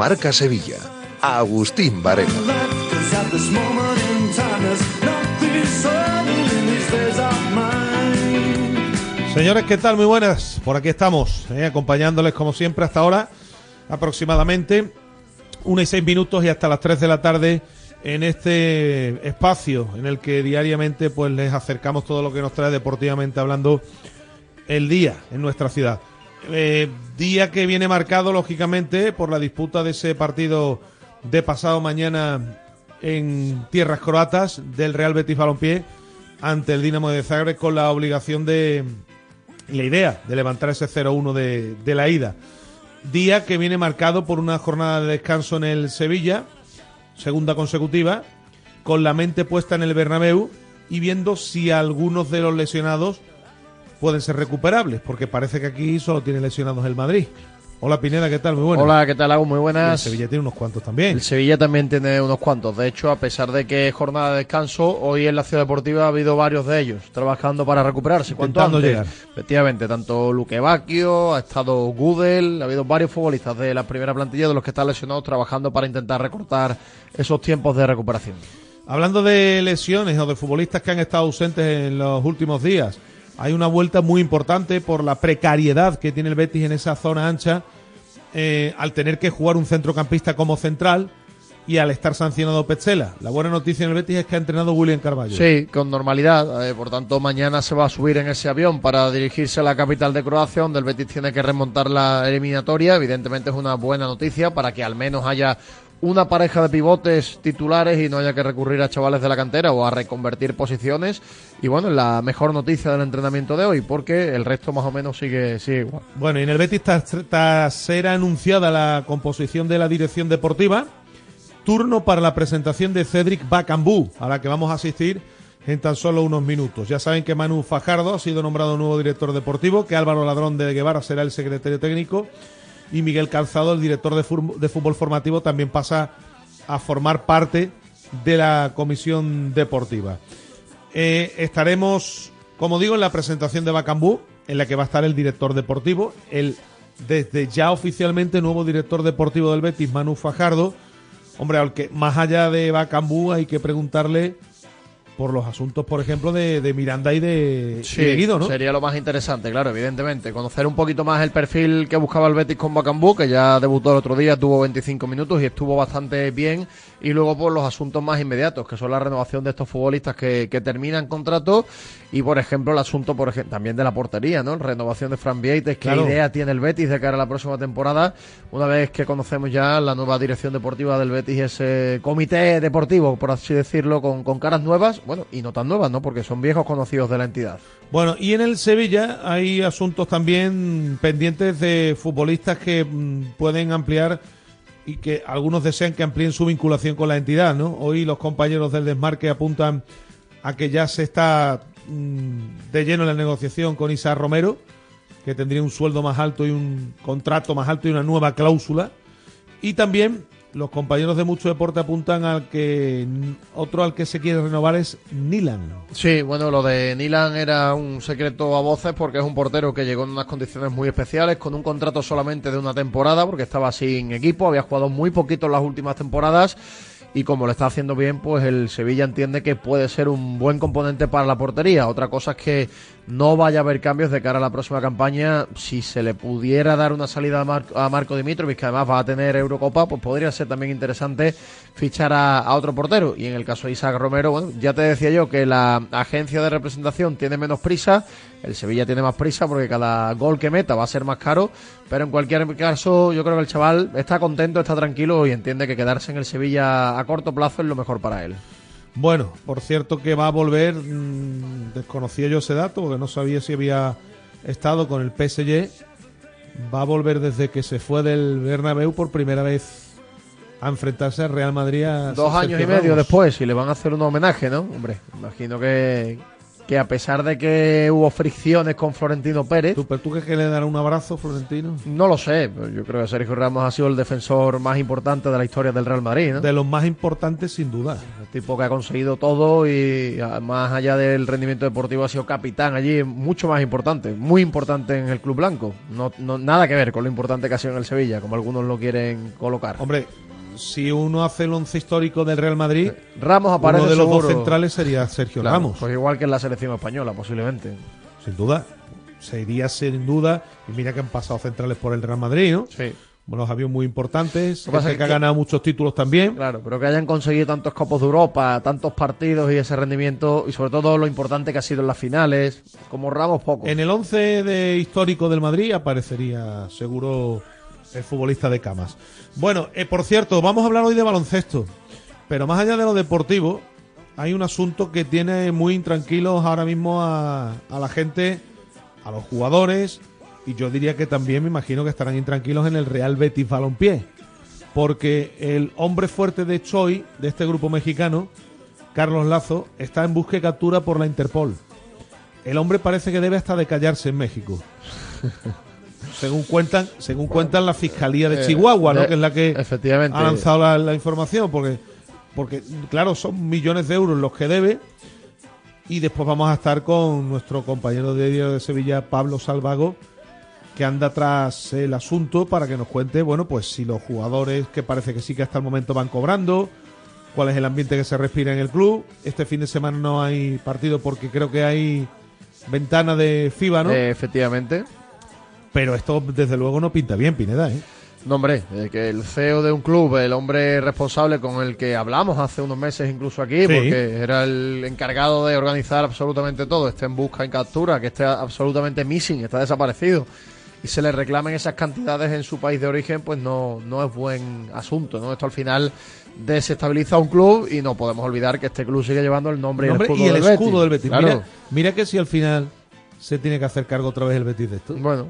Marca Sevilla. Agustín Varela. Señores, ¿qué tal? Muy buenas. Por aquí estamos, eh, acompañándoles como siempre hasta ahora, aproximadamente una y seis minutos y hasta las tres de la tarde en este espacio en el que diariamente pues les acercamos todo lo que nos trae deportivamente hablando el día en nuestra ciudad. Eh, día que viene marcado, lógicamente, por la disputa de ese partido de pasado mañana en tierras croatas del Real Betis Balompié ante el Dinamo de Zagreb con la obligación de la idea de levantar ese 0-1 de, de la ida. Día que viene marcado por una jornada de descanso en el Sevilla, segunda consecutiva, con la mente puesta en el Bernabéu y viendo si algunos de los lesionados pueden ser recuperables, porque parece que aquí solo tiene lesionados el Madrid. Hola Pineda, ¿qué tal? Muy buenas. Hola, ¿qué tal? Hago muy buenas. el Sevilla tiene unos cuantos también. El Sevilla también tiene unos cuantos. De hecho, a pesar de que es jornada de descanso, hoy en la Ciudad Deportiva ha habido varios de ellos trabajando para recuperarse. ¿Cuánto Intentando llegar. Efectivamente, tanto Luque Bacchio, ha estado Gudel, ha habido varios futbolistas de la primera plantilla de los que están lesionados trabajando para intentar recortar esos tiempos de recuperación. Hablando de lesiones o de futbolistas que han estado ausentes en los últimos días, hay una vuelta muy importante por la precariedad que tiene el Betis en esa zona ancha eh, al tener que jugar un centrocampista como central y al estar sancionado Petzela. La buena noticia en el Betis es que ha entrenado William Carballo. Sí, con normalidad. eh, por tanto, mañana se va a subir en ese avión para dirigirse a la capital de Croacia, donde el Betis tiene que remontar la eliminatoria. Evidentemente es una buena noticia para que al menos haya una pareja de pivotes titulares y no haya que recurrir a chavales de la cantera o a reconvertir posiciones. Y bueno, la mejor noticia del entrenamiento de hoy, porque el resto más o menos sigue, sigue igual. Bueno, y en el Betis, tras ser anunciada la composición de la dirección deportiva, turno para la presentación de Cedric Bacambú, a la que vamos a asistir en tan solo unos minutos. Ya saben que Manu Fajardo ha sido nombrado nuevo director deportivo, que Álvaro Ladrón de Guevara será el secretario técnico y Miguel Calzado, el director de, fútbol formativo, también pasa a formar parte de la comisión deportiva. Eh, estaremos, como digo, en la presentación de Bacambú, en la que va a estar el director deportivo, el desde ya oficialmente nuevo director deportivo del Betis, Manu Fajardo. Hombre, al que más allá de Bacambú hay que preguntarle por los asuntos, por ejemplo, de, de Miranda y de, y de Guido, ¿no? Sería lo más interesante, claro, evidentemente. Conocer un poquito más el perfil que buscaba el Betis con Bacambú, que ya debutó el otro día, tuvo 25 minutos y estuvo bastante bien. Y luego por los asuntos más inmediatos, que son la renovación de estos futbolistas que, que terminan contrato y, por ejemplo, el asunto por ejemplo, también de la portería, ¿no? Renovación de Fran Vieites, qué Claro. idea tiene el Betis de cara a la próxima temporada, una vez que conocemos ya la nueva dirección deportiva del Betis, ese comité deportivo, por así decirlo, con, con caras nuevas, bueno, y no tan nuevas, ¿no? Porque son viejos conocidos de la entidad. Bueno, y en el Sevilla hay asuntos también pendientes de futbolistas que mm, pueden ampliar y que algunos desean que amplíen su vinculación con la entidad, ¿no? Hoy los compañeros del desmarque apuntan a que ya se está de lleno en la negociación con Isa Romero, que tendría un sueldo más alto y un contrato más alto y una nueva cláusula. Y también los compañeros de Mucho Deporte apuntan al que otro al que se quiere renovar es Nilan. Sí, bueno, lo de Nilan era un secreto a voces porque es un portero que llegó en unas condiciones muy especiales, con un contrato solamente de una temporada, porque estaba sin equipo, había jugado muy poquito en las últimas temporadas y como lo está haciendo bien, pues el Sevilla entiende que puede ser un buen componente para la portería. Otra cosa es que no vaya a haber cambios de cara a la próxima campaña. Si se le pudiera dar una salida a, Marco Dimitrovic, que además va a tener Eurocopa, pues podría ser también interesante fichar a, otro portero. Y en el caso de Isaac Romero, bueno, ya te decía yo que la agencia de representación tiene menos prisa, el Sevilla tiene más prisa porque cada gol que meta va a ser más caro, pero en cualquier caso yo creo que el chaval está contento, está tranquilo y entiende que quedarse en el Sevilla a corto plazo es lo mejor para él. Bueno, por cierto que va a volver, mmm, desconocía yo ese dato porque no sabía si había estado con el PSG, va a volver desde que se fue del Bernabéu por primera vez a enfrentarse al Real Madrid. Dos años y medio después y le van a hacer un homenaje, ¿no? Hombre, imagino que, que a pesar de que hubo fricciones con Florentino Pérez. ¿Tú, pero tú crees que le dará un abrazo, Florentino? No lo sé, pero yo creo que Sergio Ramos ha sido el defensor más importante de la historia del Real Madrid, ¿no? De los más importantes, sin duda. El tipo que ha conseguido todo y más allá del rendimiento deportivo ha sido capitán allí, mucho más importante, muy importante en el Club Blanco. No, no, nada que ver con lo importante que ha sido en el Sevilla, como algunos lo quieren colocar. Hombre, si uno hace el once histórico del Real Madrid, Ramos aparece uno de los dos centrales sería Sergio Ramos. Pues igual que en la selección española, posiblemente. Sin duda. Sería sin duda. Y mira que han pasado centrales por el Real Madrid, ¿no? Sí. Bueno, los aviones muy importantes. que, que, que, ha ganado muchos títulos también. Claro, pero que hayan conseguido tantos copos de Europa, tantos partidos y ese rendimiento, y sobre todo lo importante que ha sido en las finales, como Ramos poco. En el once de histórico del Madrid aparecería seguro el futbolista de Camas. Bueno, eh, por cierto, vamos a hablar hoy de baloncesto. Pero más allá de lo deportivo, hay un asunto que tiene muy intranquilos ahora mismo a, a la gente, a los jugadores, y yo diría que también me imagino que estarán intranquilos en el Real Betis Balompié. Porque el hombre fuerte de Choi, de este grupo mexicano, Carlos Lazo, está en busca y captura por la Interpol. El hombre parece que debe hasta de callarse en México. según cuentan, según cuentan la Fiscalía de eh, Chihuahua, ¿no? que es la que ha lanzado la, información, porque, porque, claro, son millones de euros los que debe. Y después vamos a estar con nuestro compañero de Diario de Sevilla, Pablo Salvago, que anda tras el asunto para que nos cuente, bueno, pues si los jugadores que parece que sí que hasta el momento van cobrando, cuál es el ambiente que se respira en el club. Este fin de semana no hay partido porque creo que hay ventana de FIBA, ¿no? Eh, efectivamente. Pero esto, desde luego, no pinta bien, Pineda, ¿eh? No, hombre, que el CEO de un club, el hombre responsable con el que hablamos hace unos meses incluso aquí, porque era el encargado de organizar absolutamente todo, esté en busca, en captura, que esté absolutamente missing, está desaparecido, y se le reclamen esas cantidades en su país de origen, pues no, no es buen asunto, ¿no? Esto al final desestabiliza un club y no podemos olvidar que este club sigue llevando el nombre, y el escudo, del, escudo Betis. Mira, mira que si al final se tiene que hacer cargo otra vez el Betis de esto. Bueno,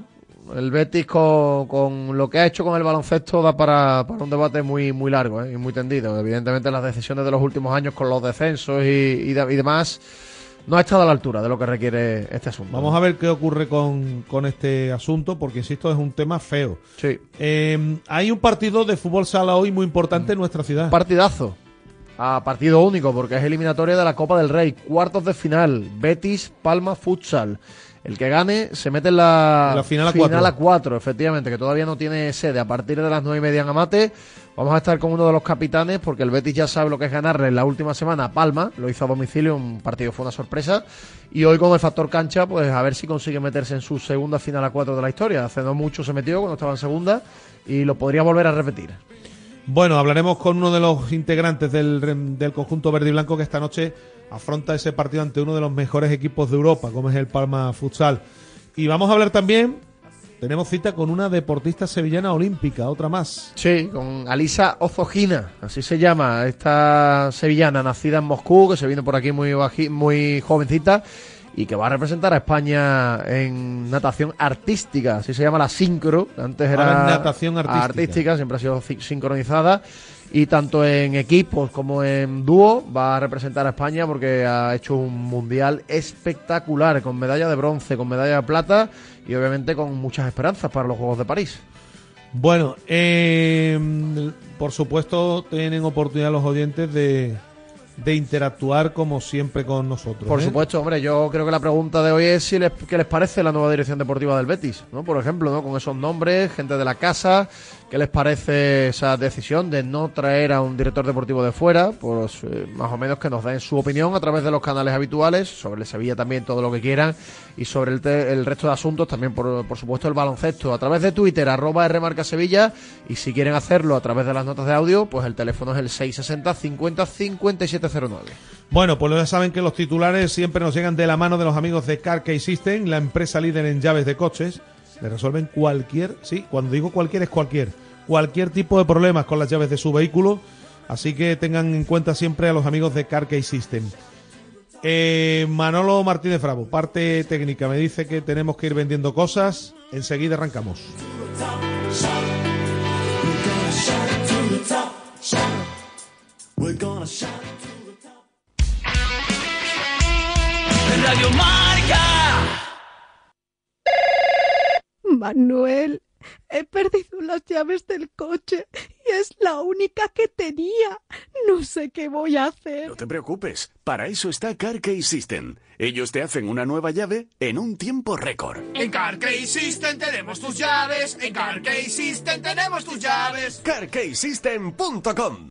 el Betis con, lo que ha hecho con el baloncesto da para, un debate muy muy largo ¿eh? y muy tendido. Evidentemente las decisiones de los últimos años con los descensos y, demás no ha estado a la altura de lo que requiere este asunto. Vamos a ver qué ocurre con, este asunto, porque insisto, es un tema feo. Sí. Eh, hay un partido de fútbol sala hoy muy importante en nuestra ciudad. Partidazo. A partido único, porque es eliminatoria de la Copa del Rey. Cuartos de final. Betis, Palma, Futsal. El que gane se mete en la, final, a, cuatro. efectivamente, que todavía no tiene sede. A partir de las nueve y media en Amate, vamos a estar con uno de los capitanes, porque el Betis ya sabe lo que es ganarle en la última semana a Palma. Lo hizo a domicilio, un partido fue una sorpresa. Y hoy con el factor cancha, pues a ver si consigue meterse en su segunda final a cuatro de la historia. Hace no mucho se metió cuando estaba en segunda y lo podría volver a repetir. Bueno, hablaremos con uno de los integrantes del, del conjunto verde y blanco que esta noche afronta ese partido ante uno de los mejores equipos de Europa, como es el Palma Futsal. Y vamos a hablar también, tenemos cita con una deportista sevillana olímpica, otra más. Sí, con Alisa Ozogina, así se llama, esta sevillana nacida en Moscú, que se vino por aquí muy, muy jovencita y que va a representar a España en natación artística, así se llama la sincro, antes era natación artística. artística, siempre ha sido sincronizada y tanto en equipos como en dúo va a representar a España porque ha hecho un mundial espectacular con medalla de bronce, con medalla de plata y obviamente con muchas esperanzas para los Juegos de París. Bueno, eh, por supuesto tienen oportunidad los oyentes de, de interactuar como siempre con nosotros. Por ¿eh? supuesto, hombre, yo creo que la pregunta de hoy es si les, qué les parece la nueva dirección deportiva del Betis, ¿no? Por ejemplo, ¿no? Con esos nombres, gente de la casa, ¿qué les parece esa decisión de no traer a un director deportivo de fuera? Pues eh, más o menos que nos den su opinión a través de los canales habituales, sobre el Sevilla también todo lo que quieran y sobre el, te- el resto de asuntos también, por, por supuesto, el baloncesto a través de Twitter, arroba Rmarca Sevilla y si quieren hacerlo a través de las notas de audio, pues el teléfono es el 660 50 5709. Bueno, pues ya saben que los titulares siempre nos llegan de la mano de los amigos de Car Key System, la empresa líder en llaves de coches. Le resuelven cualquier, sí, cuando digo cualquier es cualquier, cualquier tipo de problemas con las llaves de su vehículo. Así que tengan en cuenta siempre a los amigos de Car Key System. Eh, Manolo Martínez Bravo, parte técnica, me dice que tenemos que ir vendiendo cosas. Enseguida arrancamos. Radio Marca. Manuel, he perdido las llaves del coche y es la única que tenía. No sé qué voy a hacer. No te preocupes, para eso está CarKey System. Ellos te hacen una nueva llave en un tiempo récord. En CarKey System tenemos tus llaves. En CarKey System tenemos tus llaves. CarKeySystem.com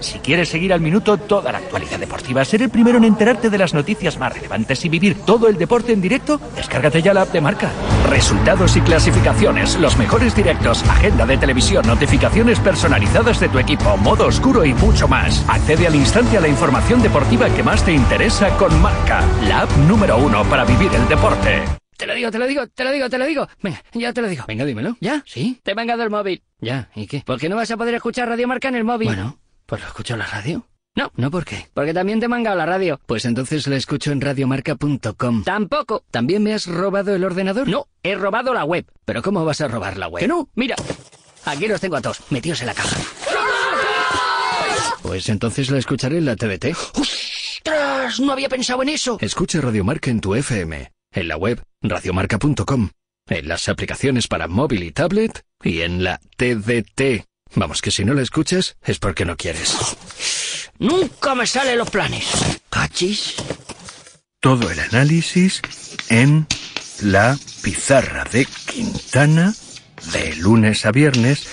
Si quieres seguir al minuto toda la actualidad deportiva, ser el primero en enterarte de las noticias más relevantes y vivir todo el deporte en directo, descárgate ya la app de marca. Resultados y clasificaciones, los mejores directos, agenda de televisión, notificaciones personalizadas de tu equipo, modo oscuro y mucho más. Accede al instante a la información deportiva que más te interesa con marca, la app número uno para vivir el deporte. Te lo digo, te lo digo, te lo digo, te lo digo. Venga, ya te lo digo. Venga, dímelo. ¿Ya? ¿Sí? Te venga del móvil. Ya, ¿y qué? ¿Por qué no vas a poder escuchar Radio Marca en el móvil? Bueno, pues lo escucho en la radio. No, no, ¿por qué? Porque también te he mangado la radio. Pues entonces la escucho en radiomarca.com. Tampoco. ¿También me has robado el ordenador? No, he robado la web. ¿Pero cómo vas a robar la web? Que no, mira. Aquí los tengo a todos, metidos en la caja. Pues entonces la escucharé en la TDT. ¡Ostras! No había pensado en eso. Escucha Radiomarca en tu FM, en la web radiomarca.com, en las aplicaciones para móvil y tablet y en la TDT. Vamos, que si no la escuchas es porque no quieres. Nunca me salen los planes. ¿Cachis? Todo el análisis en la pizarra de Quintana de lunes a viernes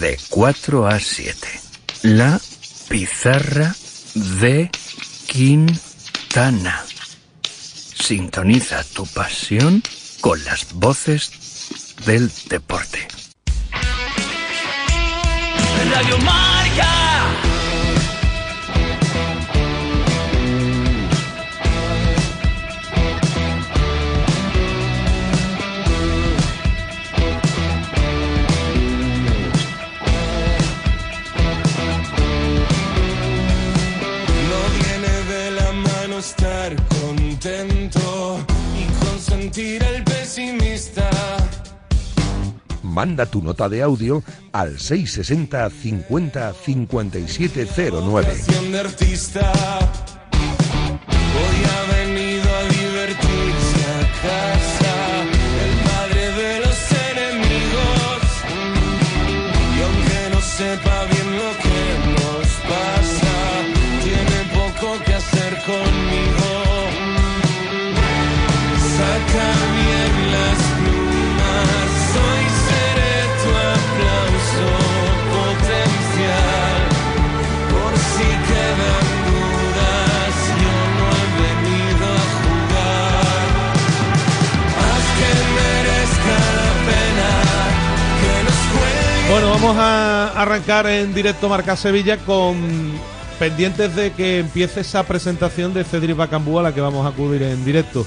de 4 a 7. La pizarra de Quintana. Sintoniza tu pasión con las voces del deporte. Radio Marca. No viene de la mano estar contento y consentir al pesimista. Manda tu nota de audio al 660 50 5709. Pasión de artista. Hoy ha venido a divertirse a casa. El padre de los enemigos. Y aunque no sepa bien lo que nos pasa, tiene poco que hacer conmigo. Vamos a arrancar en directo Marca Sevilla con pendientes de que empiece esa presentación de Cedric Bacambú a la que vamos a acudir en directo.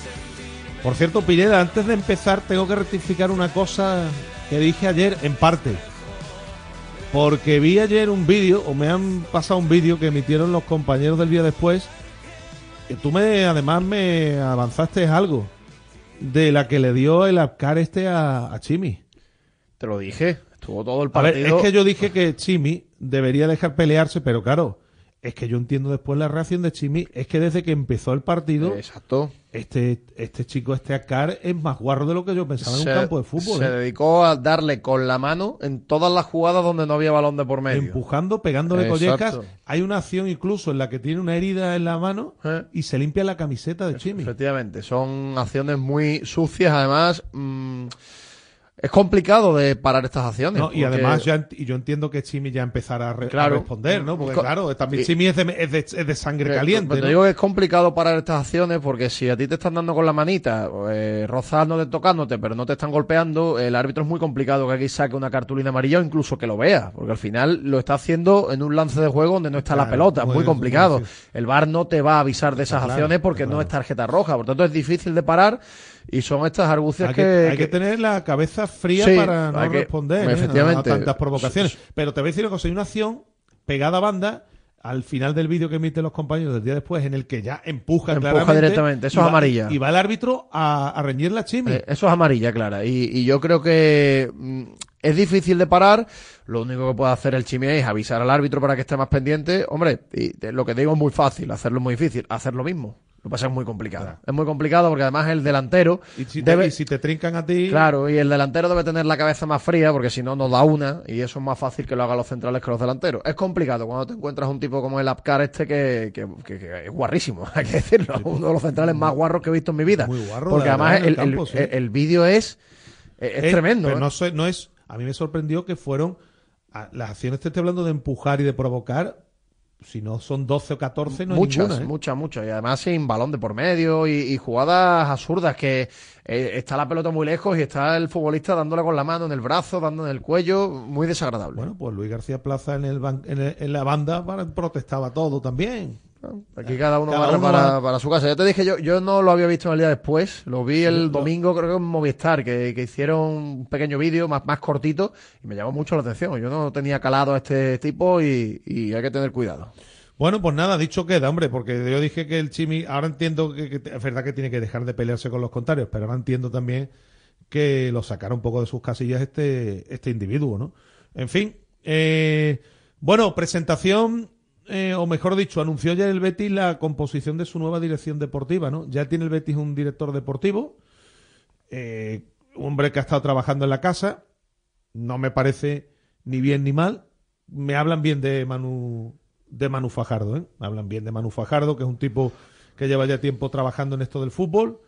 Por cierto, Pineda, antes de empezar tengo que rectificar una cosa que dije ayer en parte. Porque vi ayer un vídeo, o me han pasado un vídeo que emitieron los compañeros del día después, que tú me, además me avanzaste algo de la que le dio el Apcar este a, a Chimi. Te lo dije, estuvo todo el A ver, partido. es que yo dije que Chimi debería dejar pelearse, pero claro, es que yo entiendo después la reacción de Chimi, es que desde que empezó el partido, Exacto. este, este chico, este Acar, es más guarro de lo que yo pensaba en un campo de fútbol. se ¿eh? dedicó a darle con la mano en todas las jugadas donde no había balón de por medio. Empujando, pegándole collecas. Hay una acción incluso en la que tiene una herida en la mano Eh. y se limpia la camiseta de Chimi. Efectivamente, son acciones muy sucias, además. mm, es complicado de parar estas acciones. No, y además ya y yo entiendo que Chimi ya empezará a, re- a Claro. responder, ¿no? Porque Co- claro, también y- Chimi es de, es de- es de sangre Eh, caliente. pero te ¿no? digo que es complicado parar estas acciones porque si a ti te están dando con la manita, eh, rozándote, tocándote, pero no te están golpeando, el árbitro es muy complicado que aquí saque una cartulina amarilla o incluso que lo vea, porque al final lo está haciendo en un lance de juego donde no está la pelota, es muy- complicado. El VAR no te va a avisar de esas claro, acciones porque no es tarjeta roja, por tanto es difícil de parar y son estas argucias Hay que, que, hay que tener la cabeza fría Sí, para no que- responder ¿eh? efectivamente. a tantas provocaciones. Pero te voy a decir una cosa, hay una acción pegada a banda al final del vídeo que emiten los compañeros del día después, en el que ya empuja, Empuja claramente, directamente, eso es va- amarilla. Y va el árbitro a, a reñirle a Chimi. Eh, eso es amarilla, clara. Y, y yo creo que mm, es difícil de parar. Lo único que puede hacer el Chimi es avisar al árbitro para que esté más pendiente. Hombre, y lo que digo es muy fácil, hacerlo es muy difícil. Hacer lo mismo. Lo que pasa es muy complicado. Es muy complicado porque además el delantero y, si te, debe... y si te trincan a ti... Claro, y el delantero debe tener la cabeza más fría porque si no nos da una y eso es más fácil que lo hagan los centrales que los delanteros. Es complicado cuando te encuentras un tipo como el Apcar este que, que, que- que es guarrísimo, hay que decirlo, uno de los centrales más guarros que he visto en mi vida. Muy guarro, porque además el, el el- sí. vídeo es, es, tremendo. Pero ¿eh? no, sé- no es... A mí me sorprendió que fueron... a- las acciones te estoy hablando de empujar y de provocar. Si no son 12 o 14, no hay muchas, ninguna, ¿eh? muchas, muchas. Y además sin balón de por medio y, y jugadas absurdas que eh, está la pelota muy lejos y está el futbolista dándole con la mano en el brazo, dando en el cuello. Muy desagradable. Bueno, pues Luis García Plaza en, el ban- en, el- en la banda protestaba todo también. Aquí cada uno Cada barre uno para, va- para su casa. Ya te dije, yo, yo no lo había visto en el día después. Lo vi el domingo, creo que en Movistar, que, que hicieron un pequeño vídeo más, más cortito y me llamó mucho la atención. Yo no tenía calado a este tipo y, y hay que tener cuidado. Bueno, pues nada, dicho queda, hombre, porque yo dije que el Chimi, ahora entiendo que, que es verdad que tiene que dejar de pelearse con los contrarios, pero ahora entiendo también que lo sacara un poco de sus casillas este, este individuo, ¿no? En fin, eh, bueno, presentación, eh, o mejor dicho, anunció ya el Betis la composición de su nueva dirección deportiva, ¿no? Ya tiene el Betis un director deportivo, eh, hombre que ha estado trabajando en la casa, no me parece ni bien ni mal. Me hablan bien de Manu, de Manu Fajardo, ¿eh? Me hablan bien de Manu Fajardo, que es un tipo que lleva ya tiempo trabajando en esto del fútbol.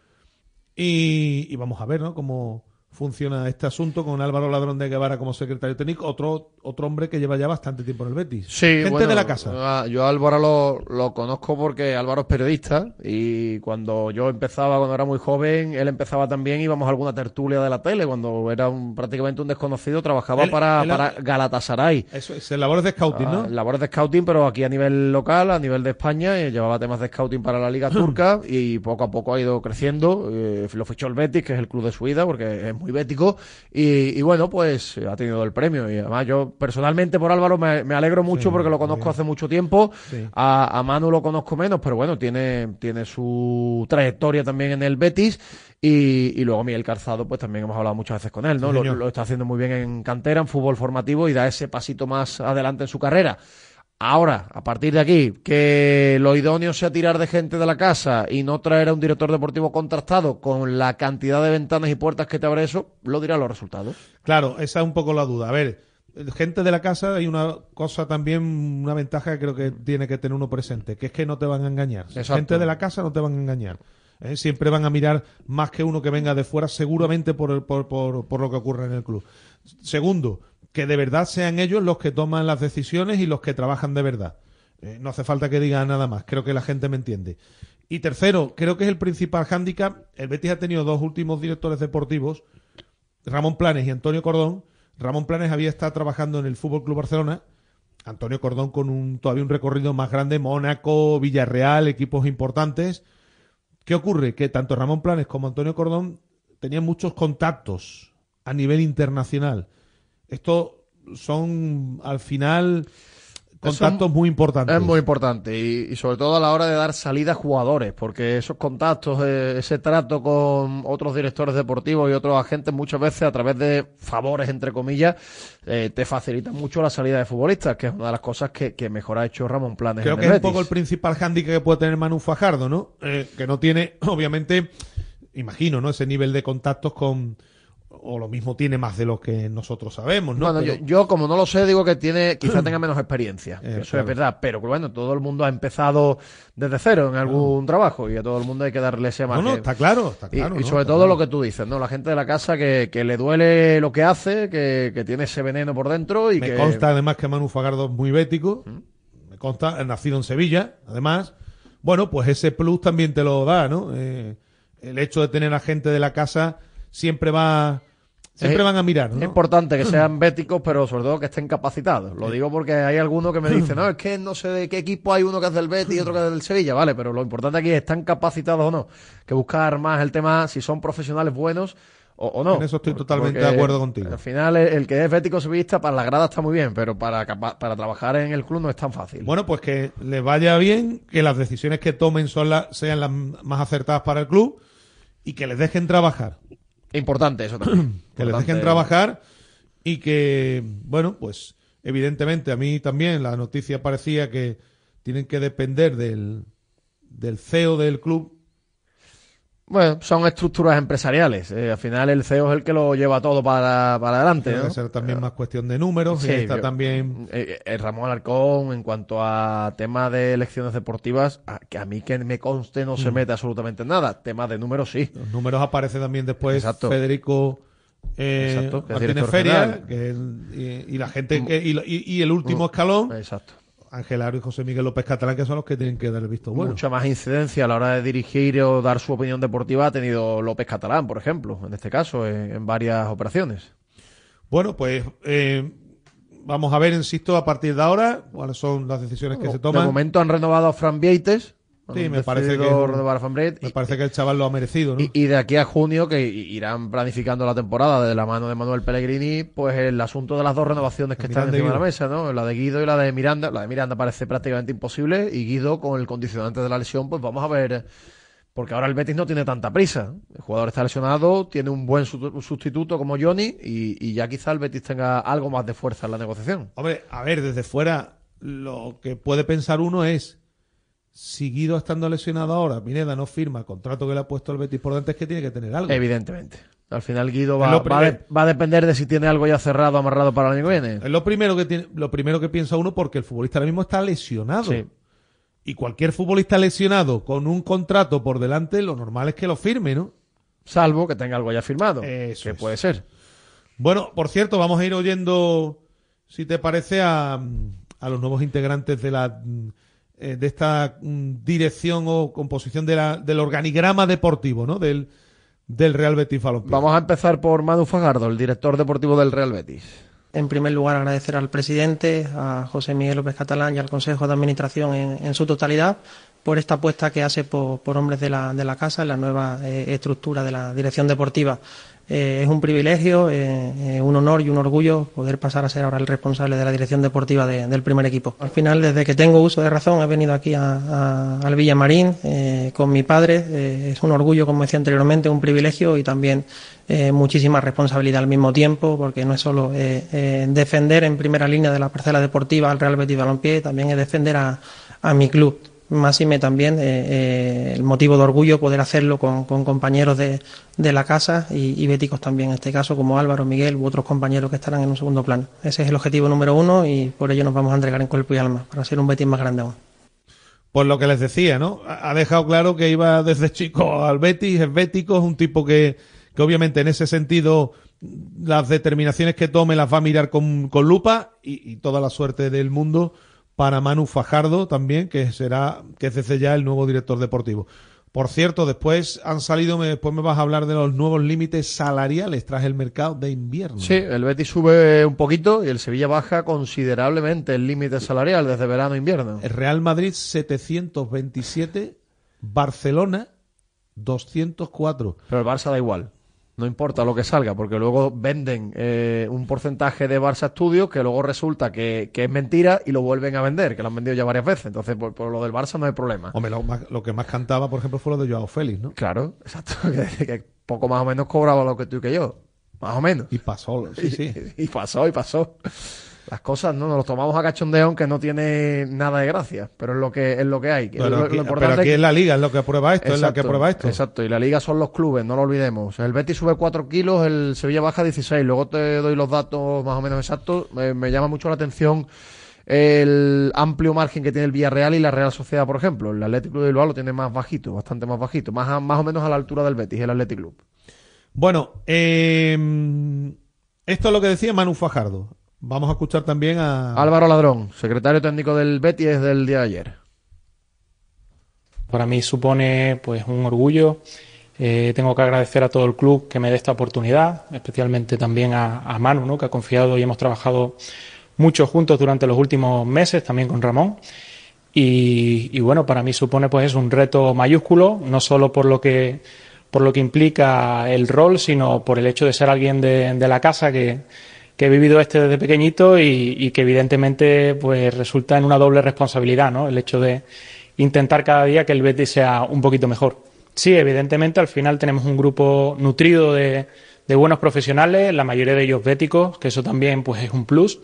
Y, y vamos a ver, ¿no? Cómo funciona este asunto con Álvaro Ladrón de Guevara como secretario técnico, otro, otro hombre que lleva ya bastante tiempo en el Betis. Sí, Gente bueno, de la casa. Yo a Álvaro lo, lo conozco porque Álvaro es periodista y cuando yo empezaba, cuando era muy joven, él empezaba también, íbamos a alguna tertulia de la tele, cuando era un, prácticamente un desconocido, trabajaba Él- para, él- para Galatasaray. Eso es, labores de scouting, Ah, ¿no? labores de scouting, pero aquí a nivel local, a nivel de España, eh, llevaba temas de scouting para la Liga Turca y poco a poco ha ido creciendo. eh, lo fichó el Betis, que es el club de su vida, porque es muy bético. Y, y bueno, pues eh, ha tenido el premio. Y además, yo personalmente por Álvaro me, me alegro mucho Sí, porque lo conozco hace mucho tiempo. Sí. A, a Manu lo conozco menos, pero bueno, tiene, tiene su trayectoria también en el Betis. Y, y luego Miguel Calzado, pues también hemos hablado muchas veces con él, ¿no? Sí, lo, lo está haciendo muy bien en cantera, en fútbol formativo y da ese pasito más adelante en su carrera. Ahora, a partir de aquí, que lo idóneo sea tirar de gente de la casa y no traer a un director deportivo contrastado con la cantidad de ventanas y puertas que te abre eso, lo dirán los resultados. Claro, esa es un poco la duda. A ver, gente de la casa hay una cosa también, una ventaja que creo que tiene que tener uno presente, que es que no te van a engañar. Exacto. Gente de la casa no te van a engañar. ¿eh? Siempre van a mirar más que uno que venga de fuera, seguramente por, el- por, por, por lo que ocurre en el club. Segundo, que de verdad sean ellos los que toman las decisiones y los que trabajan de verdad. Eh, no hace falta que diga nada más, creo que la gente me entiende. Y tercero, creo que es el principal hándicap. El Betis ha tenido dos últimos directores deportivos, Ramón Planes y Antonio Cordón, Ramón Planes había estado trabajando en el Fútbol Club Barcelona. Antonio Cordón con un todavía un recorrido más grande, Mónaco, Villarreal, equipos importantes. ¿Qué ocurre? Que tanto Ramón Planes como Antonio Cordón tenían muchos contactos a nivel internacional. Esto son al final contactos muy importantes. Es muy importante y, y sobre todo a la hora de dar salida a jugadores, porque esos contactos, eh, ese trato con otros directores deportivos y otros agentes muchas veces a través de favores, entre comillas, eh, te facilita mucho la salida de futbolistas, que es una de las cosas que, que mejor ha hecho Ramón Planes. Creo en que el es un poco el principal hándicap que puede tener Manu Fajardo, ¿no? Eh, que no tiene, obviamente, imagino, ¿no? Ese nivel de contactos con. O lo mismo tiene más de lo que nosotros sabemos, ¿no? Bueno, Pero- yo, yo como no lo sé, digo que tiene, quizás tenga menos experiencia. Eh, eso claro. es verdad. Pero bueno, todo el mundo ha empezado desde cero en algún trabajo y a todo el mundo hay que darle ese No, margen. no, está claro, está claro. y, ¿no? sobre Está todo claro. lo que tú dices, ¿no? La gente de la casa que, que le duele lo que hace, que, que tiene ese veneno por dentro y Me que... consta además que Manu Fajardo es muy bético. Me consta, nacido en Sevilla, además. Bueno, pues ese plus también te lo da, ¿no? Eh, el hecho de tener a gente de la casa siempre va. Siempre van a mirar, Es importante que sean béticos, pero sobre todo que estén capacitados. Lo digo porque hay alguno que me dice, no, es que no sé de qué equipo hay uno que es del Betis y otro que es del Sevilla, vale, pero lo importante aquí es están capacitados o no. Que buscar más el tema si son profesionales buenos o, o no. En eso estoy totalmente porque de acuerdo contigo. Al final, el, que es bético sevillista para la grada está muy bien, pero para, para trabajar en el club no es tan fácil. Bueno, pues que les vaya bien, que las decisiones que tomen son sean las más acertadas para el club y que les dejen trabajar. Importante eso también. que les dejen trabajar y que, bueno, pues evidentemente a mí también la noticia parecía que tienen que depender del, del CEO del club. Bueno, son estructuras empresariales. Eh, al final el CEO es el que lo lleva todo para, para adelante. Tiene ¿no? ser también más cuestión de números. Sí, y está yo- también. Eh, eh, Ramón Alarcón, en cuanto a tema de elecciones deportivas, a, que a mí que me conste no se Mm. mete absolutamente en nada. Tema de números sí. Los números aparecen también después Exacto. Federico eh, Exacto, que Martínez Feria que el- y, y la gente que, y, y- y el último escalón Exacto. Ángel Aro y José Miguel López Catalán que son los que tienen que dar el visto bueno Mucha más incidencia a la hora de dirigir o dar su opinión deportiva ha tenido López Catalán, por ejemplo, en este caso, en, en varias operaciones. Bueno, pues eh, vamos a ver, insisto, a partir de ahora cuáles son las decisiones que se De toman. momento han renovado a Fran Vieites. Sí, me parece que- Me parece que el chaval lo ha merecido, ¿no? Y, y de aquí a junio, que irán planificando la temporada de la mano de Manuel Pellegrini, pues el asunto de las dos renovaciones que están encima de la mesa, ¿no? La de Guido y la de Miranda. La de Miranda parece prácticamente imposible y Guido, con el condicionante de la lesión, pues vamos a ver. Porque ahora el Betis no tiene tanta prisa. El jugador está lesionado, tiene un buen su- sustituto como Johnny y, y ya quizá el Betis tenga algo más de fuerza en la negociación. Hombre, a ver, desde fuera, lo que puede pensar uno es, si Guido estando lesionado ahora, Pineda no firma el contrato que le ha puesto el Betis por delante, es que tiene que tener algo. Evidentemente. Al final Guido va, va, de- va a depender de si tiene algo ya cerrado, amarrado para el año que viene. Es lo primero que tiene, lo primero que piensa uno porque el futbolista ahora mismo está lesionado. Sí. Y cualquier futbolista lesionado con un contrato por delante, lo normal es que lo firme, ¿no? Salvo que tenga algo ya firmado. Eso que es. puede ser. Bueno, por cierto, vamos a ir oyendo, si te parece, a, a los nuevos integrantes de la eh, de esta mm, dirección o composición de la, del organigrama deportivo, ¿no? Del, del Real Betis Balompié. Vamos a empezar por Manu Fajardo, el director deportivo del Real Betis. En primer lugar, agradecer al presidente, a José Miguel López Catalán y al Consejo de Administración en, en su totalidad por esta apuesta que hace por, por hombres de la, de la casa en la nueva eh, estructura de la dirección deportiva. Eh, es un privilegio, eh, eh, un honor y un orgullo poder pasar a ser ahora el responsable de la dirección deportiva de- del primer equipo. Al final, desde que tengo uso de razón, he venido aquí a- al Villamarín eh, con mi padre. Es un orgullo, como decía anteriormente, un privilegio y también muchísima responsabilidad al mismo tiempo, porque no es solo defender en primera línea de la parcela deportiva al Real Betis Balompié, también es defender a mi club. Más y me también eh, eh, el motivo de orgullo poder hacerlo con, compañeros de, de la casa y, y béticos también, en este caso como Álvaro, Miguel u otros compañeros que estarán en un segundo plano. Ese es el objetivo número uno y por ello nos vamos a entregar en cuerpo y alma, para ser un Betis más grande aún. Pues lo que les decía, ¿no? Ha dejado claro que iba desde chico al Betis, es bético, es un tipo que, que obviamente en ese sentido las determinaciones que tome las va a mirar con, lupa y toda la suerte del mundo para Manu Fajardo también, que será, que es desde ya el nuevo director deportivo. Por cierto, después han salido, me- después me vas a hablar de los nuevos límites salariales tras el mercado de invierno. Sí, el Betis sube un poquito y el Sevilla baja considerablemente el límite salarial desde verano a invierno. El Real Madrid 727, Barcelona 204. Pero el Barça da igual. No importa lo que salga, porque luego venden eh, un porcentaje de Barça Studios que luego resulta que, que es mentira y lo vuelven a vender, que lo han vendido ya varias veces. Entonces, por, por lo del Barça no hay problema. Hombre, lo, más- lo que más cantaba, por ejemplo, fue lo de Joao Félix, ¿no? Claro, exacto. Que, que poco más o menos cobraba lo que tú y que yo. Más o menos. Y pasó, sí, sí. Y, pasó, y pasó. Las cosas no nos los tomamos a cachondeo aunque no tiene nada de gracia, pero es lo que es lo que hay. Pero, Lo- lo aquí, importante pero aquí es que- es la liga, es lo que aprueba esto, es la que aprueba esto. Exacto, y la liga son los clubes, no lo olvidemos. El Betis sube 4 kilos, el Sevilla baja 16. Luego te doy los datos más o menos exactos. Me, me llama mucho la atención el amplio margen que tiene el Villarreal y la Real Sociedad, por ejemplo. El Atlético de Bilbao lo tiene más bajito, bastante más bajito, más, a- más o menos a la altura del Betis, el Athletic Club. Bueno, eh, esto es lo que decía Manu Fajardo. Vamos a escuchar también a... Álvaro Ladrón, secretario técnico del Betis desde el día de ayer. Para mí supone pues un orgullo. Eh, tengo que agradecer a todo el club que me dé esta oportunidad, especialmente también a, a Manu, ¿no? que ha confiado y hemos trabajado mucho juntos durante los últimos meses, también con Ramón. Y, y bueno, para mí supone pues un reto mayúsculo, no solo por lo que por lo que implica el rol, sino por el hecho de ser alguien de, de la casa que, que he vivido este desde pequeñito y, que evidentemente pues resulta en una doble responsabilidad, ¿no? El hecho de intentar cada día que el Betis sea un poquito mejor. Sí, evidentemente al final tenemos un grupo nutrido de, buenos profesionales, la mayoría de ellos béticos, que eso también pues es un plus.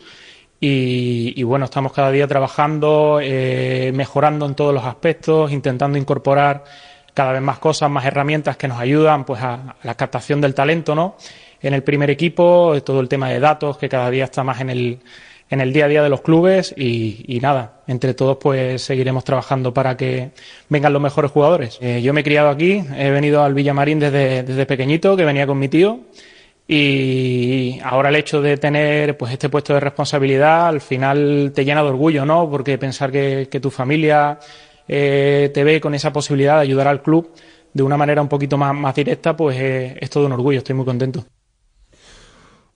Y, bueno, estamos cada día trabajando, eh, mejorando en todos los aspectos, intentando incorporar cada vez más cosas, más herramientas que nos ayudan pues a la captación del talento, ¿no? En el primer equipo, todo el tema de datos que cada día está más en el, en el día a día de los clubes y, nada, entre todos pues seguiremos trabajando para que vengan los mejores jugadores. Eh, yo me he criado aquí, he venido al Villamarín desde, pequeñito, que venía con mi tío y ahora el hecho de tener pues este puesto de responsabilidad al final te llena de orgullo, ¿no? Porque pensar que, tu familia eh, te ve con esa posibilidad de ayudar al club de una manera un poquito más, más directa, pues eh, es todo un orgullo, estoy muy contento.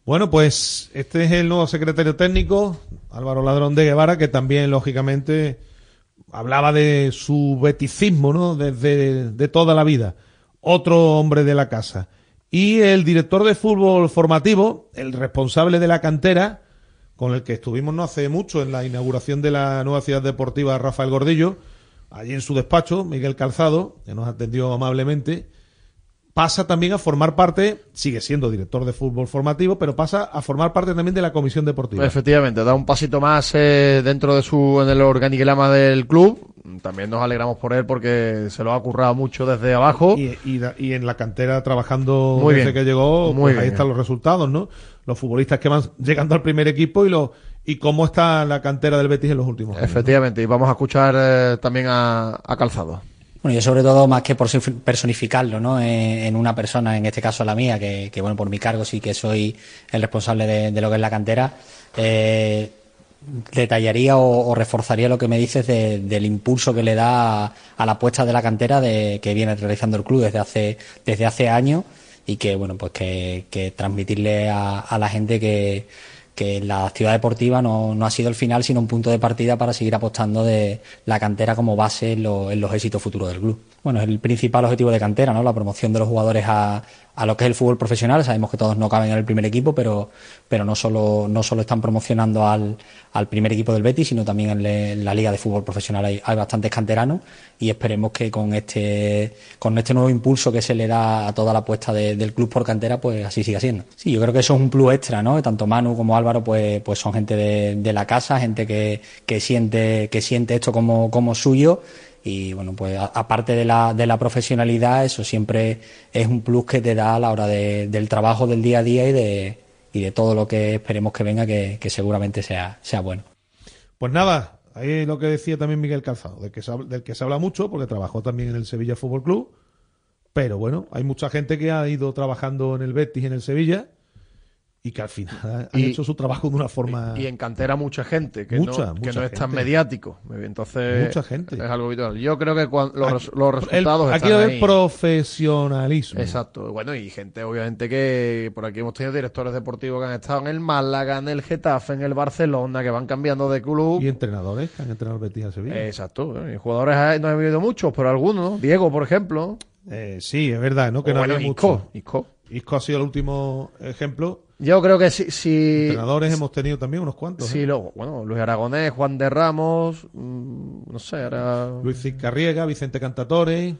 Bueno, pues este es el nuevo secretario técnico, Álvaro Ladrón de Guevara, que también, lógicamente, hablaba de su beticismo, ¿no? Desde de toda la vida. Otro hombre de la casa. Y el director de fútbol formativo, el responsable de la cantera, con el que estuvimos no hace mucho en la inauguración de la nueva ciudad deportiva Rafael Gordillo, allí en su despacho, Miguel Calzado, que nos atendió amablemente, pasa también a formar parte, sigue siendo director de fútbol formativo, pero pasa a formar parte también de la comisión deportiva. Efectivamente, da un pasito más eh, dentro de su en el organigrama del club. También nos alegramos por él porque se lo ha currado mucho desde abajo. Y, y da- y en la cantera trabajando Muy desde bien. que llegó, Muy pues ahí están los resultados, ¿no? Los futbolistas que van llegando al primer equipo y lo y cómo está la cantera del Betis en los últimos años. Efectivamente, y vamos a escuchar eh, también a, a Calzado. Bueno, yo sobre todo más que por personificarlo, ¿no? En, en una persona, en este caso la mía, que, que, bueno, por mi cargo sí que soy el responsable de, lo que es la cantera, eh, detallaría o, reforzaría lo que me dices de- del impulso que le da a, a la apuesta de la cantera de, que viene realizando el club desde hace, desde hace años y que, bueno, pues que, que transmitirle a, a la gente que, que la actividad deportiva no, no ha sido el final, sino un punto de partida para seguir apostando de la cantera como base en, en los éxitos futuros del club. Bueno, es el principal objetivo de cantera, ¿no? La promoción de los jugadores a, a lo que es el fútbol profesional. Sabemos que todos no caben en el primer equipo, pero, pero no solo, no solo están promocionando al, al primer equipo del Betis, sino también en, la Liga de Fútbol Profesional hay, hay bastantes canteranos y esperemos que con este, con este nuevo impulso que se le da a toda la apuesta de- del club por cantera, pues así siga siendo. Sí, yo creo que eso es un plus extra, ¿no? Tanto Manu como Álvaro, pues, pues son gente de, de la casa, gente que, que siente, que siente esto como, como suyo y bueno, pues aparte de la, de la profesionalidad, eso siempre es un plus que te da a la hora de- del trabajo del día a día y de, y de todo lo que esperemos que venga, que, que seguramente sea, sea bueno. Pues nada, ahí lo que decía también Miguel Calzado, del que, del que se habla mucho, porque trabajó también en el Sevilla Fútbol Club. Pero bueno, hay mucha gente que ha ido trabajando en el Betis y en el Sevilla y que al final han Y- hecho su trabajo de una forma... Y en cantera mucha gente, que Mucha, no, que no es tan gente. mediático. Entonces, Mucha gente. es algo habitual. Yo creo que cuan- los, Aquí- res- los el- resultados aquí están ahí. profesionalismo. Exacto. Bueno, y gente, obviamente, que por aquí hemos tenido directores deportivos que han estado en el Málaga, en el Getafe, en el Barcelona, que van cambiando de club. Y entrenadores que han entrenado Betis a Sevilla. Exacto. Y jugadores no he habido muchos, pero algunos. ¿no? Diego, por ejemplo. Eh, sí, es verdad, ¿no? Que O no bueno, había Isco, mucho. Isco. Isco ha sido el último ejemplo. Yo creo que si... si Entrenadores hemos tenido también unos cuantos. Sí, ¿eh? luego, bueno, Luis Aragonés, Juan de Ramos, mm, no sé, ahora... Luis Carriega, Vicente Cantatore,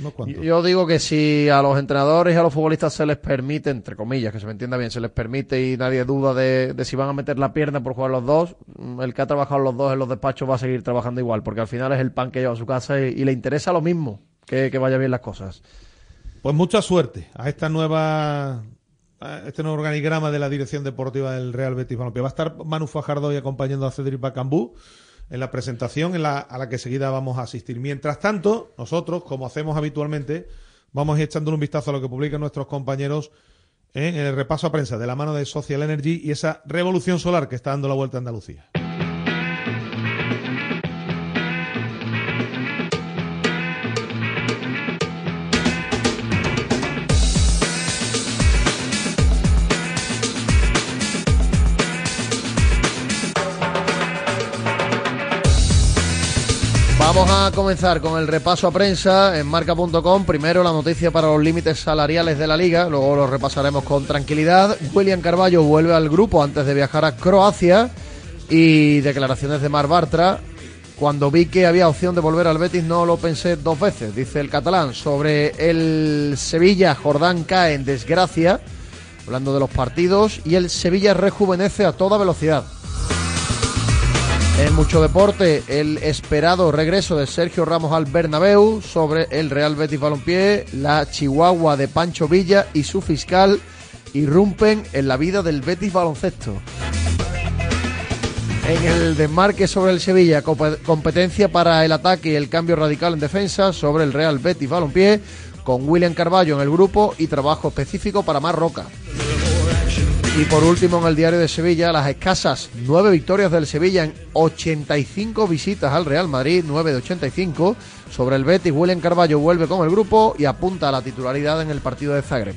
unos cuantos. Yo digo que si a los entrenadores y a los futbolistas se les permite, entre comillas, que se me entienda bien, se les permite y nadie duda de, de si van a meter la pierna por jugar los dos, mm, el que ha trabajado los dos en los despachos va a seguir trabajando igual, porque al final es el pan que lleva a su casa y, y le interesa lo mismo, que, que vaya bien las cosas. Pues mucha suerte a esta nueva este nuevo organigrama de la dirección deportiva del Real Betis Balompié. Va a estar Manu Fajardo y acompañando a Cedric Bacambú en la presentación en la, a la que seguida vamos a asistir. Mientras tanto, nosotros, como hacemos habitualmente, vamos echando un vistazo a lo que publican nuestros compañeros en el repaso a prensa de la mano de Social Energy y esa revolución solar que está dando la vuelta a Andalucía. Vamos a comenzar con el repaso a prensa en marca.com. Primero la noticia para los límites salariales de la liga, luego lo repasaremos con tranquilidad. William Carballo vuelve al grupo antes de viajar a Croacia y declaraciones de Mar Bartra. Cuando vi que había opción de volver al Betis no lo pensé dos veces, dice el catalán. Sobre el Sevilla, Jordán cae en desgracia, hablando de los partidos, y el Sevilla rejuvenece a toda velocidad. En mucho deporte, el esperado regreso de Sergio Ramos al Bernabéu sobre el Real Betis Balompié, la Chihuahua de Pancho Villa y su fiscal irrumpen en la vida del Betis Baloncesto. En el desmarque sobre el Sevilla, compe- competencia para el ataque y el cambio radical en defensa sobre el Real Betis Balompié, con William Carballo en el grupo y trabajo específico para Mar Roca. Y por último, en el diario de Sevilla, las escasas nueve victorias del Sevilla en 85 visitas al Real Madrid, 9 de 85. Sobre el Betis, William Carballo vuelve con el grupo y apunta a la titularidad en el partido de Zagreb.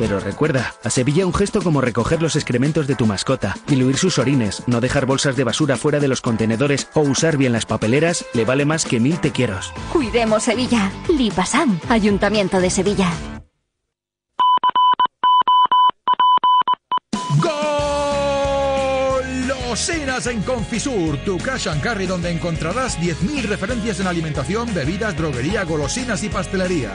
Pero recuerda, a Sevilla un gesto como recoger los excrementos de tu mascota, diluir sus orines, no dejar bolsas de basura fuera de los contenedores o usar bien las papeleras le vale más que mil te quieros. Cuidemos Sevilla. Lipasan, Ayuntamiento de Sevilla. Golosinas en Confisur, tu cash and carry donde encontrarás 10.000 referencias en alimentación, bebidas, droguería, golosinas y pastelería.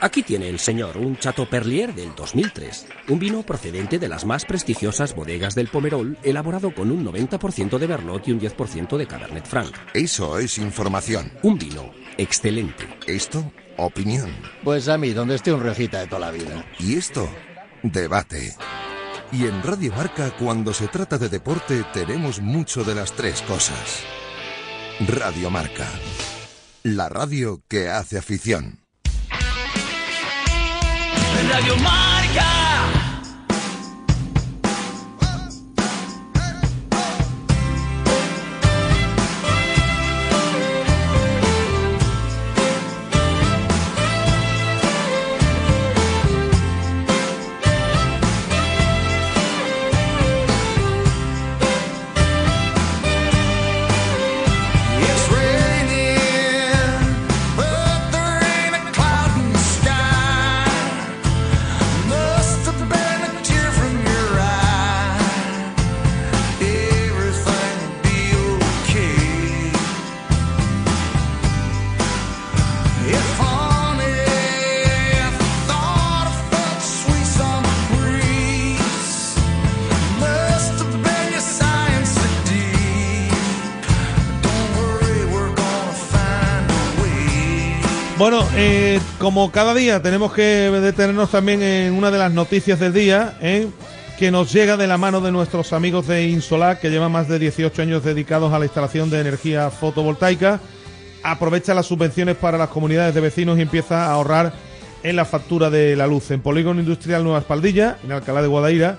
Aquí tiene el señor un Chateau Perlier del 2003, un vino procedente de las más prestigiosas bodegas del Pomerol, elaborado con un 90% de Merlot y un 10% de Cabernet Franc. Eso es información. Un vino excelente. Esto, opinión. Pues a mí, donde esté un riojita de toda la vida. Y esto, debate. Y en Radio Marca, cuando se trata de deporte, tenemos mucho de las tres cosas. Radio Marca. La radio que hace afición. Radio Marca. Eh, como cada día tenemos que detenernos también en una de las noticias del día, ¿eh? que nos llega de la mano de nuestros amigos de Insolac, que llevan más de 18 años dedicados a la instalación de energía fotovoltaica. Aprovecha las subvenciones para las comunidades de vecinos y empieza a ahorrar en la factura de la luz. En Polígono Industrial Nueva Espaldilla, en Alcalá de Guadaira,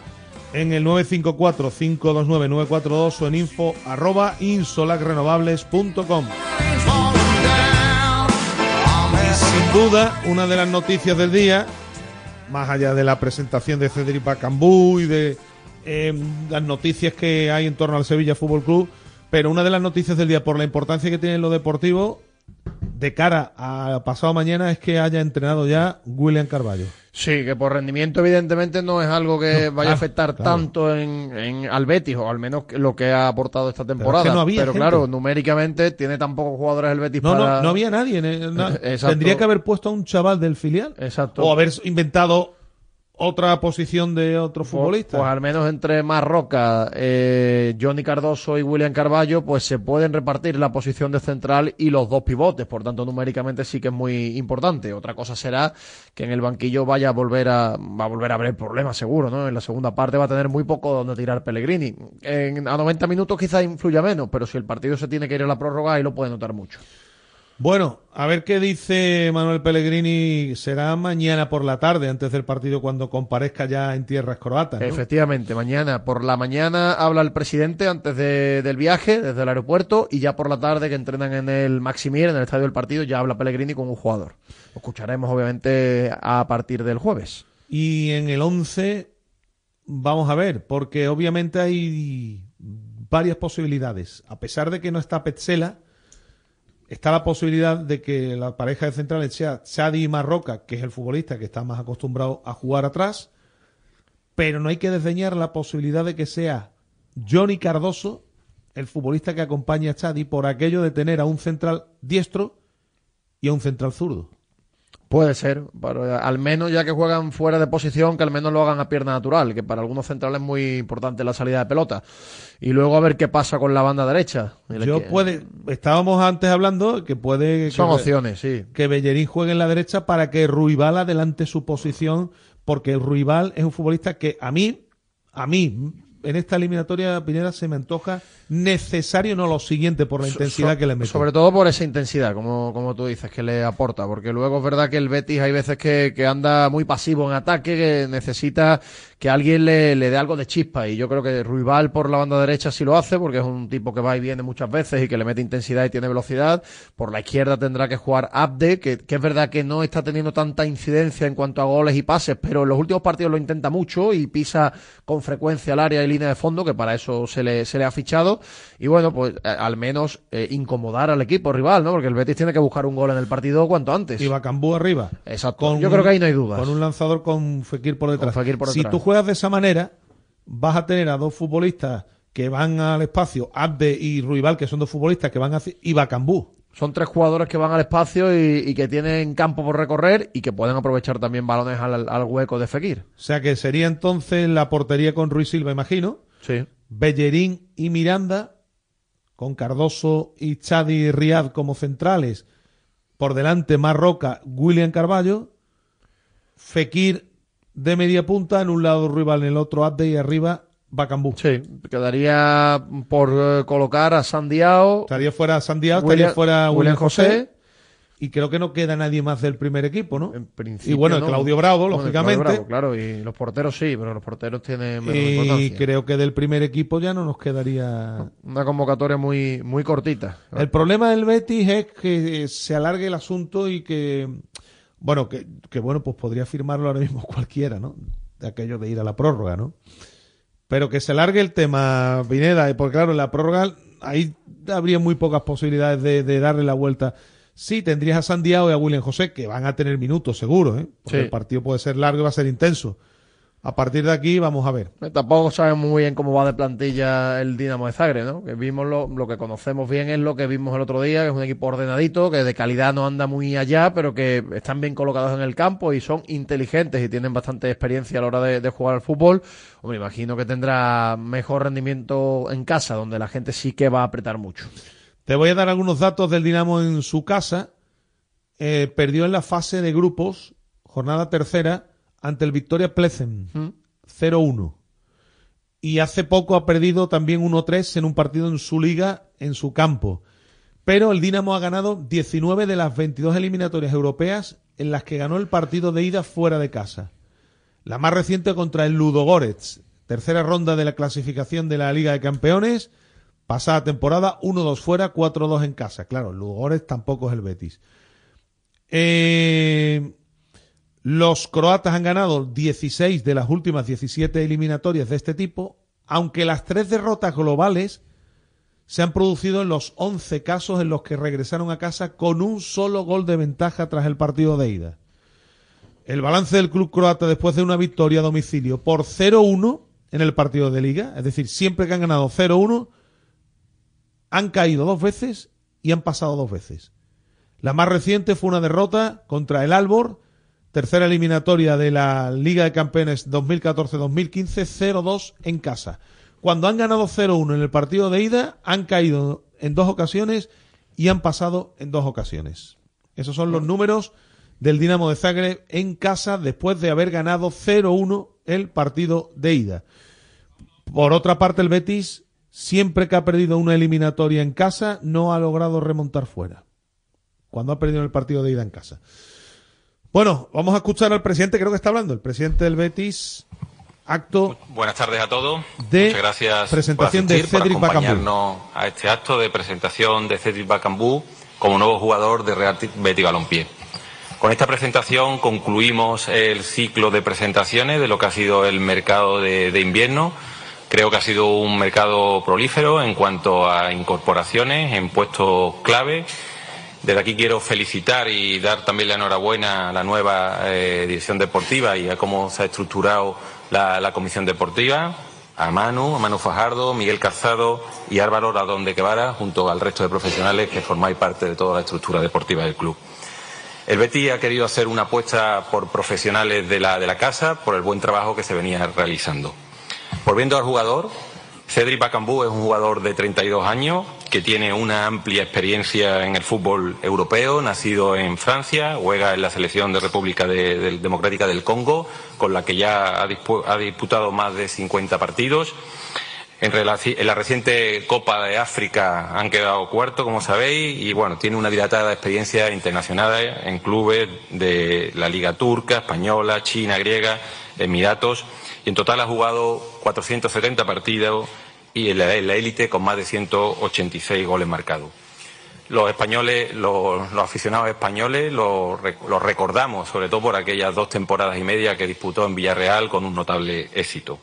en el 954-529-942 o en info arroba insolacrenovables.com. duda, una de las noticias del día, más allá de la presentación de Cedric Bacambú y de eh, las noticias que hay en torno al Sevilla Fútbol Club, pero una de las noticias del día, por la importancia que tiene en lo deportivo, de cara a pasado mañana, es que haya entrenado ya William Carballo. Sí, que por rendimiento evidentemente no es algo que No, vaya claro, a afectar claro. tanto en, en al Betis, o al menos lo que ha aportado esta temporada. que no había gente. claro, numéricamente tiene tan pocos jugadores el Betis No, para... no, no había nadie. na-. Tendría que haber puesto a un chaval del filial. Exacto. O haber inventado otra posición de otro Pues- futbolista. Pues, al menos entre Marroca, eh, Johnny Cardoso y William Carballo, pues se pueden repartir la posición de central y los dos pivotes. Por tanto, numéricamente sí que es muy importante. Otra cosa será que en el banquillo vaya a volver a, va a volver a haber problemas, seguro, ¿no? En la segunda parte va a tener muy poco donde tirar Pellegrini. En, a 90 minutos quizás influya menos, pero si el partido se tiene que ir a la prórroga, ahí lo puede notar mucho. Bueno, a ver qué dice Manuel Pellegrini. Será mañana por la tarde, antes del partido, cuando comparezca ya en tierras croatas. ¿no? Efectivamente, mañana por la mañana habla el presidente antes de- del viaje desde el aeropuerto y ya por la tarde que entrenan en el Maximir, en el estadio del partido, ya habla Pellegrini con un jugador. Lo escucharemos obviamente a partir del jueves. Y en el 11, vamos a ver, porque obviamente hay varias posibilidades. A pesar de que no está Petzela, está la posibilidad de que la pareja de centrales sea Chadi y Marroca, que es el futbolista que está más acostumbrado a jugar atrás, pero no hay que desdeñar la posibilidad de que sea Johnny Cardoso, el futbolista que acompaña a Chadi, por aquello de tener a un central diestro y a un central zurdo. Puede ser, pero eh, al menos ya que juegan fuera de posición, que al menos lo hagan a pierna natural, que para algunos centrales es muy importante la salida de pelota. Y luego a ver qué pasa con la banda derecha. Yo que- puede, estábamos antes hablando que puede Son que, opciones, sí. que Bellerín juegue en la derecha para que Ruibal adelante su posición, porque Ruibal es un futbolista que a mí, a mí, en esta eliminatoria Pineda se me antoja necesario, no lo siguiente, por la intensidad So- que le mete. Sobre todo por esa intensidad, como, como tú dices, que le aporta. Porque luego es verdad que el Betis hay veces que, que anda muy pasivo en ataque, que necesita que alguien le, le dé algo de chispa. Y yo creo que Ruibal por la banda derecha sí lo hace, porque es un tipo que va y viene muchas veces y que le mete intensidad y tiene velocidad. Por la izquierda tendrá que jugar Abde, que, que es verdad que no está teniendo tanta incidencia en cuanto a goles y pases, pero en los últimos partidos lo intenta mucho y pisa con frecuencia al área y línea de fondo, que para eso se le, se le ha fichado. Y bueno, pues eh, al menos eh, incomodar al equipo rival, ¿no? Porque el Betis tiene que buscar un gol en el partido cuanto antes. Y Bacambú arriba. Exacto. Yo creo que ahí no hay dudas. Con un lanzador con Fekir por detrás. Con Fekir por Si tú juegas de esa manera, vas a tener a dos futbolistas que van al espacio, Abde y Ruibal, que son dos futbolistas que van hacia... y Bacambú. Son tres jugadores que van al espacio y, y que tienen campo por recorrer y que pueden aprovechar también balones al, al hueco de Fekir. O sea que sería entonces la portería con Ruiz Silva, imagino. Sí. Bellerín y Miranda, con Cardoso y Chadi Riad como centrales. Por delante, Marroca, William Carballo. Fekir de media punta, en un lado rival, en el otro Abde y arriba Bacambú. Sí, quedaría por eh, colocar a Sandiao. Estaría fuera Sandiao, estaría fuera William José. José. Y creo que no queda nadie más del primer equipo, ¿no? principio, y bueno, ¿no? Claudio Bravo, Bueno, lógicamente. Claudio Bravo, claro, y los porteros sí, pero los porteros tienen menos y importancia. creo que del primer equipo ya no nos quedaría. Una convocatoria muy, muy cortita. El problema del Betis es que eh, se alargue el asunto y que, bueno, que, que, bueno, pues podría firmarlo ahora mismo cualquiera, ¿no? De aquello de ir a la prórroga, ¿no? Pero que se alargue el tema, Pineda, porque claro, en la prórroga ahí habría muy pocas posibilidades de, de darle la vuelta. Sí, tendrías a Sandiao y a William José, que van a tener minutos, seguro, ¿eh? Porque Sí. el partido puede ser largo y va a ser intenso. A partir de aquí, vamos a ver. Eh, Tampoco sabemos muy bien cómo va de plantilla el Dinamo de Zagreb, ¿no? Que vimos lo, lo que conocemos bien es lo que vimos el otro día, que es un equipo ordenadito, que de calidad no anda muy allá, pero que están bien colocados en el campo y son inteligentes y tienen bastante experiencia a la hora de, de jugar al fútbol. Hombre, imagino que tendrá mejor rendimiento en casa, donde la gente sí que va a apretar mucho. Te voy a dar algunos datos del Dinamo en su casa. Eh, perdió en la fase de grupos, jornada tercera, ante el Victoria Plezen, 0-1. Y hace poco ha perdido también 1-3 en un partido en su liga, en su campo. Pero el Dinamo ha ganado 19 de las 22 eliminatorias europeas en las que ganó el partido de ida fuera de casa. La más reciente contra el Ludogorets, tercera ronda de la clasificación de la Liga de Campeones, pasada temporada 1-2 fuera, 4-2 en casa. Claro, el Ludogorets tampoco es el Betis. Eh, los croatas han ganado 16 de las últimas 17 eliminatorias de este tipo, aunque las tres derrotas globales se han producido en los 11 casos en los que regresaron a casa con un solo gol de ventaja tras el partido de ida. El balance del club croata después de una victoria a domicilio por 0-1 en el partido de liga, es decir, siempre que han ganado 0-1, han caído dos veces y han pasado dos veces. La más reciente fue una derrota contra el Albor, tercera eliminatoria de la Liga de Campeones 2014-2015, 0-2 en casa. Cuando han ganado 0-1 en el partido de ida, han caído en dos ocasiones y han pasado en dos ocasiones. Esos son los números del Dinamo de Zagreb en casa después de haber ganado 0-1 el partido de ida. Por otra parte, el Betis, siempre que ha perdido una eliminatoria en casa, no ha logrado remontar fuera. Cuando ha perdido el partido de ida en casa. Bueno, vamos a escuchar al presidente, creo que está hablando, el presidente del Betis, acto Buenas tardes a todos. De Muchas gracias presentación por de asistir, por Cedric acompañarnos a este acto de presentación de Cedric Bacambú como nuevo jugador de Real Betis Balompié. Con esta presentación concluimos el ciclo de presentaciones de lo que ha sido el mercado de, de invierno. Creo que ha sido un mercado prolífero en cuanto a incorporaciones en puestos clave. Desde aquí quiero felicitar y dar también la enhorabuena a la nueva eh, dirección deportiva y a cómo se ha estructurado la, comisión deportiva, a Manu, a Manu Fajardo, Miguel Calzado y Álvaro Radón de Quevara, junto al resto de profesionales que formáis parte de toda la estructura deportiva del club. El Betis ha querido hacer una apuesta por profesionales de la, de la casa, por el buen trabajo que se venía realizando. Volviendo al jugador, Cedric Bacambú es un jugador de 32 años que tiene una amplia experiencia en el fútbol europeo, nacido en Francia, juega en la selección de República Democrática del Congo, con la que ya ha, dispu- ha disputado más de 50 partidos. En la reciente Copa de África han quedado cuarto, como sabéis, y bueno, tiene una dilatada experiencia internacional en clubes de la Liga Turca, Española, China, Griega, Emiratos, y en total ha jugado 470 partidos y en la élite con más de 186 goles marcados. Los españoles, los, aficionados españoles, los recordamos, sobre todo por aquellas dos temporadas y media que disputó en Villarreal con un notable éxito.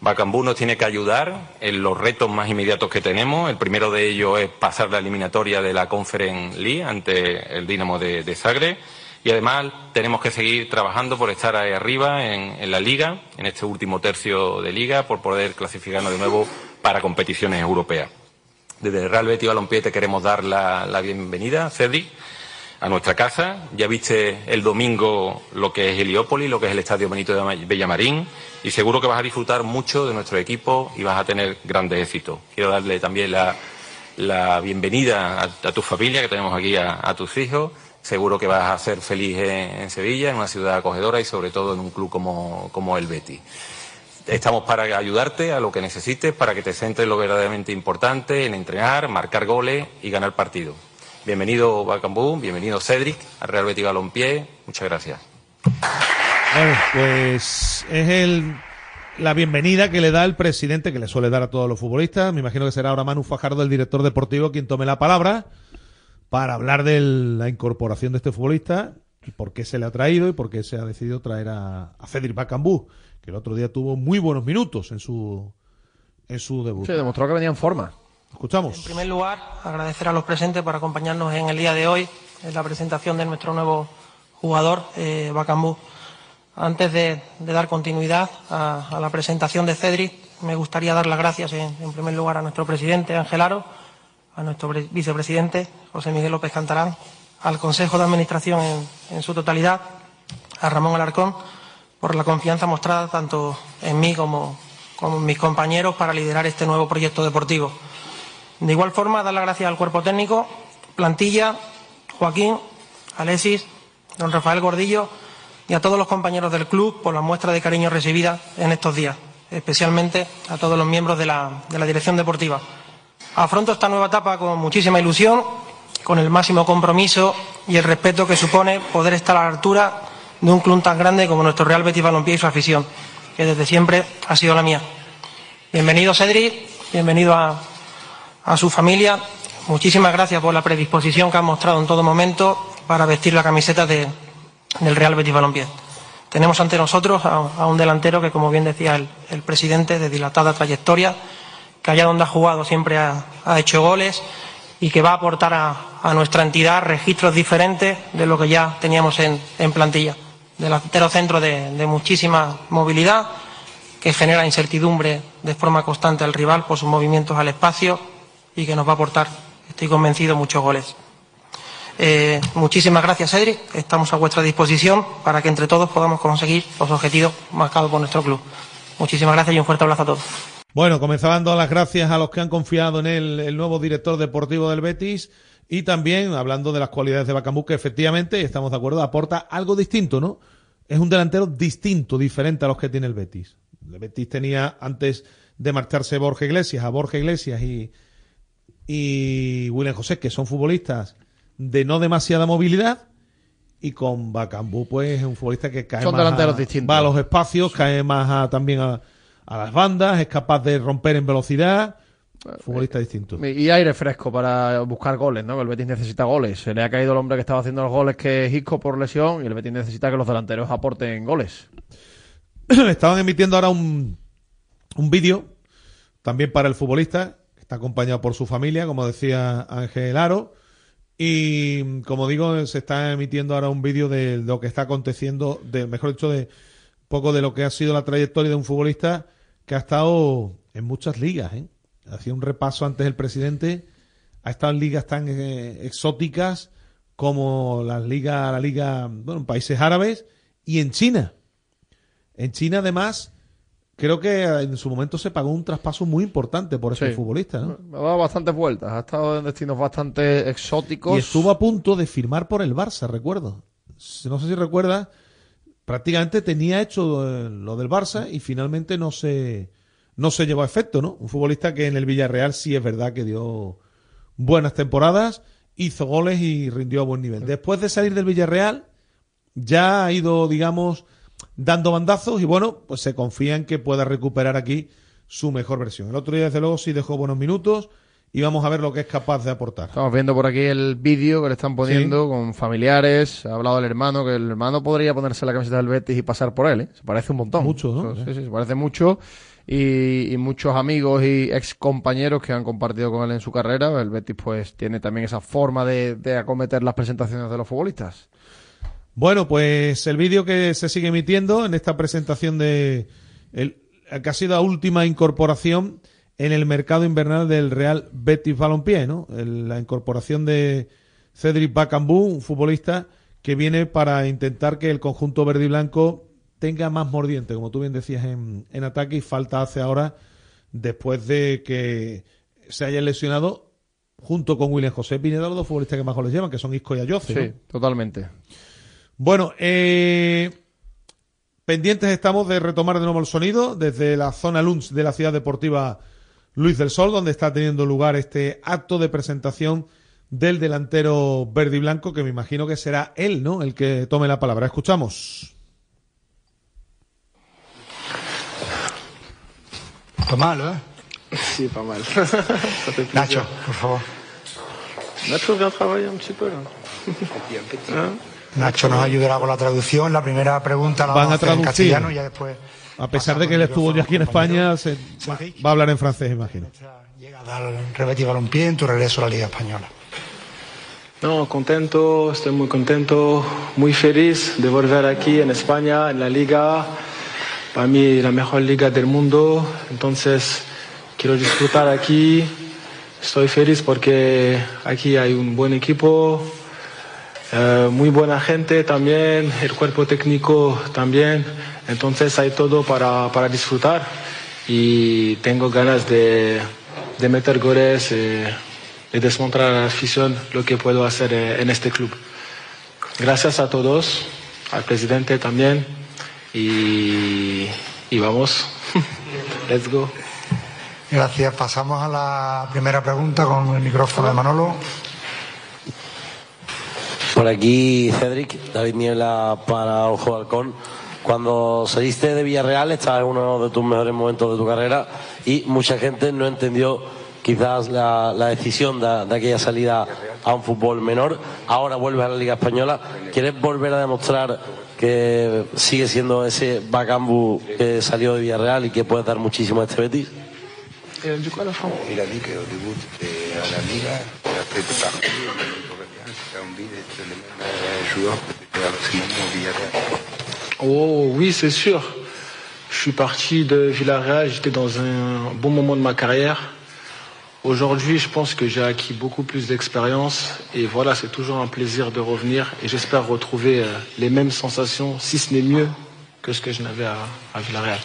Bacambú nos tiene que ayudar en los retos más inmediatos que tenemos. El primero de ellos es pasar la eliminatoria de la Conference League ante el Dinamo de, de Zagreb. Y además tenemos que seguir trabajando por estar ahí arriba en, la liga, en este último tercio de liga, por poder clasificarnos de nuevo para competiciones europeas. Desde Real Betis Balompié te queremos dar la, bienvenida, Cedric, a nuestra casa. Ya viste el domingo lo que es Heliópolis, lo que es el Estadio Benito de Villamarín, y seguro que vas a disfrutar mucho de nuestro equipo y vas a tener grandes éxitos. Quiero darle también la, bienvenida a, tu familia, que tenemos aquí a tus hijos. Seguro que vas a ser feliz en, Sevilla, en una ciudad acogedora y sobre todo en un club como, el Betis. Estamos para ayudarte a lo que necesites, para que te centres en lo verdaderamente importante, en entrenar, marcar goles y ganar partidos. Bienvenido Bacambú, bienvenido Cedric, al Real Betis Balompié. Muchas gracias. Bueno, pues es la bienvenida que le da el presidente, que le suele dar a todos los futbolistas. Me imagino que será ahora Manu Fajardo, el director deportivo, quien tome la palabra para hablar de la incorporación de este futbolista y por qué se le ha traído y por qué se ha decidido traer a, a Cedric Bacambú, que el otro día tuvo muy buenos minutos en su, en su debut. Sí, demostró que venía en forma. Escuchamos. En primer lugar, agradecer a los presentes por acompañarnos en el día de hoy en la presentación de nuestro nuevo jugador, eh, Bacambú. Antes de, de dar continuidad a, a la presentación de Cedric, me gustaría dar las gracias en, en primer lugar a nuestro presidente Ángel Aro, a nuestro pre- vicepresidente José Miguel López Cantarán, al Consejo de Administración en, su totalidad, a Ramón Alarcón, por la confianza mostrada tanto en mí como, en mis compañeros para liderar este nuevo proyecto deportivo. De igual forma, dar las gracias al cuerpo técnico, plantilla, Joaquín, Alexis, don Rafael Gordillo y a todos los compañeros del club por la muestra de cariño recibida en estos días, especialmente a todos los miembros de la dirección deportiva. Afronto esta nueva etapa con muchísima ilusión, con el máximo compromiso y el respeto que supone poder estar a la altura de un club tan grande como nuestro Real Betis Balompié y su afición, que desde siempre ha sido la mía. Bienvenido Cedric, bienvenido a, su familia. Muchísimas gracias por la predisposición que han mostrado en todo momento para vestir la camiseta de- del Real Betis Balompié. Tenemos ante nosotros a, un delantero que, como bien decía el presidente, de dilatada trayectoria, que allá donde ha jugado siempre ha, hecho goles y que va a aportar a, nuestra entidad registros diferentes de lo que ya teníamos en, plantilla. Delantero centro de, muchísima movilidad, que genera incertidumbre de forma constante al rival por sus movimientos al espacio y que nos va a aportar, estoy convencido, muchos goles. Eh, muchísimas gracias, Cedric. Estamos a vuestra disposición para que entre todos podamos conseguir los objetivos marcados por nuestro club. Muchísimas gracias y un fuerte abrazo a todos. Bueno, comenzaban dando las gracias a los que han confiado en él, el nuevo director deportivo del Betis, y también hablando de las cualidades de Bacambú, que efectivamente, estamos de acuerdo, aporta algo distinto, ¿no? Es un delantero distinto, diferente a los que tiene el Betis. El Betis tenía, antes de marcharse Borja Iglesias, a Borja Iglesias y, y William José, que son futbolistas de no demasiada movilidad, y con Bacambú, pues, es un futbolista que cae Son más delanteros a- distintos. va a los espacios, cae más a- también a, a las bandas, es capaz de romper en velocidad. Futbolista distinto. Y aire fresco para buscar goles, ¿no? Que el Betis necesita goles. Se le ha caído el hombre que estaba haciendo los goles, que es Isco por lesión, y el Betis necesita que los delanteros aporten goles. Estaban emitiendo ahora un, un vídeo también para el futbolista, que está acompañado por su familia, como decía Ángel Aro. Y como digo, se está emitiendo ahora un vídeo de lo que está aconteciendo, de, mejor dicho, de poco de lo que ha sido la trayectoria de un futbolista que ha estado en muchas ligas. ¿eh? Hacía un repaso antes el presidente. Ha estado en ligas tan eh, exóticas como las ligas, la liga, bueno, en países árabes y en China. En China, además, creo que en su momento se pagó un traspaso muy importante por ese Sí. futbolista, ¿no? Ha dado bastantes vueltas, ha estado en destinos bastante exóticos. Y estuvo a punto de firmar por el Barça, recuerdo. No sé si recuerdas, prácticamente tenía hecho eh, lo del Barça y finalmente no se, no se llevó a efecto, ¿no? Un futbolista que en el Villarreal sí es verdad que dio buenas temporadas, hizo goles y rindió a buen nivel. Después de salir del Villarreal, ya ha ido, digamos, dando bandazos y bueno, pues se confía en que pueda recuperar aquí su mejor versión. El otro día, desde luego, sí dejó buenos minutos y vamos a ver lo que es capaz de aportar. Estamos viendo por aquí el vídeo que le están poniendo con familiares. Ha hablado el hermano, que el hermano podría ponerse la camiseta del Betis y pasar por él. ¿eh? Se parece un montón. Mucho, ¿no? Sí, sí, se parece mucho. Y, y muchos amigos y ex compañeros que han compartido con él en su carrera. El Betis, pues, tiene también esa forma de, de acometer las presentaciones de los futbolistas. Bueno, pues el vídeo que se sigue emitiendo en esta presentación de el que ha sido la última incorporación en el mercado invernal del Real Betis Balompié, ¿no? La incorporación de Cedric Bacambú, un futbolista que viene para intentar que el conjunto verde y blanco tenga más mordiente, como tú bien decías en, en ataque, y falta hace ahora después de que se haya lesionado junto con William José Pineda, los dos futbolistas que más goles llevan, que son Isco y Ayoce. Sí, ¿no? totalmente. Bueno, eh, pendientes estamos de retomar de nuevo el sonido desde la zona Lunch de la ciudad deportiva Luis del Sol, donde está teniendo lugar este acto de presentación del delantero verde y blanco, que me imagino que será él, ¿no? El que tome la palabra. Escuchamos. Pas mal, ¿eh? Si, pas mal. Nacho, por favor. Nacho vient travailler un là. Hein Nacho nos ayudará con la traducción. La primera pregunta la Van vamos a a hacer en traducir. castellano y ya después A pesar de que él estuvo ya aquí en España, se- va, va a hablar en francés, imagino. al Rebeti Balompié en tu regreso a la Liga Española. No, contento, estoy muy contento, muy feliz de volver aquí en España, en la liga. Para mí la mejor liga del mundo, entonces quiero disfrutar aquí. Estoy feliz porque aquí hay un buen equipo, eh, muy buena gente también, el cuerpo técnico también. Entonces hay todo para, para disfrutar y tengo ganas de, de meter goles eh, y desmostrar a la afición lo que puedo hacer eh, en este club. Gracias a todos, al presidente también y, y vamos. Let's go. Gracias. Pasamos a la primera pregunta con el micrófono de Manolo. Por aquí, Cedric, David Niebla para Ojo Halcón. Cuando saliste de Villarreal, estabas en uno de tus mejores momentos de tu carrera y mucha gente no entendió quizás la, la decisión de, de aquella salida a un fútbol menor. Ahora vuelves a la Liga Española. ¿Quieres volver a demostrar que sigue siendo ese Bacambu que salió de Villarreal y que puede dar muchísimo a este Betis? Oh oui, c'est sûr. Je suis parti de Villarreal, j'étais dans un bon moment de ma carrière. Aujourd'hui, je pense que j'ai acquis beaucoup plus d'expérience et voilà, c'est toujours un plaisir de revenir et j'espère retrouver euh, les mêmes sensations, si ce n'est mieux que ce que je n'avais à, à Villarreal.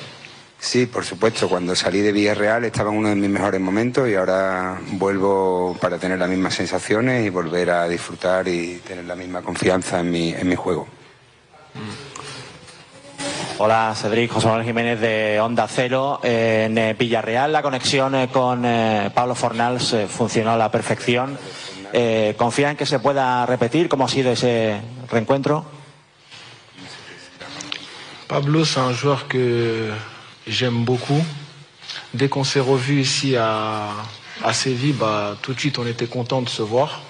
Sí, por supuesto, cuando salí de Villarreal estaba en uno de mis mejores momentos y ahora vuelvo para tener las mismas sensaciones y volver a disfrutar y tener la misma confianza en mi, en mi juego. Hola, Cedric, José Manuel Jiménez de Onda Cero. En eh, Villarreal la conexión eh, con eh, Pablo Fornals funcionó a la perfección. ¿Confía en que se pueda repetir cómo ha sido ese reencuentro? Pablo, c'est un joueur que j'aime beaucoup. Dès qu'on s'est revu ici à, à Séville, bah, tout de suite on était content de se voir.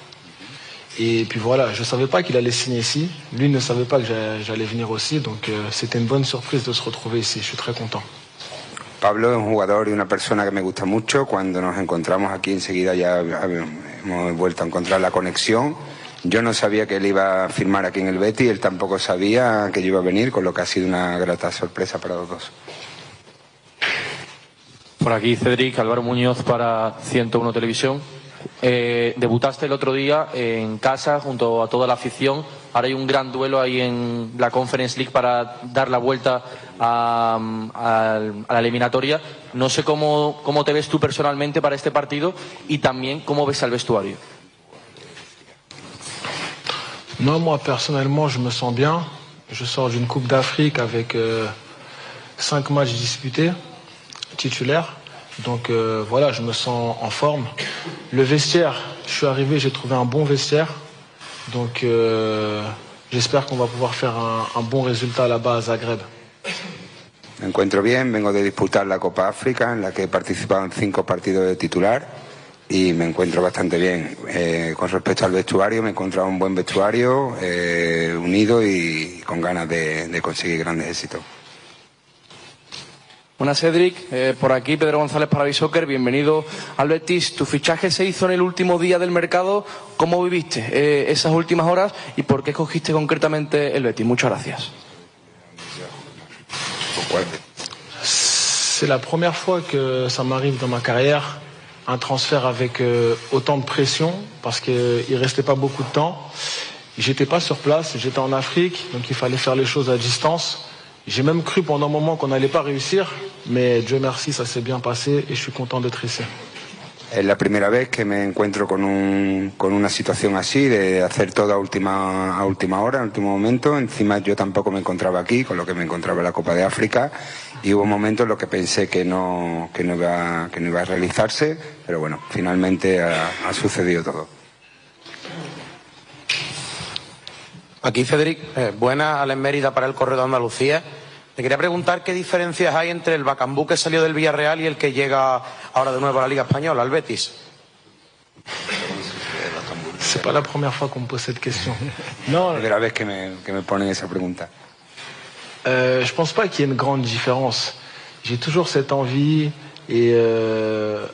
Et puis voilà, je ne savais pas qu'il allait signer ici. Lui ne savait pas que j'a- j'allais venir aussi. Donc euh, c'était une bonne surprise de se retrouver ici. Je suis très content. Pablo es un jugador y una persona que me gusta mucho. Cuando nos encontramos aquí enseguida ya hemos vuelto a encontrar la conexión. Yo no sabía que él iba a firmar aquí en el Betis, él tampoco sabía que yo iba a venir, con lo que ha sido una grata sorpresa para los dos. Por aquí Cedric, Álvaro Muñoz para 101 Televisión. Eh, debutaste el otro día en casa junto a toda la afición. Ahora hay un gran duelo ahí en la Conference League para dar la vuelta a, a- a la eliminatoria. No sé cómo, cómo te ves tú personalmente para este partido y también cómo ves al vestuario. Non, moi personnellement, je me sens bien. Je sors d'une Coupe d'Afrique avec euh, cinq matchs disputés, titulaires. Donc euh, voilà, je me sens en forme. Le vestiaire, je suis arrivé, j'ai trouvé un bon vestiaire. Donc euh, j'espère qu'on va pouvoir faire un, bon résultat là-bas à Zagreb. Me encuentro bien, vengo de disputar la Copa África, en la que he participado en cinco partidos de titular y me encuentro bastante bien. Eh, con respecto al vestuario, me he encontrado un buen vestuario, eh, unido y con ganas de, de conseguir grandes éxitos. Buenas, Cedric. Eh, por aquí, Pedro González para Bisoccer. Bienvenido al Betis. Tu fichaje se hizo en el último día del mercado. ¿Cómo viviste eh, esas últimas horas y por qué escogiste concretamente el Betis? Muchas gracias. C'est la première fois que ça m'arrive dans ma carrière, un transfert avec euh, autant de pression, parce qu'il ne restait pas beaucoup de temps. J'étais pas sur place, j'étais en Afrique, donc il fallait faire les choses à distance. J'ai même cru pendant un moment qu'on n'allait pas réussir, mais Dieu merci, ça s'est bien passé et je suis content d'être ici. Es la primera vez que me encuentro con, un- con una situación así, de hacer todo a última, a última hora, en último momento. Encima yo tampoco me encontraba aquí, con lo que me encontraba en la Copa de África. Y hubo momentos en los que pensé que no, que no, iba, que no iba a realizarse, pero bueno, finalmente ha, ha sucedido todo. Aquí, Cedric, eh, buena Alex Mérida para el corredor de Andalucía. Te quería preguntar qué diferencias hay entre el Bacambú que salió del Villarreal y el que llega ahora de nuevo a la Liga Española, al Betis. C'est pas la première fois qu'on me pose cette question. Non, Primera vez que me, que me ponen esa pregunta. Euh, je pense pas qu'il y ait une grande différence. J'ai toujours cette envie et euh,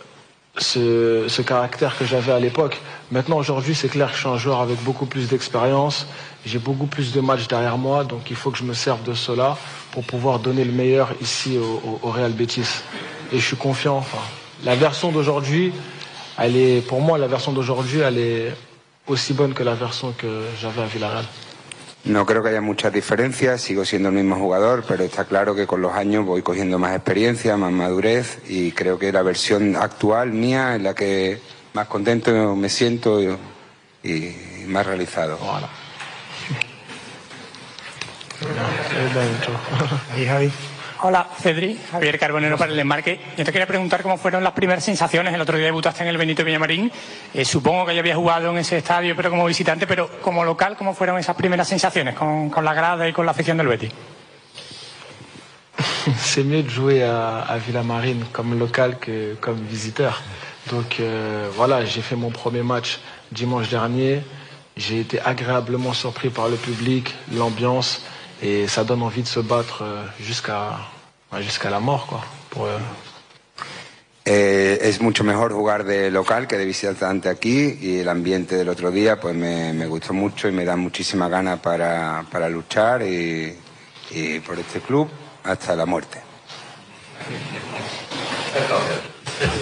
ce, ce caractère que j'avais à l'époque. Maintenant, aujourd'hui, c'est clair que je suis un joueur avec beaucoup plus d'expérience. J'ai beaucoup plus de matchs derrière moi, donc il faut que je me serve de cela pour pouvoir donner le meilleur ici au, au- au Real Betis. Et je suis confiant. Enfin, la version d'aujourd'hui, elle est, pour moi, la version d'aujourd'hui, elle est aussi bonne que la version que j'avais à Villarreal. No creo que haya muchas diferencias, sigo siendo el mismo jugador, pero está claro que con los años voy cogiendo más experiencia, más madurez y creo que la versión actual mía es la que más contento me siento y, más realizado. Ahí, Javi. Hola, Cedri, Javier Carbonero para el Enmarque. Yo te quería preguntar cómo fueron las primeras sensaciones. El otro día debutaste en el Benito Villamarín. Eh, supongo que ya habías jugado en ese estadio, pero como visitante, pero como local, ¿cómo fueron esas primeras sensaciones con, con la grada y con la afición del Betis? c'est mieux de jouer à, à Villamarine comme local que comme visiteur. Donc euh, voilà, j'ai fait mon premier match dimanche dernier. J'ai été agréablement surpris par le public, l'ambiance, et ça donne envie de se battre euh, jusqu'à jusqu'à la mort, quoi. Pour, euh, Eh, es mucho mejor jugar de local que de visitante aquí y el ambiente del otro día pues me, me gustó mucho y me da muchísima ganas para, para luchar y, y por este club hasta la muerte.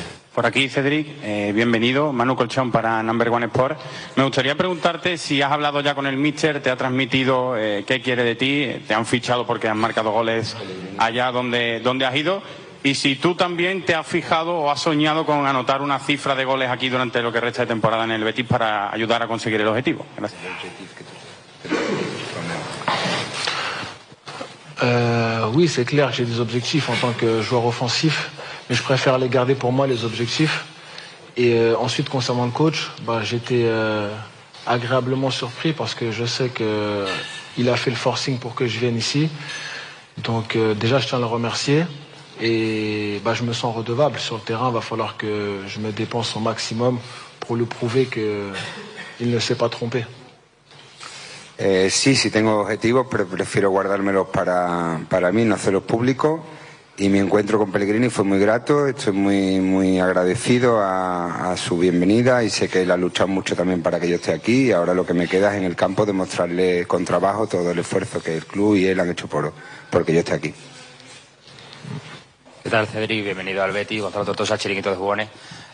Por aquí, Cedric, eh, bienvenido. Manu Colchón para Number One Sport. Me gustaría preguntarte si has hablado ya con el míster, te ha transmitido eh, qué quiere de ti, te han fichado porque has marcado goles allá donde, donde has ido y si tú también te has fijado o has soñado con anotar una cifra de goles aquí durante lo que resta de temporada en el Betis para ayudar a conseguir el objetivo. Gracias. Euh, oui, c'est clair, j'ai des objectifs en tant que joueur offensif, mais je préfère les garder pour moi, les objectifs. Et euh, ensuite, concernant le coach, bah, j'étais euh, agréablement surpris parce que je sais que il a fait le forcing pour que je vienne ici. Donc euh, déjà, je tiens à le remercier. Et bah, je me sens redevable sur le terrain. Il va falloir que je me dépense au maximum pour lui prouver qu'il ne s'est pas trompé. Eh, sí, sí tengo objetivos, pero prefiero guardármelos para, para mí, no hacerlos públicos. Y mi encuentro con Pellegrini fue muy grato, estoy muy, muy agradecido a, su bienvenida y sé que él ha luchado mucho también para que yo esté aquí y ahora lo que me queda es en el campo demostrarle con trabajo todo el esfuerzo que el club y él han hecho por, por que yo esté aquí. ¿Qué tal, Cedric? Bienvenido al Betis, Gonzalo Tortosa, Chiringuito de Jugones.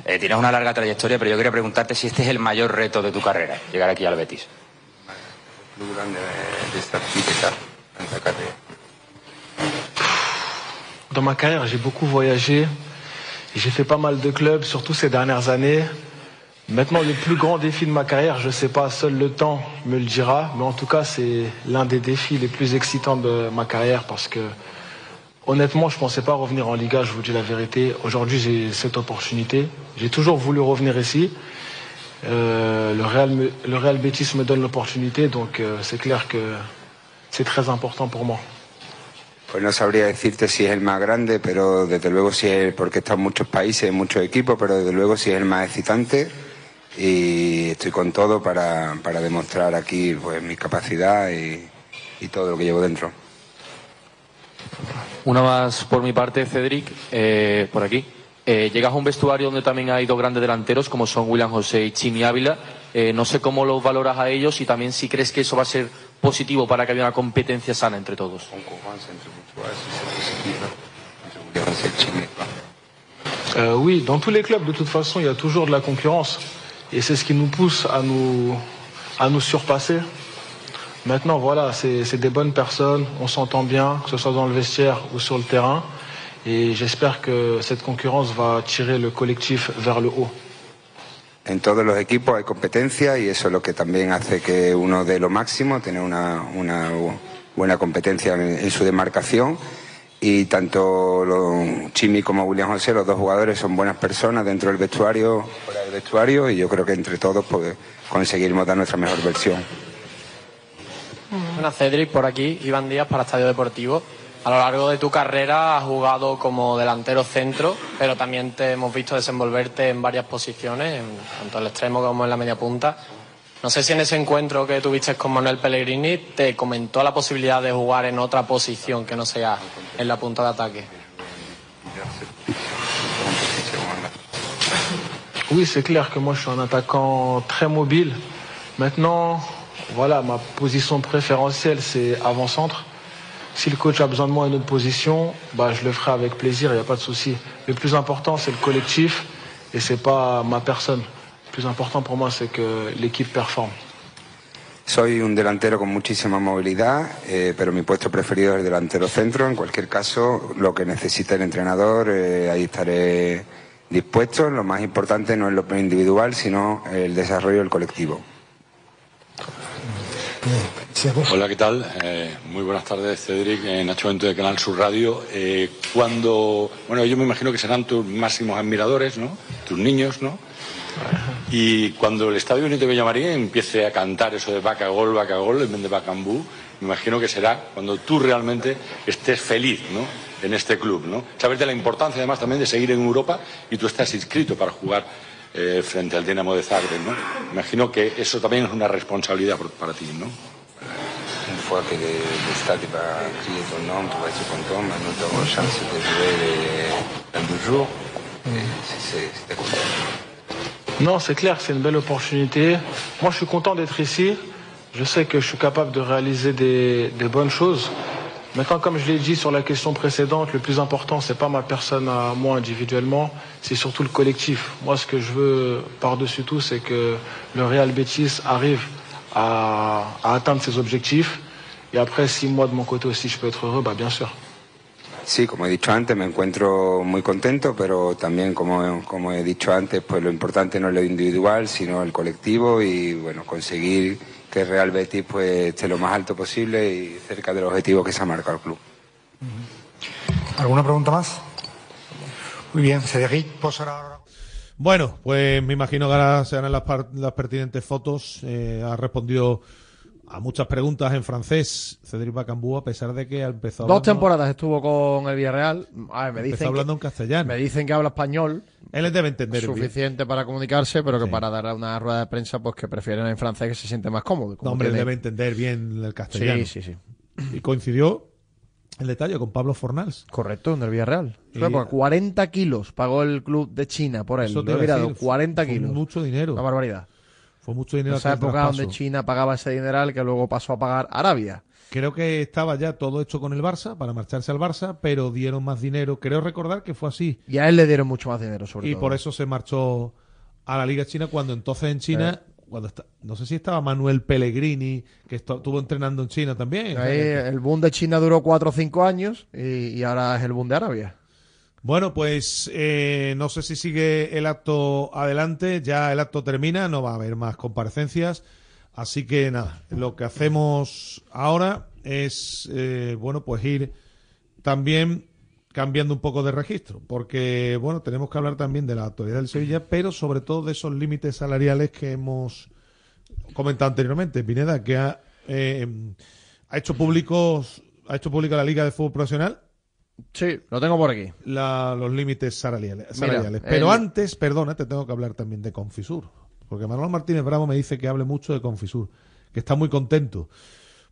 Eh, tienes una larga trayectoria, pero yo quería preguntarte si este es el mayor reto de tu carrera, llegar aquí al Betis. Dans ma carrière, j'ai beaucoup voyagé. J'ai fait pas mal de clubs, surtout ces dernières années. Maintenant, le plus grand défi de ma carrière, je ne sais pas, seul le temps me le dira, mais en tout cas, c'est l'un des défis les plus excitants de ma carrière parce que, honnêtement, je ne pensais pas revenir en Liga, je vous dis la vérité. Aujourd'hui, j'ai cette opportunité. J'ai toujours voulu revenir ici. Euh, le, Real, le Real Betis me donne l'opportunité, donc euh, c'est clair que c'est très important pour moi. Pues no sabría decirte si es el más grande, pero desde luego sí es, porque está en muchos países, en muchos equipos, pero desde luego sí es el más excitante y estoy con todo para, para demostrar aquí pues mi capacidad y, y todo lo que llevo dentro. Una más por mi parte, Cedric, eh, por aquí. Eh, llegas a un vestuario donde también hay dos grandes delanteros, como son William José y Chimi Ávila. Eh, no sé cómo los valoras a ellos y también si crees que eso va a ser positivo para que haya una competencia sana entre todos. Euh, oui, dans tous les clubs, de toute façon, il y a toujours de la concurrence. Et c'est ce qui nous pousse à nous, à nous surpasser. Maintenant, voilà, c'est c'est des bonnes personnes, on s'entend bien, que ce soit dans le vestiaire ou sur le terrain. Et j'espère que cette concurrence va tirer le collectif vers le haut. En todos los equipos hay competencia y eso es lo que también hace que uno dé lo máximo, tener una, una buena competencia en, en su demarcación. Y tanto lo- Chimi como William José, los dos jugadores, son buenas personas dentro del vestuario, fuera del vestuario, y yo creo que entre todos pues, conseguiremos dar nuestra mejor versión. Buenas, Cedric, por aquí, Iván Díaz para Estadio Deportivo. A lo largo de tu carrera has jugado como delantero centro, pero también te hemos visto desenvolverte en varias posiciones, en- tanto el extremo como en la media punta. No sé si en ese encuentro que tuviste con Manuel Pellegrini te comentó la posibilidad de jugar en otra posición que no sea en la punta de ataque. Oui, c'est clair que moi je suis un attaquant très mobile. Maintenant, voilà, ma position préférentielle c'est avant-centre. Si le coach a besoin de moi à une autre position, bah, je le ferai avec plaisir, il n'y a pas de souci. Le plus important c'est le collectif et c'est pas ma personne. Le plus important pour moi c'est que l'équipe performe. Soy un delantero con muchísima movilidad, eh, pero mi puesto preferido es el delantero centro. En cualquier caso, lo que necesite el entrenador, eh, ahí estaré dispuesto. Lo más importante no es lo individual, sino el desarrollo del colectivo. Hola, ¿qué tal? Eh, muy buenas tardes, Cedric, eh, Nacho Bento de Canal Sur Radio. Eh, cuando, bueno, yo me imagino que serán tus máximos admiradores, ¿no? Tus niños, ¿no? Y cuando el Estadio Benito Villamarín empiece a cantar eso de vaca gol, vaca gol, en vez de bacambú, me imagino que será cuando tú realmente estés feliz, ¿no? En este club, ¿no? Saber de la importancia además también de seguir en Europa y tú estás inscrito para jugar eh, frente al Dinamo de Zagreb, ¿no? Imagino que eso también es una responsabilidad para ti, ¿no? Une fois que le, le stade va crier ton nom, tu vas être content. Maintenant, tu auras chance de jouer dans deux jours. C'est- content. Non, c'est clair, c'est une belle opportunité. Moi, je suis content d'être ici. Je sais que je suis capable de réaliser des, des bonnes choses. Maintenant, comme je l'ai dit sur la question précédente, le plus important, c'est pas ma personne à moi individuellement, c'est surtout le collectif. Moi, ce que je veux par-dessus tout, c'est que le Real Betis arrive à, atteindre ses objectifs. Et après, si moi, de mon côté aussi, je peux être heureux, bah, bien sûr. Sí, como he dicho antes, me encuentro muy contento, pero también, como, como he dicho antes, pues lo importante no es lo individual, sino el colectivo y, bueno, conseguir que Real Betis pues, esté lo más alto posible y cerca del objetivo que se ha marcado el club. ¿Alguna pregunta más? Muy bien, Cedric posará ahora. Bueno, pues me imagino que ahora se harán las, par- las pertinentes fotos. Eh, ha respondido a muchas preguntas en francés Cedric Bacambú, a pesar de que ha empezado Dos hablando- temporadas estuvo con el Villarreal. A ver, me Empezó dicen hablando que, en castellano. Me dicen que habla español. Él debe entender bien. Suficiente para comunicarse, pero que para dar una rueda de prensa, pues que prefieren en francés que se siente más cómodo. No, hombre, debe entender bien el castellano. Sí, sí, sí. Y coincidió el detalle con Pablo Fornals. Correcto, en el Villarreal. Y- Una época, 40 kilos pagó el club de China por él. Eso te Lo he mirado, decir, 40 fue kilos. mucho dinero. Una barbaridad. Fue mucho dinero esa época donde China pagaba ese dineral que luego pasó a pagar Arabia. Creo que estaba ya todo hecho con el Barça para marcharse al Barça, pero dieron más dinero. Creo recordar que fue así. Y a él le dieron mucho más dinero, sobre y todo. por eso se marchó a la Liga China cuando entonces en China, cuando está, no sé si estaba Manuel Pellegrini, que estu- estuvo entrenando en China también. Ahí el boom de China duró 4 o 5 años y, y ahora es el boom de Arabia. Bueno, pues eh, no sé si sigue el acto adelante, ya el acto termina, no va a haber más comparecencias, así que nada, lo que hacemos ahora es, eh, bueno, pues ir también cambiando un poco de registro, porque, bueno, tenemos que hablar también de la actualidad del Sevilla, pero sobre todo de esos límites salariales que hemos comentado anteriormente. Pineda, que ha, eh, ha hecho públicos, ha hecho pública la Liga de Fútbol Profesional Sí, lo tengo por aquí. la- los límites salariales. Mira. Pero el- antes, perdona, te tengo que hablar también de Confisur. Porque Manuel Martínez Bravo me dice que hable mucho de Confisur, que está muy contento.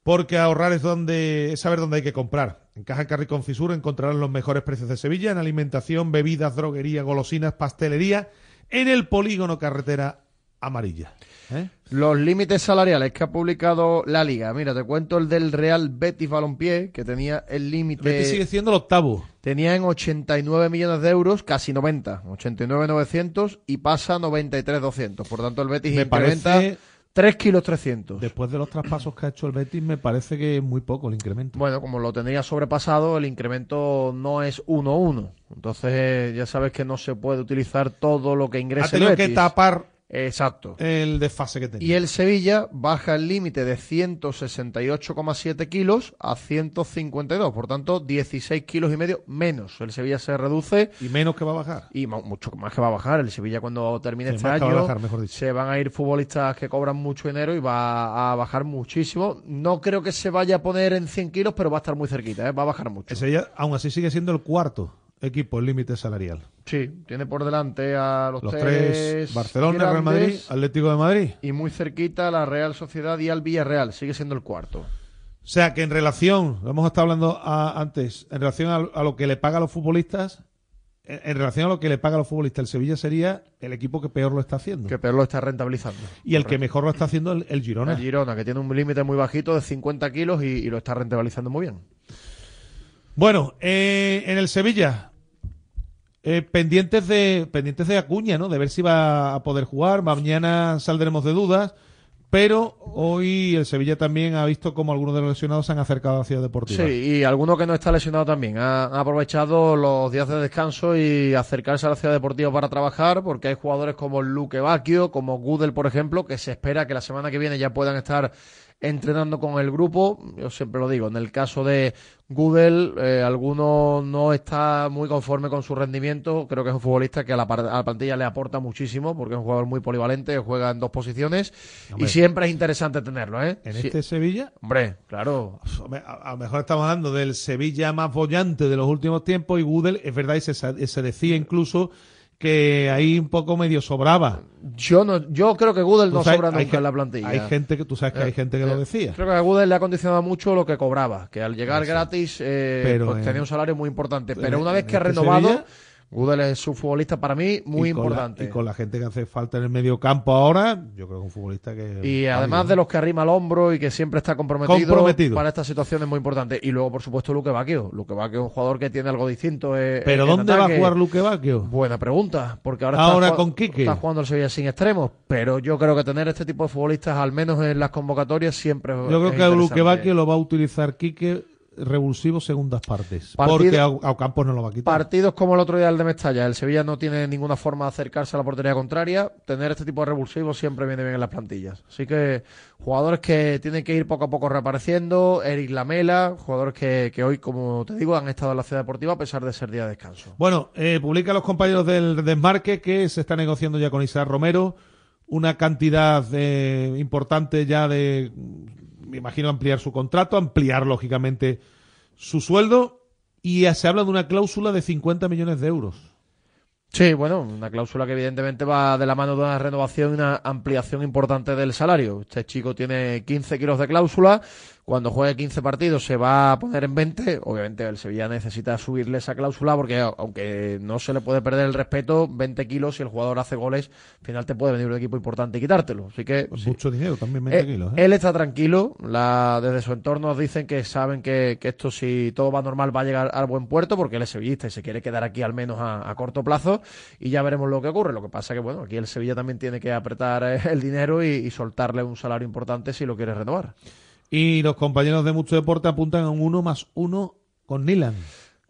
Porque ahorrar es donde es saber dónde hay que comprar. En Caja Carri Confisur encontrarán los mejores precios de Sevilla en alimentación, bebidas, droguería, golosinas, pastelería, en el polígono carretera amarilla. ¿eh? Los límites salariales que ha publicado la liga. Mira, te cuento el del Real Betis Balompié, que tenía el límite... Betis sigue siendo el octavo. Tenía en 89 millones de euros, casi 90. 89.900 y pasa a 93.200. Por tanto, el Betis Me incrementa parece- 3 kilos 300. Después de los traspasos que ha hecho el Betis, me parece que es muy poco el incremento. Bueno, como lo tendría sobrepasado, el incremento no es 1-1. Entonces, ya sabes que no se puede utilizar todo lo que ha ingrese el tenido que Betis. tapar Exacto. el desfase que tenía. Y el Sevilla baja el límite de 168,7 kilos a 152. Por tanto, 16 kilos y medio menos. El Sevilla se reduce. Y menos que va a bajar. Y mucho más que va a bajar. El Sevilla cuando termine este va a año bajar, mejor dicho. se van a ir futbolistas que cobran mucho dinero y va a bajar muchísimo. No creo que se vaya a poner en 100 kilos, pero va a estar muy cerquita. ¿eh? Va a bajar mucho. El Sevilla, aún así, sigue siendo el cuarto equipo en límite salarial. Sí, tiene por delante a los, Los tres, Barcelona, Real Madrid, Atlético de Madrid. Y muy cerquita la Real Sociedad y al Villarreal. Sigue siendo el cuarto. O sea que en relación, lo hemos estado hablando a- antes, en relación a, a lo que le paga a los futbolistas, en, en relación a lo que le paga a los futbolistas, el Sevilla sería el equipo que peor lo está haciendo. Que peor lo está rentabilizando. y el que mejor lo está haciendo el, el Girona. El Girona, que tiene un límite muy bajito de 50 kilos y, y lo está rentabilizando muy bien. Bueno, eh, en el Sevilla, eh, pendientes de pendientes de Acuña, ¿no? De ver si va a poder jugar. Mañana saldremos de dudas. Pero hoy el Sevilla también ha visto como algunos de los lesionados se han acercado a ciudad deportiva. Sí, y alguno que no está lesionado también. Ha, ha aprovechado los días de descanso y acercarse a la ciudad deportiva para trabajar, porque hay jugadores como Luque Bacchio, como Gudel, por ejemplo, que se espera que la semana que viene ya puedan estar entrenando con el grupo. Yo siempre lo digo, en el caso de Gudel, eh, alguno no está muy conforme con su rendimiento. Creo que es un futbolista que a la, a la plantilla le aporta muchísimo, porque es un jugador muy polivalente, juega en dos posiciones Hombre. y siempre es interesante tenerlo. ¿eh? En Sí. este Sevilla, Hombre, claro. A, a lo mejor estamos hablando del Sevilla más bollante de los últimos tiempos y Gudel, es verdad, y se decía incluso que ahí un poco medio sobraba. Yo no, yo creo que Tú no sabes, sobra nunca en la plantilla. Hay gente que, tú sabes que hay Eh, gente que eh, lo decía. Creo que a Gudel le ha condicionado mucho lo que cobraba, que al llegar gratis eh, Pero, pues eh, tenía un salario muy importante. Pero una vez que ha este renovado, Sevilla- Gudel es un futbolista para mí muy Y con la- importante. y con la gente que hace falta en el medio campo ahora, yo creo que es un futbolista que... Y además de los que arrima el hombro y que siempre está comprometido, Comprometido. para estas situaciones muy importantes. Y luego, por supuesto, Luque Bacchio. Luque Bacchio es un jugador que tiene algo distinto. eh, ¿Pero en dónde va a jugar Luque Bacchio? Buena pregunta, porque ahora, Ahora está, con Quique. está jugando el Sevilla sin extremos, pero yo creo que tener este tipo de futbolistas, al menos en las convocatorias, siempre Yo creo es que a Luque. Bacchio lo va a utilizar Quique revulsivo segundas partes. Partido- porque a, a Ocampos no lo va a quitar. Partidos como el otro día el de Mestalla, el Sevilla no tiene ninguna forma de acercarse a la portería contraria. Tener este tipo de revulsivos siempre viene bien en las plantillas. Así que jugadores que tienen que ir poco a poco reapareciendo. Eric Lamela, jugadores que, que hoy, como te digo, han estado en la ciudad deportiva a pesar de ser día de descanso. Bueno, eh, publican los compañeros del desmarque que se está negociando ya con Isaac Romero una cantidad eh, importante ya de, me imagino, ampliar su contrato, ampliar lógicamente su sueldo y ya se habla de una cláusula de 50 millones de euros. Sí, bueno, una cláusula que evidentemente va de la mano de una renovación y una ampliación importante del salario. Este chico tiene 15 kilos de cláusula. Cuando juegue 15 partidos se va a poner en 20. Obviamente el Sevilla necesita subirle esa cláusula porque aunque no se le puede perder el respeto, 20 kilos si el jugador hace goles, al final te puede venir un equipo importante y quitártelo. Así que sí. Mucho dinero, también 20 Eh, kilos. ¿eh? Él está tranquilo. La, desde su entorno dicen que saben que, que esto, si todo va normal, va a llegar al buen puerto, porque él es sevillista y se quiere quedar aquí al menos a, a corto plazo. Y ya veremos lo que ocurre. Lo que pasa que, bueno, aquí el Sevilla también tiene que apretar eh, el dinero y, y soltarle un salario importante si lo quiere renovar. Y los compañeros de Mucho Deporte apuntan a un uno más uno con Nilan.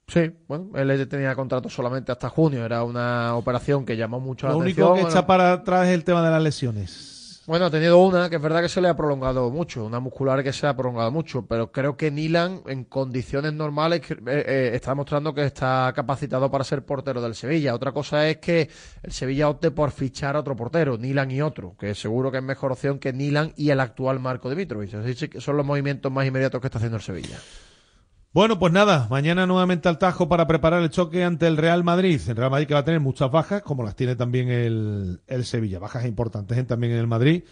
Sí, bueno, él tenía contrato solamente hasta junio. Era una operación que llamó mucho Lo la único atención. que Bueno, echa para atrás es el tema de las lesiones. Bueno, ha tenido una que es verdad que se le ha prolongado mucho, una muscular que se ha prolongado mucho, pero creo que Nilan en condiciones normales eh, eh, está demostrando que está capacitado para ser portero del Sevilla. Otra cosa es que el Sevilla opte por fichar a otro portero, Nilan y otro, que seguro que es mejor opción que Nilan y el actual Marco Dimitrovic. Así sí que son los movimientos más inmediatos que está haciendo el Sevilla. Bueno, pues nada, mañana nuevamente al Tajo para preparar el choque ante el Real Madrid. El Real Madrid que va a tener muchas bajas, como las tiene también el, el Sevilla. Bajas importantes ¿eh? también en el Madrid.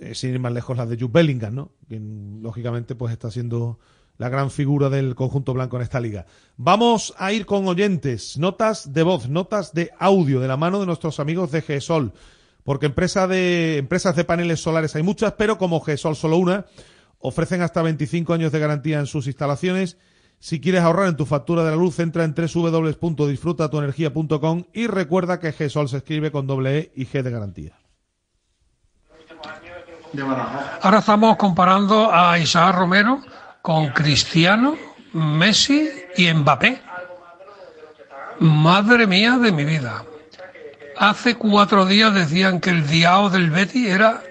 Eh, sin ir más lejos, las de Jude Bellingham, ¿no? Quien, lógicamente, pues está siendo la gran figura del conjunto blanco en esta liga. Vamos a ir con oyentes, notas de voz, notas de audio, de la mano de nuestros amigos de GESOL. porque empresa de, empresas de paneles solares hay muchas, pero como GESOL solo una, ofrecen hasta 25 años de garantía en sus instalaciones. Si quieres ahorrar en tu factura de la luz, entra en www.disfrutatuenergia.com y recuerda que GESOL se escribe con doble E y G de garantía. Ahora estamos comparando a Isaac Romero con Cristiano, Messi y Mbappé. Madre mía de mi vida. Hace cuatro días decían que el diao del Betty era,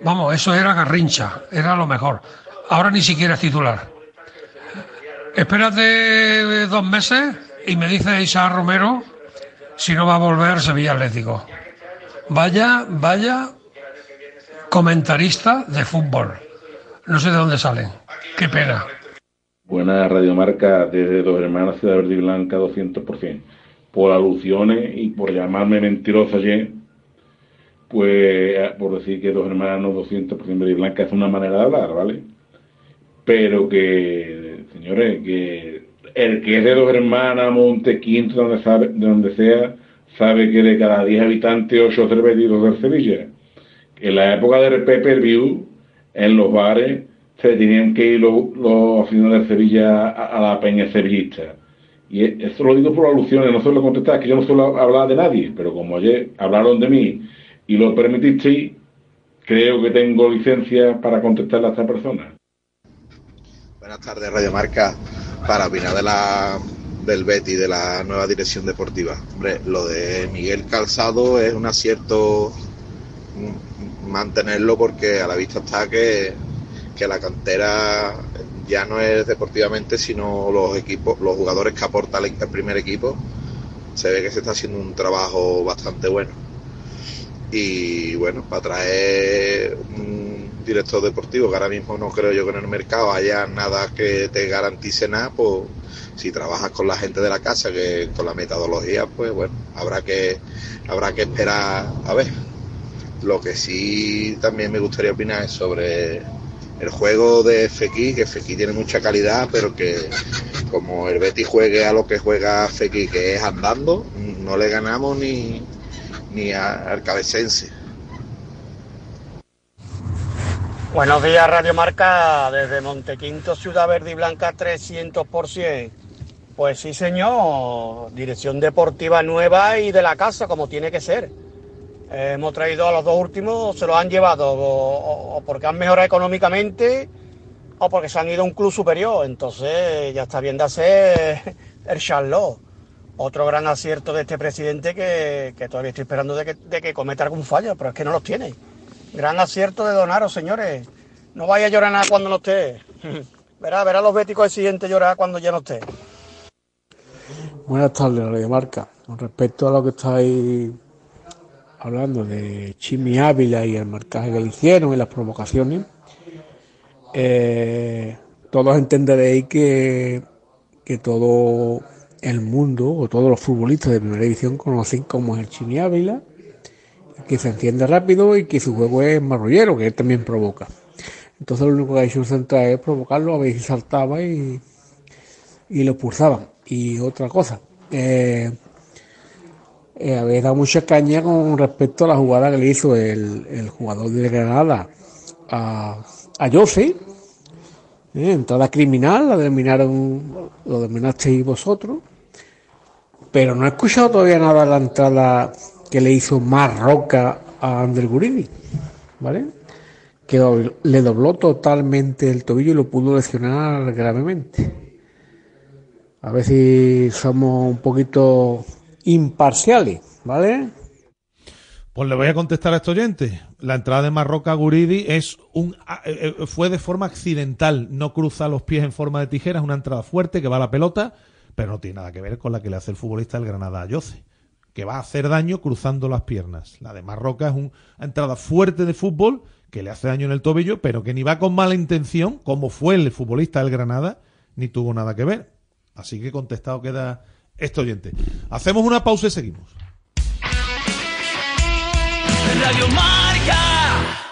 vamos, eso era garrincha, era lo mejor. Ahora ni siquiera es titular. Espérate dos meses y me dice Isaac Romero si no va a volver Sevilla Atlético. Vaya, vaya comentarista de fútbol. No sé de dónde salen. Qué pena. Buena radiomarca desde Dos Hermanas Ciudad Verde y Blanca 200%. Por alusiones y por llamarme mentiroso ayer, pues por decir que Dos Hermanos 200% Verde y Blanca es una manera de hablar, ¿vale? Pero que, señores, que el que es de Dos Hermanas, Montequinto, donde, sabe, de donde sea, sabe que de cada 10 habitantes, 8 son del Betis y dos del Sevilla. En la época del Pay View, en los bares, se tenían que ir los, los aficionados del Sevilla a, a la peña sevillista. Y e- eso lo digo por alusiones, no suelo contestar, que yo no suelo hablar de nadie, pero como ayer hablaron de mí y lo permitisteis, creo que tengo licencia para contestarle a esta persona. Buenas tardes, Radio Marca. Para opinar de la, del Betty, de la nueva dirección deportiva. Hombre, lo de Miguel Calzado es un acierto mantenerlo porque a la vista está que, que la cantera ya no es deportivamente, sino los equipos, los jugadores que aporta el, el primer equipo. Se ve que se está haciendo un trabajo bastante bueno. Y bueno, para traer un director deportivo, que ahora mismo no creo yo que en el mercado haya nada que te garantice nada, pues si trabajas con la gente de la casa, que con la metodología, pues bueno, habrá que, habrá que esperar a ver. Lo que sí también me gustaría opinar es sobre el juego de Fekir, que Fekir tiene mucha calidad, pero que como el Betis juegue a lo que juega Fekir, que es andando, no le ganamos ni, ni al cabecense. Buenos días, Radio Marca, desde Montequinto, Ciudad Verde y Blanca, 300%. Pues sí, señor, dirección deportiva nueva y de la casa, como tiene que ser. Hemos traído a los dos últimos, se los han llevado o porque han mejorado económicamente o porque se han ido a un club superior. Entonces ya está bien de hacer el Charlot. Otro gran acierto de este presidente que, que todavía estoy esperando de que, de que cometa algún fallo, pero es que no los tiene. Gran acierto de Donaros, señores. No vaya a llorar nada cuando no esté. verá, verá los béticos exigentes llorar cuando ya no esté. Buenas tardes, Radio Marca. Con respecto a lo que estáis hablando de Chimi Ávila y el marcaje que le hicieron y las provocaciones, eh, todos entenderéis que, que todo el mundo o todos los futbolistas de primera división conocen cómo es el Chimi Ávila, que se enciende rápido y que su juego es marrullero, que él también provoca. Entonces lo único que ha hecho el central es provocarlo a ver si saltaba y, y lo pulsaban. Y otra cosa, eh, eh, habéis dado mucha caña con respecto a la jugada que le hizo el, el jugador de Granada a, a Jose. Eh, entrada criminal, la terminaron, lo terminasteis vosotros. Pero no he escuchado todavía nada de la entrada que le hizo Marroca a Ander Guridi, ¿vale? Que le dobló totalmente el tobillo y lo pudo lesionar gravemente. A ver si somos un poquito imparciales, ¿vale? Pues le voy a contestar a este oyente. La entrada de Marroca a Guridi es un, eh, eh, fue de forma accidental. No cruza los pies en forma de tijera. Es una entrada fuerte que va a la pelota, pero no tiene nada que ver con la que le hace el futbolista del Granada a Yoce, que va a hacer daño cruzando las piernas. La de Marroca es un- una entrada fuerte de fútbol que le hace daño en el tobillo, pero que ni va con mala intención, como fue el futbolista del Granada, ni tuvo nada que ver. Así que contestado queda este oyente. Hacemos una pausa y seguimos. Radio Marca.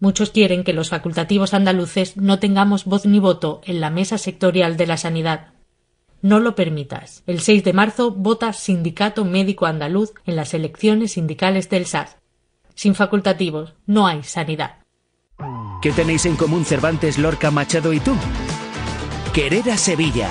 Muchos quieren que los facultativos andaluces no tengamos voz ni voto en la mesa sectorial de la sanidad. No lo permitas. El 6 de marzo vota Sindicato Médico Andaluz en las elecciones sindicales del SAS. Sin facultativos no hay sanidad. ¿Qué tenéis en común Cervantes, Lorca, Machado y tú? Querer a Sevilla.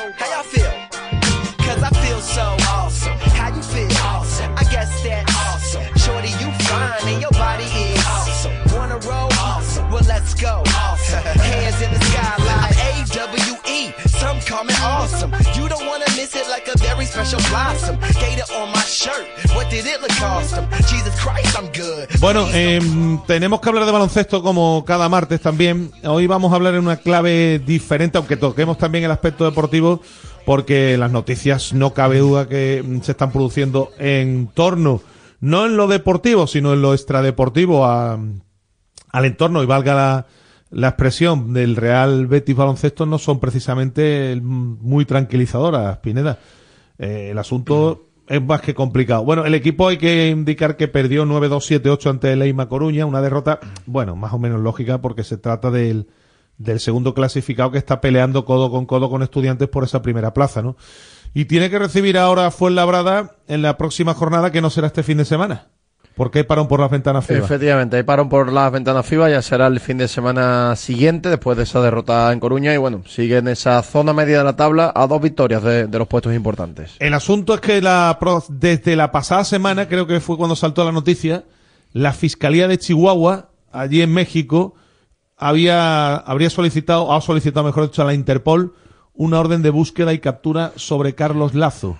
Don't wanna miss it like a very special blossom. Gator on my shirt. What did it look awesome? Jesus Christ, I'm good. Bueno, em, tenemos que hablar de baloncesto como cada martes también. Hoy vamos a hablar en una clave diferente, aunque toquemos también el aspecto deportivo, porque las noticias no cabe duda que mm, se están produciendo en torno, no en lo deportivo, sino en lo extradeportivo a- al entorno, y valga la, la expresión del Real Betis Baloncesto, no son precisamente muy tranquilizadoras, Pineda. Eh, el asunto es más que complicado. Bueno, el equipo hay que indicar que perdió 9-2-7-8 ante el Coruña, una derrota, bueno, más o menos lógica porque se trata del, del segundo clasificado que está peleando codo con codo con estudiantes por esa primera plaza, ¿no? Y tiene que recibir ahora a Fuenlabrada en la próxima jornada que no será este fin de semana. Porque hay parón por las ventanas FIBA. Efectivamente, hay parón por las ventanas FIBA, ya será el fin de semana siguiente, después de esa derrota en Coruña, y bueno, sigue en esa zona media de la tabla a dos victorias de, de los puestos importantes. El asunto es que la desde la pasada semana, creo que fue cuando saltó la noticia, la Fiscalía de Chihuahua, allí en México, había, habría solicitado, ha solicitado, mejor dicho, a la Interpol una orden de búsqueda y captura sobre Carlos Lazo,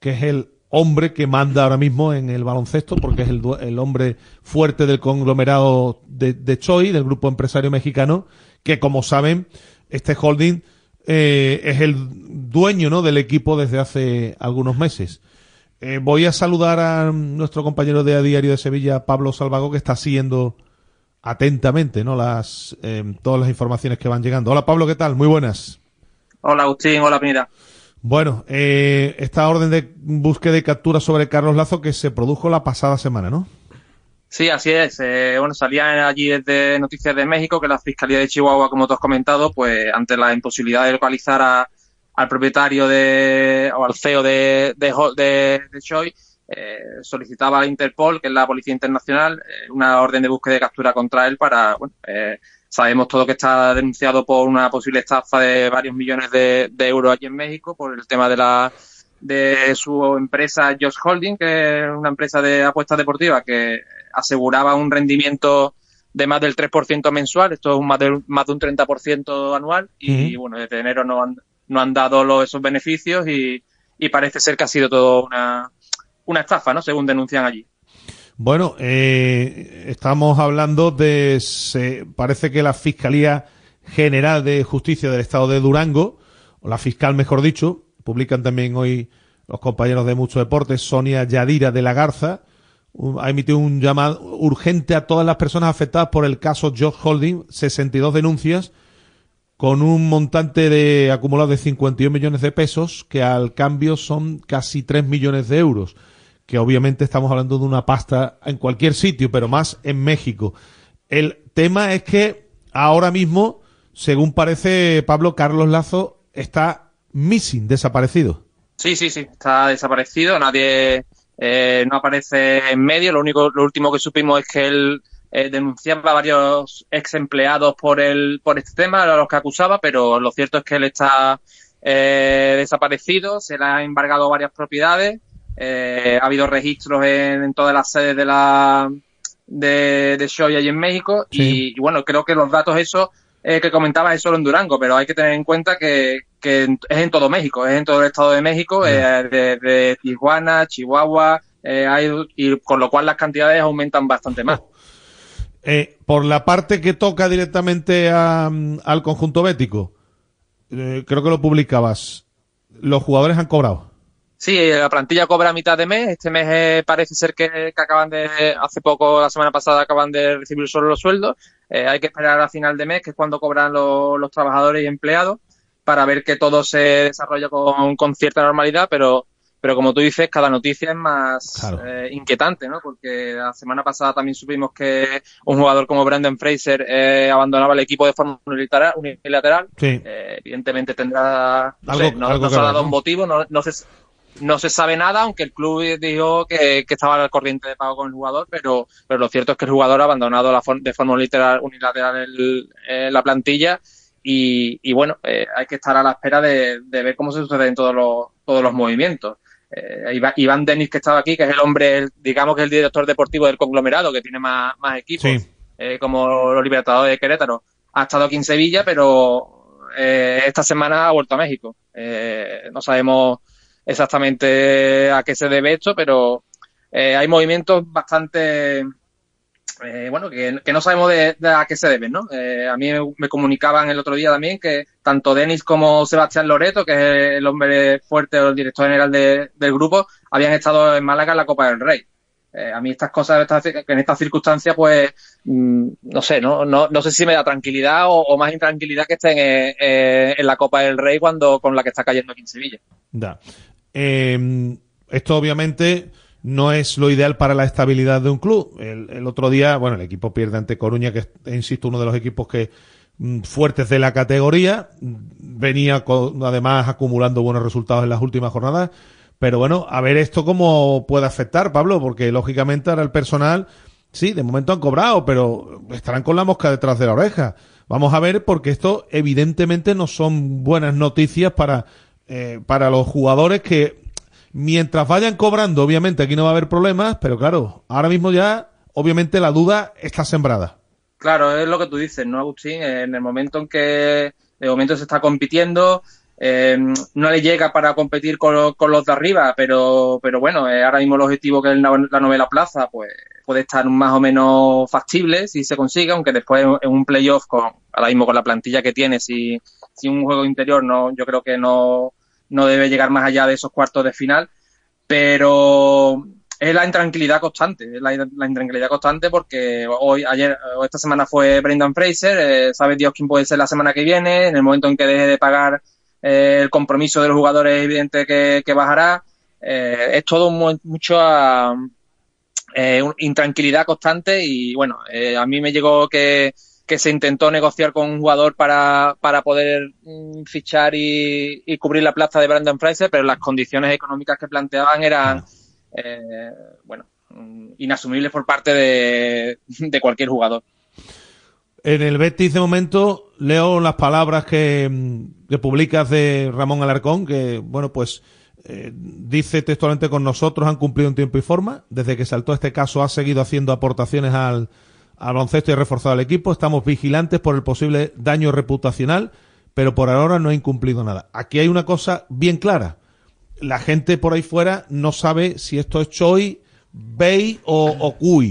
que es el hombre que manda ahora mismo en el baloncesto, porque es el, el hombre fuerte del conglomerado de, de Choi, del grupo empresario mexicano, que como saben, este holding eh, es el dueño ¿no? del equipo desde hace algunos meses. Eh, voy a saludar a nuestro compañero de A Diario de Sevilla, Pablo Salvago, que está siguiendo atentamente ¿no? las, eh, todas las informaciones que van llegando. Hola Pablo, ¿qué tal? Muy buenas. Hola Agustín, hola Pineda. Bueno, eh, esta orden de búsqueda y captura sobre Carlos Lazo que se produjo la pasada semana, ¿no? Sí, así es. Eh, bueno, salía allí desde Noticias de México que la Fiscalía de Chihuahua, como tú has comentado, pues ante la imposibilidad de localizar a- al propietario de, o al CEO de, de, de, Choi, eh, solicitaba a Interpol, que es la Policía Internacional, eh, una orden de búsqueda y captura contra él para, bueno, eh, sabemos todo que está denunciado por una posible estafa de varios millones de, de euros allí en México por el tema de la de su empresa Josh Holding, que es una empresa de apuestas deportivas que aseguraba un rendimiento de más del 3% mensual, esto es un más, de, más de un 30% anual, y bueno, desde enero no han, no han dado los, esos beneficios y, y parece ser que ha sido todo una, una estafa, ¿no? Según denuncian allí. Bueno, eh, estamos hablando de, se, parece que la Fiscalía General de Justicia del Estado de Durango, o la fiscal mejor dicho, publican también hoy los compañeros de Mucho Deportes, Sonia Yadira de la Garza, ha emitido un llamado urgente a todas las personas afectadas por el caso Josh Holding, 62 denuncias, con un montante de acumulado de 51 millones de pesos, que al cambio son casi 3 millones de euros, que obviamente estamos hablando de una pasta en cualquier sitio, pero más en México. El tema es que ahora mismo, según parece Pablo Carlos Lazo, está missing, desaparecido. Sí, sí, sí, está desaparecido, nadie eh, no aparece en medio, lo único, lo último que supimos es que él eh, denunciaba a varios ex empleados por el por este tema, a los que acusaba, pero lo cierto es que él está eh, desaparecido, se le han embargado varias propiedades, eh, ha habido registros en, en todas las sedes de la de, de Shoei allí en México y, y bueno, creo que los datos esos eh, que comentabas es solo en Durango, pero hay que tener en cuenta que, que es en todo México, es en todo el estado de México, eh, de, Tijuana, Chihuahua, eh, hay, y con lo cual las cantidades aumentan bastante más. Eh, por la parte que toca directamente a, mm, al conjunto bético, creo que lo publicabas. Los jugadores han cobrado. Sí, la plantilla cobra a mitad de mes. Este mes eh, parece ser que, que acaban de, hace poco, la semana pasada, acaban de recibir solo los sueldos. Eh, hay que esperar a final de mes, que es cuando cobran los, los trabajadores y empleados, para ver que todo se desarrolla con, con cierta normalidad, pero, pero como tú dices, cada noticia es más eh, inquietante, ¿no? Porque la semana pasada también supimos que un jugador como Brandon Fraser eh, abandonaba el equipo de forma unilateral. unilateral. Sí. Eh, evidentemente tendrá, no, sé, no- algo no que se ha dado un motivo, no, no se, no se sabe nada, aunque el club dijo que, que estaba al corriente de pago con el jugador, pero, pero lo cierto es que el jugador ha abandonado la for- de forma unilateral, unilateral el- eh, la plantilla y, y bueno, eh, hay que estar a la espera de, de ver cómo se suceden todos los, todos los movimientos. Eh, Iván- Iván Denis, que estaba aquí, que es el hombre, el- digamos que es el director deportivo del conglomerado, que tiene más, más equipos, Sí. eh, como los Libertadores de Querétaro, ha estado aquí en Sevilla, pero eh, esta semana ha vuelto a México. Eh, no sabemos exactamente a qué se debe esto, pero eh, hay movimientos bastante, eh, bueno, que, no sabemos de, a qué se deben, ¿no? Eh, a mí me, me comunicaban el otro día también que tanto Denis como Sebastián Loreto, que es el hombre fuerte o el director general de- del grupo, habían estado en Málaga en la Copa del Rey. Eh, a mí estas cosas, en estas circunstancias, pues, mm, no sé, ¿no? No, no sé si me da tranquilidad o, más intranquilidad que estén eh, eh, en la Copa del Rey cuando con la que está cayendo aquí en Sevilla. Da. Eh, esto obviamente no es lo ideal para la estabilidad de un club. El, el otro día, bueno, el equipo pierde ante Coruña, que es, insisto, uno de los equipos que mm, fuertes de la categoría. Venía con- además acumulando buenos resultados en las últimas jornadas. Pero bueno, a ver esto cómo puede afectar, Pablo, porque lógicamente ahora el personal, sí, de momento han cobrado, pero estarán con la mosca detrás de la oreja. Vamos a ver, porque esto evidentemente no son buenas noticias para, eh, para los jugadores que mientras vayan cobrando, obviamente aquí no va a haber problemas, pero claro, ahora mismo ya, obviamente la duda está sembrada. Claro, es lo que tú dices, ¿no, Agustín? En el momento en que de momento se está compitiendo, eh, no le llega para competir con, con los de arriba, pero, pero bueno, eh, ahora mismo el objetivo que es la, la novela plaza, pues puede estar más o menos factible si se consigue, aunque después en un playoff, con, ahora mismo con la plantilla que tiene, si, si un juego interior, no, yo creo que no, no debe llegar más allá de esos cuartos de final, pero es la intranquilidad constante, es la, la intranquilidad constante porque hoy, ayer esta semana fue Brendan Fraser, eh, sabe Dios quién puede ser la semana que viene, en el momento en que deje de pagar eh, el compromiso de los jugadores es evidente que, que bajará, Eh, es todo mu- mucho a, eh, un- intranquilidad constante y bueno, a mí me llegó que, que se intentó negociar con un jugador para, para poder mm, fichar y, y cubrir la plaza de Brandon Fraser, pero las condiciones económicas que planteaban eran, bueno, mm, inasumibles por parte de, de cualquier jugador. En el Betis de momento leo las palabras que, mm, que publicas de Ramón Alarcón, que bueno, pues eh, dice textualmente con nosotros han cumplido en tiempo y forma. Desde que saltó este caso ha seguido haciendo aportaciones al, al baloncesto y ha reforzado el equipo. Estamos vigilantes por el posible daño reputacional, pero por ahora no ha incumplido nada. Aquí hay una cosa bien clara. La gente por ahí fuera no sabe si esto es Choi, Bay o, o.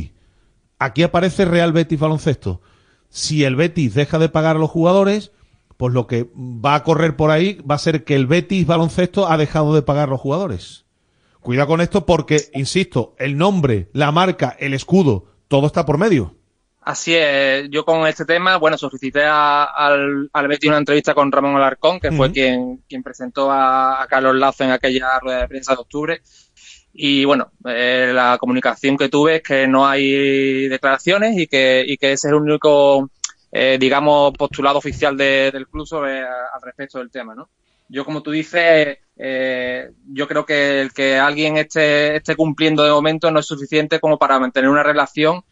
Aquí aparece Real Betis Baloncesto. Si el Betis deja de pagar a los jugadores, pues lo que va a correr por ahí va a ser que el Betis Baloncesto ha dejado de pagar los jugadores. Cuidado con esto porque, insisto, el nombre, la marca, el escudo, todo está por medio. Así es, yo con este tema, bueno, solicité a- al, al Betis una entrevista con Ramón Alarcón, que fue quien, quien presentó a, a Carlos Lazo en aquella rueda de prensa de octubre. Y bueno, eh, la comunicación que tuve es que no hay declaraciones y que, y que ese es el único, eh, digamos, postulado oficial de- del club sobre al respecto del tema, ¿no? Yo, como tú dices, eh, yo creo que el que alguien esté, esté cumpliendo de momento no es suficiente como para mantener una relación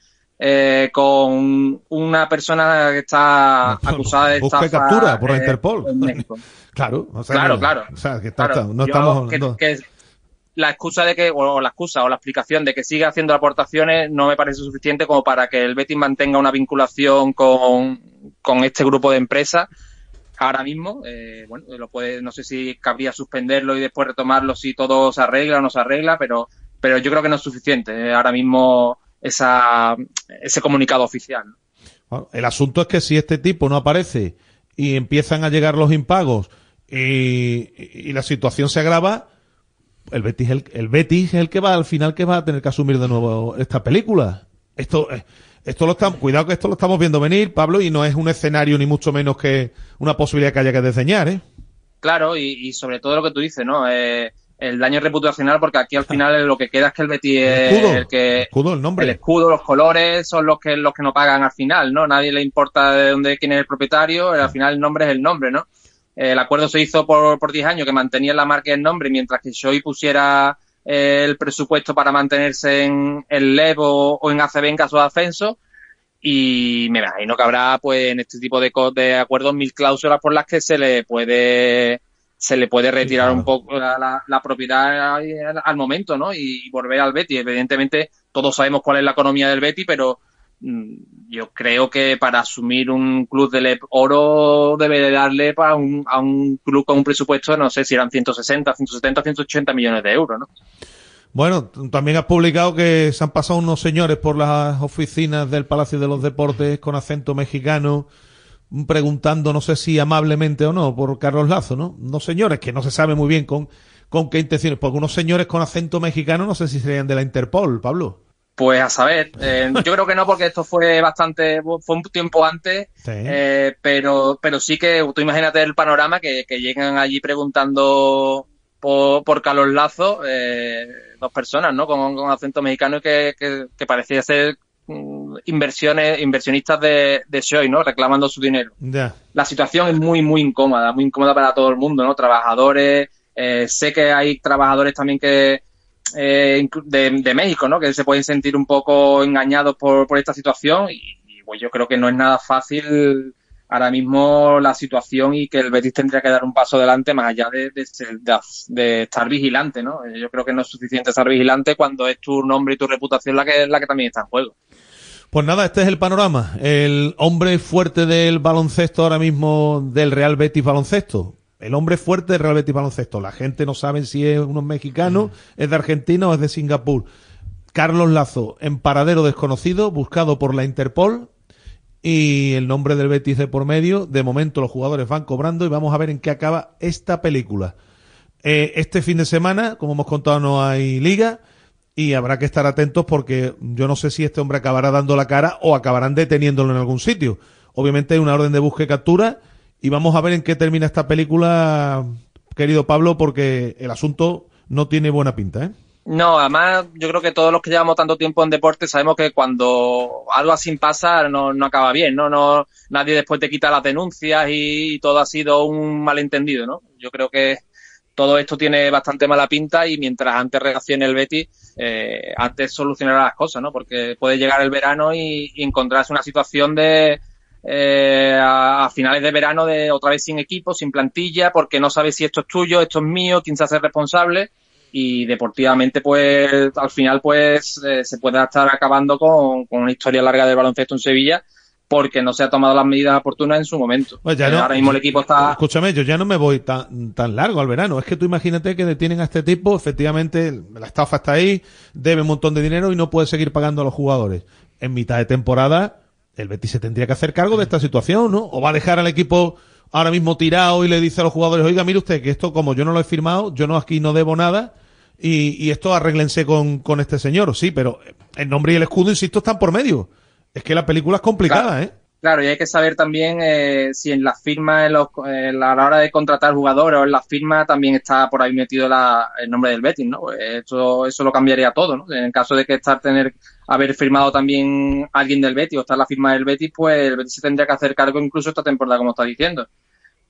eh, con una persona que está acusada de Busca estafa captura por la eh, Interpol. Claro, o sea, Claro, claro. O sea, que está- Claro, está- no yo estamos que- hablando- que la excusa de que, o la excusa o la explicación de que siga haciendo aportaciones no me parece suficiente como para que el Betis mantenga una vinculación con, con este grupo de empresas. Ahora mismo, eh, bueno, lo puede, no sé si cabría suspenderlo y después retomarlo si todo se arregla o no se arregla, pero, pero yo creo que no es suficiente eh, ahora mismo esa, ese comunicado oficial. ¿no? Bueno, el asunto es que si este tipo no aparece y empiezan a llegar los impagos y, y la situación se agrava, el Betis, es el, el Betis es el que va al final que va a tener que asumir de nuevo esta película. Esto, eh, esto lo estamos, cuidado que esto lo estamos viendo venir, Pablo, y no es un escenario ni mucho menos que una posibilidad que haya que diseñar, ¿eh? Claro, y, y sobre todo lo que tú dices, ¿no? Eh, el daño reputacional, porque aquí al final lo que queda es que el Betis es escudo, el que escudo, el nombre. el escudo, los colores son los que los que no pagan al final, ¿no? Nadie le importa de dónde quién es el propietario, al final el nombre es el nombre, ¿no? El acuerdo se hizo por, por 10 años que mantenía la marca y el nombre, mientras que Shoei pusiera eh, el presupuesto para mantenerse en el LEV o, o en ACB en caso de ascenso. Y me imagino que habrá, pues, en este tipo de, co- de acuerdos mil cláusulas por las que se le puede se le puede retirar un poco la, la- la propiedad al, al momento, ¿no? Y, volver al Betis. Evidentemente, todos sabemos cuál es la economía del Betis, pero yo creo que para asumir un club EP oro debe de darle para un, a un club con un presupuesto, no sé si eran 160, 170, 180 millones de euros, ¿no? Bueno, también has publicado que se han pasado unos señores por las oficinas del Palacio de los Deportes con acento mexicano, mm, preguntando, no sé si amablemente o no, por Carlos Lazo, ¿no? Unos señores que no se sabe muy bien con, con qué intenciones, porque unos señores con acento mexicano no sé si serían de la Interpol, Pablo. Pues a saber, eh, yo creo que no, porque esto fue bastante, fue un tiempo antes, Sí. eh, pero, pero sí que tú imagínate el panorama que, que llegan allí preguntando por, por Carlos Lazo, eh, dos personas, ¿no? Con, con acento mexicano y que, que, que parecía ser mm, inversiones, inversionistas de, de Shoei, ¿no? Reclamando su dinero. Ya. La situación es muy, muy incómoda, muy incómoda para todo el mundo, ¿no? Trabajadores, eh, sé que hay trabajadores también que, eh, de, México, ¿no? Que se pueden sentir un poco engañados por, por esta situación y, pues yo creo que no es nada fácil ahora mismo la situación y que el Betis tendría que dar un paso adelante más allá de, de- de estar vigilante, ¿no? Eh, Yo creo que no es suficiente estar vigilante cuando es tu nombre y tu reputación la que, la que también está en juego. Pues nada, este es el panorama. El hombre fuerte del baloncesto ahora mismo del Real Betis Baloncesto. El hombre fuerte del Real Betis Baloncesto. La gente no sabe si es uno mexicano, es de Argentina o es de Singapur. Carlos Lazo, en paradero desconocido, buscado por la Interpol. Y el nombre del Betis de por medio. De momento los jugadores van cobrando y vamos a ver en qué acaba esta película. Eh, este fin de semana, como hemos contado, no hay liga y habrá que estar atentos porque yo no sé si este hombre acabará dando la cara o acabarán deteniéndolo en algún sitio. Obviamente hay una orden de búsqueda y captura y vamos a ver en qué termina esta película, querido Pablo, porque el asunto no tiene buena pinta, ¿eh? No, además yo creo que todos los que llevamos tanto tiempo en deporte sabemos que cuando algo así pasa no, no acaba bien, ¿no? no Nadie después te quita las denuncias y, todo ha sido un malentendido, ¿no? Yo creo que todo esto tiene bastante mala pinta y mientras antes reaccione el Betis, eh, antes solucionará las cosas, ¿no? Porque puede llegar el verano y, y encontrarse una situación de eh, a, a finales de verano de otra vez sin equipo, sin plantilla, porque no sabes si esto es tuyo, esto es mío, quién se hace responsable y deportivamente pues al final pues eh, se puede estar acabando con, con una historia larga del baloncesto en Sevilla porque no se ha tomado las medidas oportunas en su momento. Pues ya Eh, no- Ahora mismo el equipo está Escúchame, yo ya no me voy tan, tan largo al verano. Es que tú imagínate que detienen a este tipo, efectivamente, la estafa está ahí, debe un montón de dinero y no puede seguir pagando a los jugadores. En mitad de temporada, el Betis se tendría que hacer cargo de esta situación, ¿no? O va a dejar al equipo ahora mismo tirado y le dice a los jugadores, oiga, mire usted, que esto como yo no lo he firmado, yo no aquí no debo nada y, y esto arréglense con, con este señor. Sí, pero el nombre y el escudo, insisto, están por medio. Es que la película es complicada, Claro. ¿eh? Claro, y hay que saber también eh, si en las firmas, en los- la- a la hora de contratar jugadores o en las firmas también está por ahí metido la- el nombre del Betis, ¿no? Pues Eso, eso lo cambiaría todo, ¿no? En el caso de que estar tener haber firmado también alguien del Betis o estar la firma del Betis, pues el Betis se tendría que hacer cargo incluso esta temporada, como está diciendo.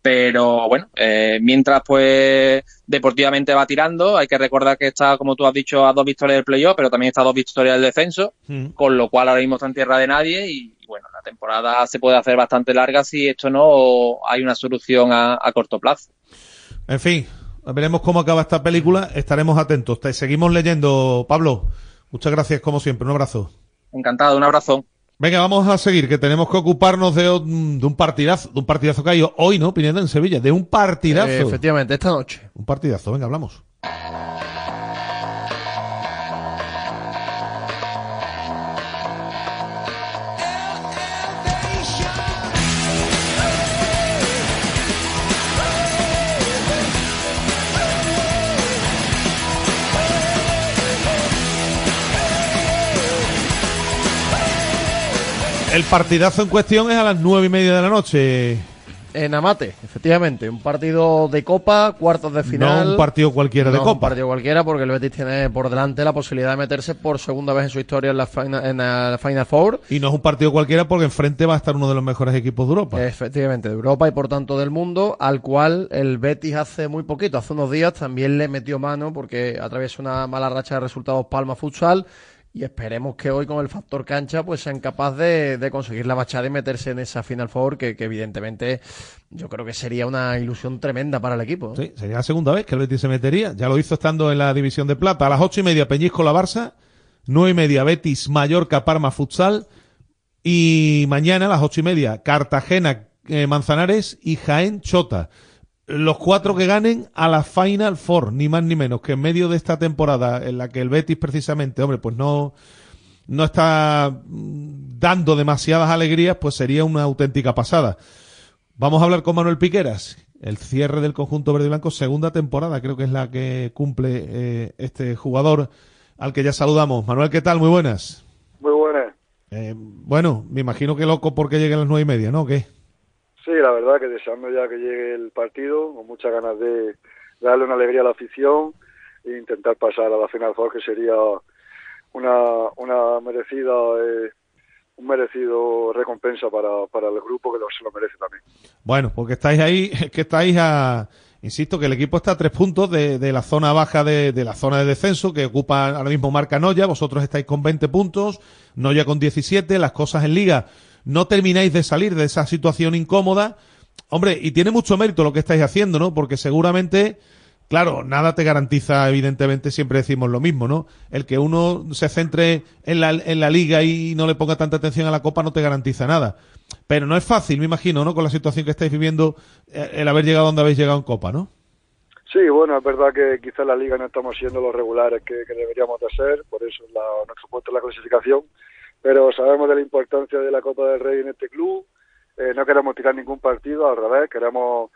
Pero bueno, eh, mientras pues deportivamente va tirando, hay que recordar que está, como tú has dicho, a dos victorias del playoff, pero también está a dos victorias del descenso, con lo cual ahora mismo está en tierra de nadie y bueno, la temporada se puede hacer bastante larga si esto no hay una solución a, a corto plazo. En fin, veremos cómo acaba esta película. Estaremos atentos. Te seguimos leyendo, Pablo. Muchas gracias, como siempre. Un abrazo. Encantado, un abrazo. Venga, vamos a seguir, que tenemos que ocuparnos de, un- de un partidazo, de un partidazo que hay hoy, ¿no? Pineda en Sevilla, de un partidazo. Eh, efectivamente, esta noche. Un partidazo, venga, hablamos. El partidazo en cuestión es a las nueve y media de la noche. En Amate, efectivamente, un partido de Copa, cuartos de final. No un partido cualquiera de No Copa. Un partido cualquiera porque el Betis tiene por delante la posibilidad de meterse por segunda vez en su historia en la Final, en la Final Four. Y no es un partido cualquiera porque enfrente va a estar uno de los mejores equipos de Europa. Efectivamente, de Europa y por tanto del mundo, al cual el Betis hace muy poquito, hace unos días también le metió mano porque atraviesa una mala racha de resultados Palma Futsal y esperemos que hoy con el factor cancha pues sean capaces de, de conseguir la bachada y meterse en esa Final Four que, evidentemente yo creo que sería una ilusión tremenda para el equipo. Sí, sería la segunda vez que el Betis se metería. Ya lo hizo estando en la división de plata. A las ocho y media Peñisco la Barça, nueve y media Betis Mallorca Parma Futsal y mañana a las ocho y media Cartagena eh, Manzanares y Jaén Chota. Los cuatro que ganen a la Final Four, ni más ni menos, que en medio de esta temporada en la que el Betis precisamente, hombre, pues no, no está mm, dando demasiadas alegrías, pues sería una auténtica pasada. Vamos a hablar con Manuel Piqueras, el cierre del conjunto verde y blanco, segunda temporada, creo que es la que cumple eh, este jugador al que ya saludamos. Manuel, ¿qué tal? Muy buenas. Muy buenas. Eh, bueno, me imagino que loco porque lleguen las nueve y media, ¿no? ¿O ¿Qué? Sí, la verdad que deseando ya que llegue el partido, con muchas ganas de darle una alegría a la afición e intentar pasar a la final four, que sería una, una merecida, eh, un merecido recompensa para, para el grupo que se lo merece también. Bueno, porque estáis ahí, que estáis a, insisto, que el equipo está a tres puntos de, de la zona baja de, de la zona de descenso que ocupa ahora mismo marca Noya, vosotros estáis con 20 puntos, Noya con 17, las cosas en liga no termináis de salir de esa situación incómoda. Hombre, y tiene mucho mérito lo que estáis haciendo, ¿no? Porque seguramente, claro, nada te garantiza, evidentemente, siempre decimos lo mismo, ¿no? El que uno se centre en la, en la liga y no le ponga tanta atención a la copa no te garantiza nada. Pero no es fácil, me imagino, ¿no? Con la situación que estáis viviendo, eh, el haber llegado donde habéis llegado en copa, ¿no? Sí, bueno, es verdad que quizás la liga no estamos siendo los regulares que, que deberíamos de ser, por eso es la, nuestro puesto en la clasificación, pero sabemos de la importancia de la Copa del Rey en este club, eh, no queremos tirar ningún partido, al revés, queremos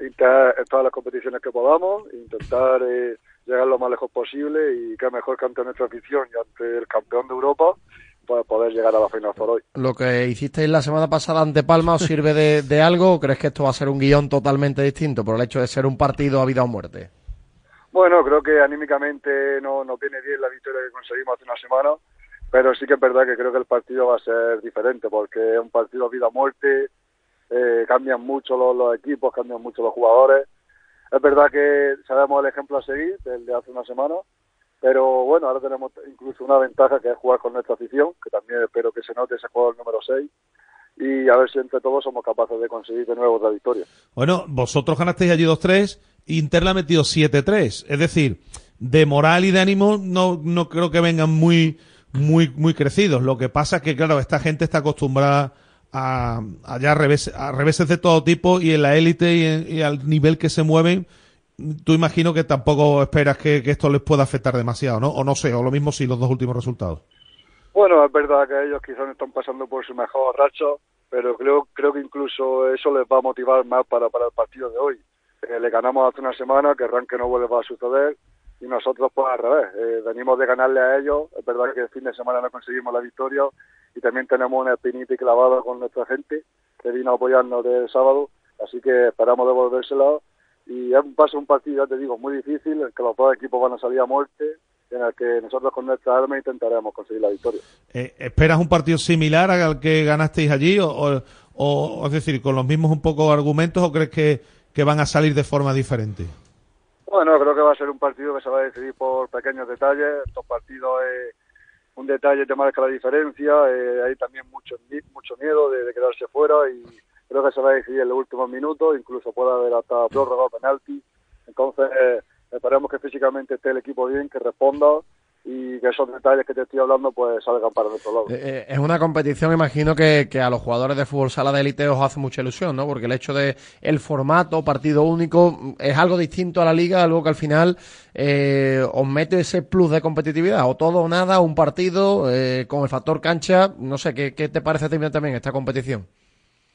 intentar en todas las competiciones que podamos, intentar eh, llegar lo más lejos posible y que mejor que ante nuestra afición y ante el campeón de Europa, pues poder llegar a la final por hoy. ¿Lo que hicisteis la semana pasada ante Palma os sirve de, de algo o crees que esto va a ser un guion totalmente distinto por el hecho de ser un partido a vida o muerte? Bueno, creo que anímicamente no nos viene bien la victoria que conseguimos hace una semana, pero sí que es verdad que creo que el partido va a ser diferente porque es un partido vida o muerte, eh, cambian mucho los, equipos, cambian mucho los jugadores. Es verdad que sabemos el ejemplo a seguir, el de hace una semana, pero bueno, ahora tenemos incluso una ventaja que es jugar con nuestra afición, que también espero que se note ese jugador número 6, y a ver si entre todos somos capaces de conseguir de nuevo otra victoria. Bueno, vosotros ganasteis allí 2-3, Inter la ha metido 7-3. Es decir, de moral y de ánimo no, no creo que vengan muy, muy, muy crecidos. Lo que pasa es que, claro, esta gente está acostumbrada a, a ya reveses, a reveses de todo tipo y en la élite y, y al nivel que se mueven, tú imagino que tampoco esperas que, que esto les pueda afectar demasiado, ¿no? O no sé, o lo mismo si los dos últimos resultados. Bueno, es verdad que ellos quizás están pasando por su mejor racha, pero creo creo que incluso eso les va a motivar más para, para el partido de hoy. Eh, le ganamos hace una semana, querrán que no vuelva a suceder, y nosotros pues al revés, eh, venimos de ganarle a ellos, es verdad que el fin de semana no conseguimos la victoria, y también tenemos una espinita clavada con nuestra gente, que vino a apoyarnos del sábado, así que esperamos devolvérsela, y es- a ser un partido, ya te digo, muy difícil, en el que los dos equipos van a salir a muerte, en el que nosotros con nuestra arma intentaremos conseguir la victoria. Eh, ¿Esperas un partido similar al que ganasteis allí o, o- o es decir, con los mismos un poco argumentos o crees que, que van a salir de forma diferente? Bueno, creo que va a ser un partido que se va a decidir por pequeños detalles. Estos partidos es un detalle te marca la diferencia. eh, hay también mucho, mucho miedo de, de quedarse fuera y creo que se va a decidir en los últimos minutos. Incluso puede haber hasta prórroga o penalti. Entonces, eh, esperemos que físicamente esté el equipo bien, que responda y que esos detalles que te estoy hablando pues salgan para nuestro lado. Eh, eh, es una competición, imagino que, que a los jugadores de fútbol sala de élite os hace mucha ilusión, ¿no? Porque el hecho de el formato, partido único, es algo distinto a la liga, algo que al final eh, os mete ese plus de competitividad, o todo o nada, un partido eh, con el factor cancha, no sé, ¿qué, qué te parece también esta competición?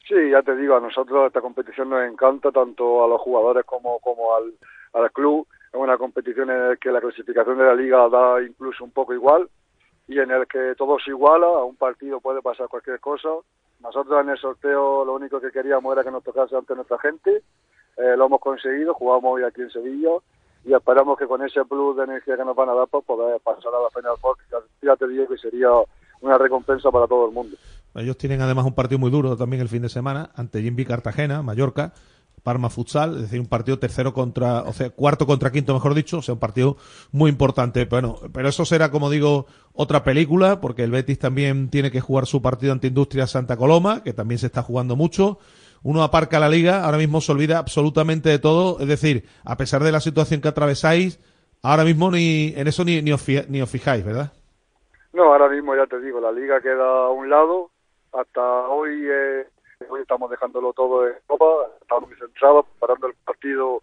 Sí, ya te digo, a nosotros esta competición nos encanta, tanto a los jugadores como, como al, al club. Es una competición en la que la clasificación de la liga da incluso un poco igual y en el que todo se iguala, a un partido puede pasar cualquier cosa. Nosotros en el sorteo lo único que queríamos era que nos tocase ante nuestra gente, Eh, lo hemos conseguido, jugamos hoy aquí en Sevilla y esperamos que con ese plus de energía que nos van a dar pues poder pasar a la Final Four, que ya, te digo que sería una recompensa para todo el mundo. Ellos tienen además un partido muy duro también el fin de semana ante Jimby Cartagena, Mallorca, Parma Futsal, es decir, un partido tercero contra, o sea, cuarto contra quinto, mejor dicho, o sea, un partido muy importante. Bueno, pero eso será, como digo, otra película, porque el Betis también tiene que jugar su partido ante Industria Santa Coloma, que también se está jugando mucho. Uno aparca la liga, ahora mismo se olvida absolutamente de todo, es decir, a pesar de la situación que atravesáis, ahora mismo ni en eso ni, ni, os, fi- ni os fijáis, ¿verdad? No, ahora mismo ya te digo, la liga queda a un lado. Hasta hoy, eh, hoy estamos dejándolo todo en Copa, estamos concentrados, preparando el partido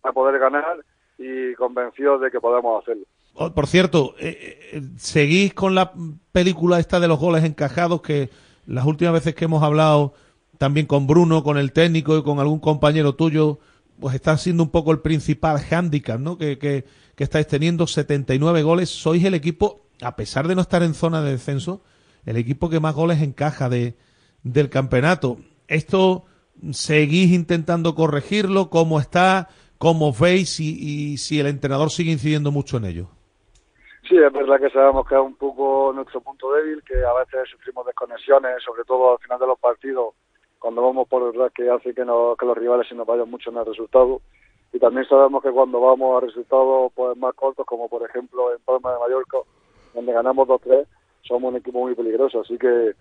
para poder ganar y convencidos de que podemos hacerlo. Oh, Por cierto, eh, eh, seguís con la película esta de los goles encajados que las últimas veces que hemos hablado también con Bruno, con el técnico y con algún compañero tuyo, pues está siendo un poco el principal hándicap, ¿no? Que, que, que estáis teniendo 79 goles. Sois el equipo, a pesar de no estar en zona de descenso, el equipo que más goles encaja de, del campeonato. Esto seguís intentando corregirlo, cómo está, cómo veis y, y si el entrenador sigue incidiendo mucho en ello. Sí, es verdad que sabemos que es un poco nuestro punto débil, que a veces sufrimos desconexiones, sobre todo al final de los partidos, cuando vamos por detrás, que hace que, no- que los rivales se nos vayan mucho en el resultado. Y también sabemos que cuando vamos a resultados pues, más cortos, como por ejemplo en Palma de Mallorca, donde ganamos 2-3, somos un equipo muy peligroso. Así que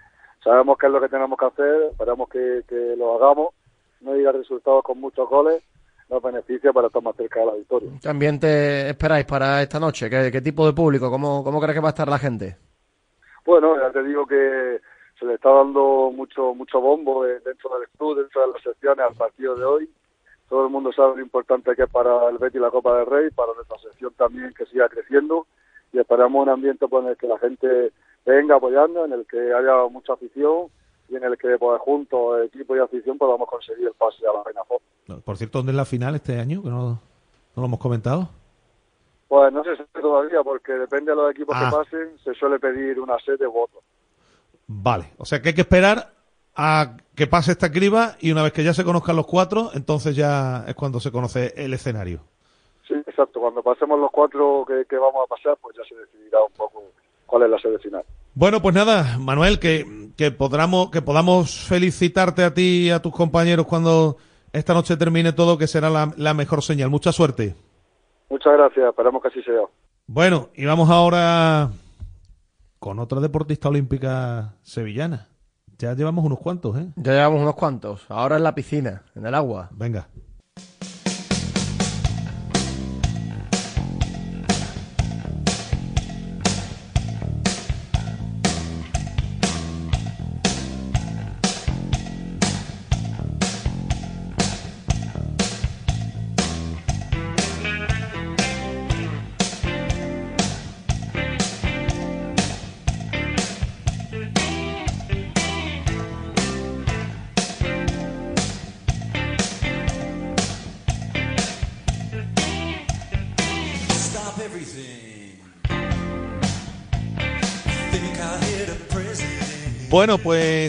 sabemos qué es lo que tenemos que hacer, esperamos que, que lo hagamos, no a resultados con muchos goles, nos beneficia para estar más cerca de la victoria. ¿Qué ambiente esperáis para esta noche? ¿Qué, qué tipo de público? ¿Cómo, ¿Cómo crees que va a estar la gente? Bueno, ya te digo que se le está dando mucho mucho bombo eh, dentro del club, dentro de las secciones al partido de hoy. Todo el mundo sabe lo importante que es para el Betis la Copa del Rey, para nuestra sección también que siga creciendo y esperamos un ambiente pues, en el que la gente venga apoyando, en el que haya mucha afición y en el que pues, juntos, equipo y afición, podamos conseguir el pase a la Reina Fox. Por cierto, ¿dónde es la final este año? Que no, no lo hemos comentado. Pues no se sabe todavía porque depende de los equipos Ah. que pasen, se suele pedir una sede de votos. Vale, o sea que hay que esperar a que pase esta criba y una vez que ya se conozcan los cuatro, entonces ya es cuando se conoce el escenario. Sí, exacto. Cuando pasemos los cuatro que, que vamos a pasar, pues ya se decidirá un poco cuál es la sede final. Bueno, pues nada, Manuel, que, que, podamos, que podamos felicitarte a ti y a tus compañeros cuando esta noche termine todo, que será la, la mejor señal. Mucha suerte. Muchas gracias. Esperamos que así sea. Bueno, y vamos ahora con otra deportista olímpica sevillana. Ya llevamos unos cuantos, ¿eh? Ya llevamos unos cuantos. Ahora en la piscina, en el agua. Venga.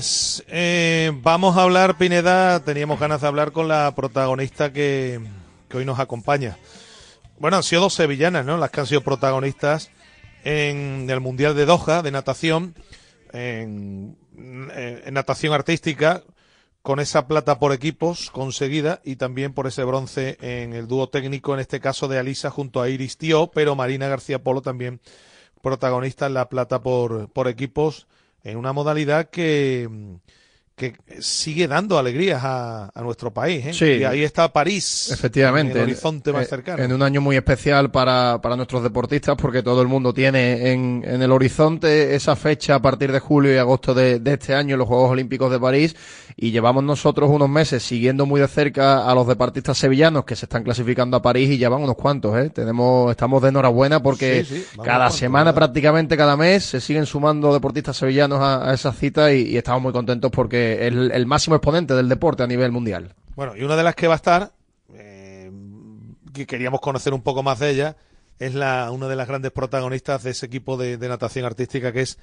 Pues eh, vamos a hablar, Pineda. Teníamos ganas de hablar con la protagonista que, hoy nos acompaña. Bueno, han sido dos sevillanas, ¿no? Las que han sido protagonistas en el Mundial de Doha de natación, en, natación artística, con esa plata por equipos conseguida y también por ese bronce en el dúo técnico, en este caso de Alisa junto a Iris Tío, pero Marina García Polo también protagonista en la plata por equipos en una modalidad que, que sigue dando alegrías a, a nuestro país. ¿eh? Sí. Y ahí está París, Efectivamente. en el horizonte más eh, cercano. En un año muy especial para, para nuestros deportistas, porque todo el mundo tiene en, en el horizonte esa fecha a partir de julio y agosto de, de este año, los Juegos Olímpicos de París, y llevamos nosotros unos meses siguiendo muy de cerca a los deportistas sevillanos que se están clasificando a París y ya van unos cuantos, ¿eh? Tenemos, estamos de enhorabuena porque Sí, sí, vamos cada cuantos, semana prácticamente cada mes se siguen sumando deportistas sevillanos a, a esa cita y, y estamos muy contentos porque es el, el máximo exponente del deporte a nivel mundial. Bueno, y una de las que va a estar, eh, que queríamos conocer un poco más de ella, es la, una de las grandes protagonistas de ese equipo de, de natación artística que es